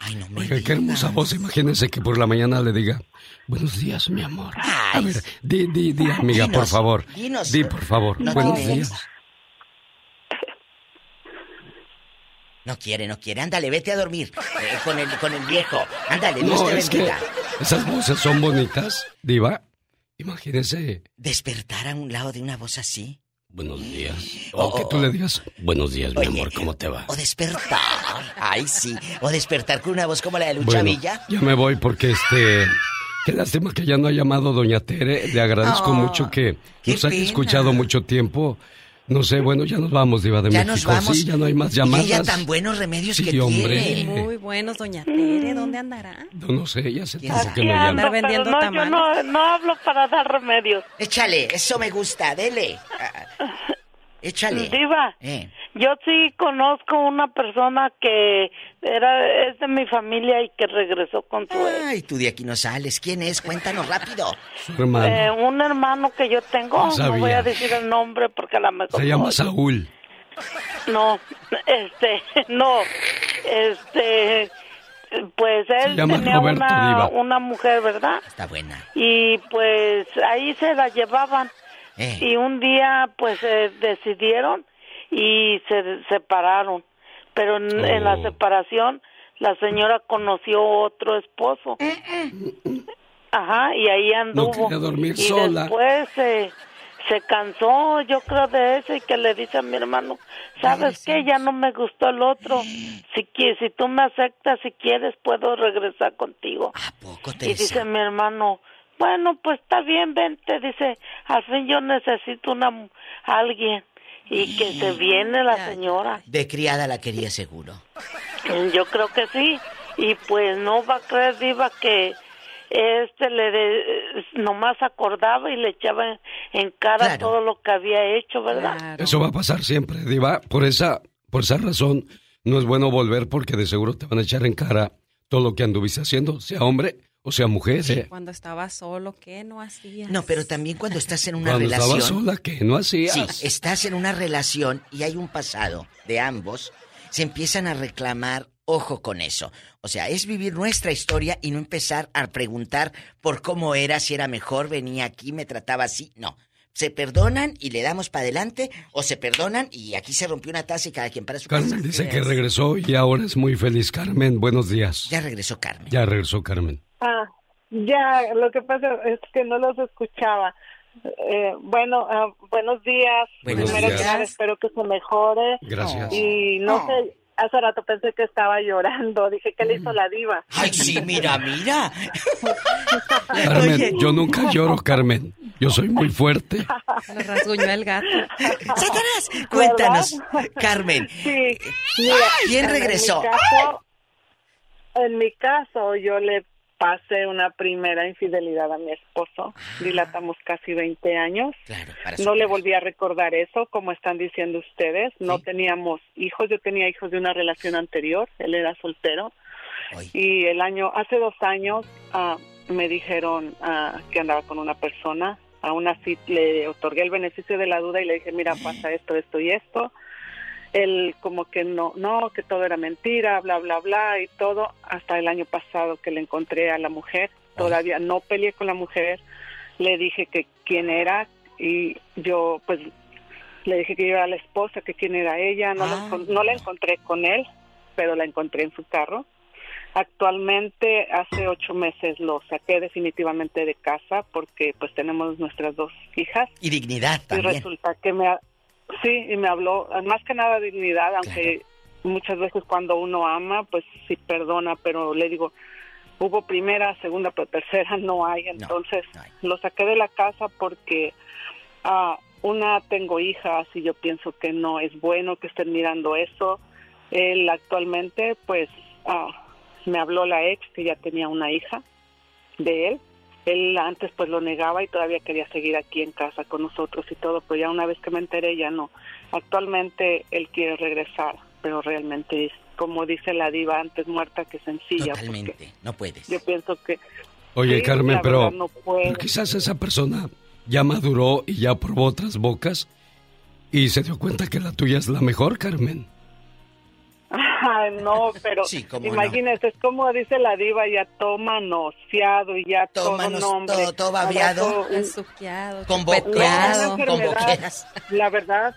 Ay, no me Oiga, qué digas. hermosa voz. Imagínese que por la mañana le diga, buenos días, mi amor. A Ay. ver, di, di, di, amiga, por favor. dinos. Di, por favor. No buenos días. [LAUGHS] No quiere, no quiere. Ándale, vete a dormir eh, con, el, con el viejo. Ándale, Dios No, te es que esas voces son bonitas, diva. Imagínese. Despertar a un lado de una voz así. Buenos días. O que tú le digas, buenos días, mi amor, ¿cómo te va? O despertar. Ay, sí. O despertar con una voz como la de Lucha Bueno, Villa. ya me voy porque este... Qué lástima que ya no ha llamado Doña Tere. Le agradezco Oh, mucho que nos haya escuchado mucho tiempo. No sé, bueno, ya nos vamos, Diva de Ya México. nos vamos. Sí, ya no hay más Y llamadas. ella tan buenos remedios Sí, que hombre. tiene. Muy buenos, doña Tere. ¿Dónde andará? No, no sé, ya sé tiempo que no llama. vendiendo no, tamales. yo no, no hablo para dar remedios. Échale, eso me gusta, dele. Ah, Échale. Diva, Eh. Yo sí conozco una persona que era es de mi familia y que regresó con su ex. Ay, tú de aquí no sales. ¿Quién es? Cuéntanos rápido. [LAUGHS] Su hermano. Eh, un hermano que yo tengo, No voy a decir el nombre porque a lo mejor Se llama Saúl. No, este, [LAUGHS] no, este, pues él llama tenía Roberto una, una mujer, ¿verdad? Está buena. Y pues ahí se la llevaban. Eh. Y un día pues se decidieron y se separaron. Pero en, en la Oh. separación la señora conoció otro esposo. Ajá, y ahí anduvo. dormir y sola. después se, se cansó, yo creo de eso, y que le dice a mi hermano, ¿sabes qué? Ya no me gustó el otro. Si, qui- si tú me aceptas, si quieres, puedo regresar contigo. Y dice mi hermano, bueno, pues está bien, vente. Dice, al fin yo necesito una mu- alguien. Y que se viene la señora. De criada la quería seguro. Yo creo que sí. Y pues no va a creer, Diva, que este le de- nomás acordaba y le echaba en, en cara todo lo que había hecho, ¿verdad? Eso va a pasar siempre, Diva. Por esa, por esa razón, no es bueno volver porque de seguro te van a echar en cara todo lo que anduviste haciendo, sea hombre o sea mujer. ¿eh? Cuando estaba solo, ¿qué no hacía? No, pero también cuando estás en una Cuando relación. estabas sola, ¿qué no hacías? Sí, estás en una relación y hay un pasado de ambos, se empiezan a reclamar, ojo con eso. O sea, es vivir nuestra historia y no empezar a preguntar por cómo era, si era mejor, venía aquí, me trataba así. No. Se perdonan y le damos para adelante, o se perdonan y aquí se rompió una taza y cada quien para su casa. Carmen dice que regresó y ahora es muy feliz. Carmen, buenos días. Ya regresó Carmen. Ya regresó Carmen. Ah, ya, lo que pasa es que no los escuchaba. Eh, bueno, ah, buenos días. Buenos Primero que días. nada, espero que se mejore. Gracias. Y no sé, hace rato pensé que estaba llorando. Dije, ¿qué le hizo la diva? Ay, sí, mira, mira. [LAUGHS] Carmen, yo nunca lloro, Carmen. Yo soy muy fuerte. Le rasguñó el gato. ¡Satanás! Cuéntanos, Carmen. Sí, mira, ¿Quién en regresó? mi caso- En mi caso, yo le pasé una primera infidelidad a mi esposo. Dilatamos casi 20 años. No le volví a recordar eso, como están diciendo ustedes. No teníamos hijos, yo tenía hijos de una relación anterior, él era soltero. Y el año, hace dos años, ah, me dijeron ah, que andaba con una persona. Aún así le otorgué el beneficio de la duda y le dije, mira, pasa esto, esto y esto. Él como que no, no, que todo era mentira, bla, bla, bla y todo. Hasta el año pasado que le encontré a la mujer. Todavía no peleé con la mujer. Le dije que quién era y yo pues le dije que yo era la esposa, que quién era ella. No, la, encon- no la encontré con él, pero la encontré en su carro. Actualmente, hace ocho meses lo saqué definitivamente de casa porque pues tenemos nuestras dos hijas. Y dignidad Y también. resulta que me, ha- sí, y me habló, más que nada dignidad, aunque muchas veces cuando uno ama, pues sí perdona, pero le digo, hubo primera, segunda, pero tercera no hay, entonces lo saqué de la casa porque ah, una tengo hijas y yo pienso que no es bueno que estén mirando eso. Él actualmente, pues, ah, me habló la ex que ya tenía una hija de él. Él antes pues lo negaba y todavía quería seguir aquí en casa con nosotros y todo, pero ya una vez que me enteré ya no. Actualmente él quiere regresar, pero realmente es como dice la diva antes muerta que sencilla. Totalmente, no puedes. Yo pienso que Oye, Sí, Carmen, pero, no pero quizás esa persona ya maduró y ya probó otras bocas y se dio cuenta que la tuya es la mejor, Carmen. Ay, no, pero no. imagínese, es como dice la diva, ya todo manoseado y ya Tómanos todo nombre. todo- todo babeado. Con No, boqueras. La verdad,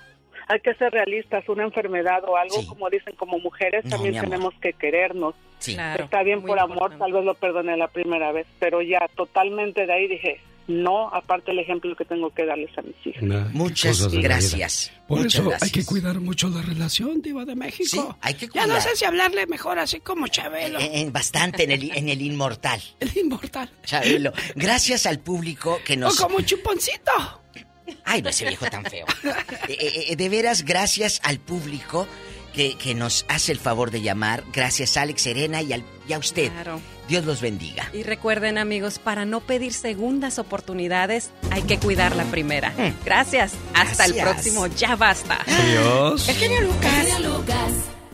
hay que ser realistas, una enfermedad o algo, como dicen, como mujeres No, también tenemos que querernos. Sí. Está bien por amor, tal vez lo perdoné la primera vez, pero ya totalmente de ahí dije, no, aparte el ejemplo que tengo que darles a mis hijas. Muchas gracias. Por Muchas eso gracias. hay que cuidar mucho la relación, Diva de México. Sí, hay que Ya no sé si hablarle mejor así como Chabelo. Eh, eh, bastante en el, en el inmortal. [LAUGHS] El inmortal. Chabelo, gracias al público que nos... O como un chuponcito. Ay, no, ese viejo tan feo. [LAUGHS] Eh, de veras, gracias al público que, que nos hace el favor de llamar. Gracias, Alex, Serena y, al- y a usted. Claro. Dios los bendiga. Y recuerden amigos, para no pedir segundas oportunidades hay que cuidar la primera. Gracias. Hasta el próximo. Ya basta. Adiós. El genio Lucas.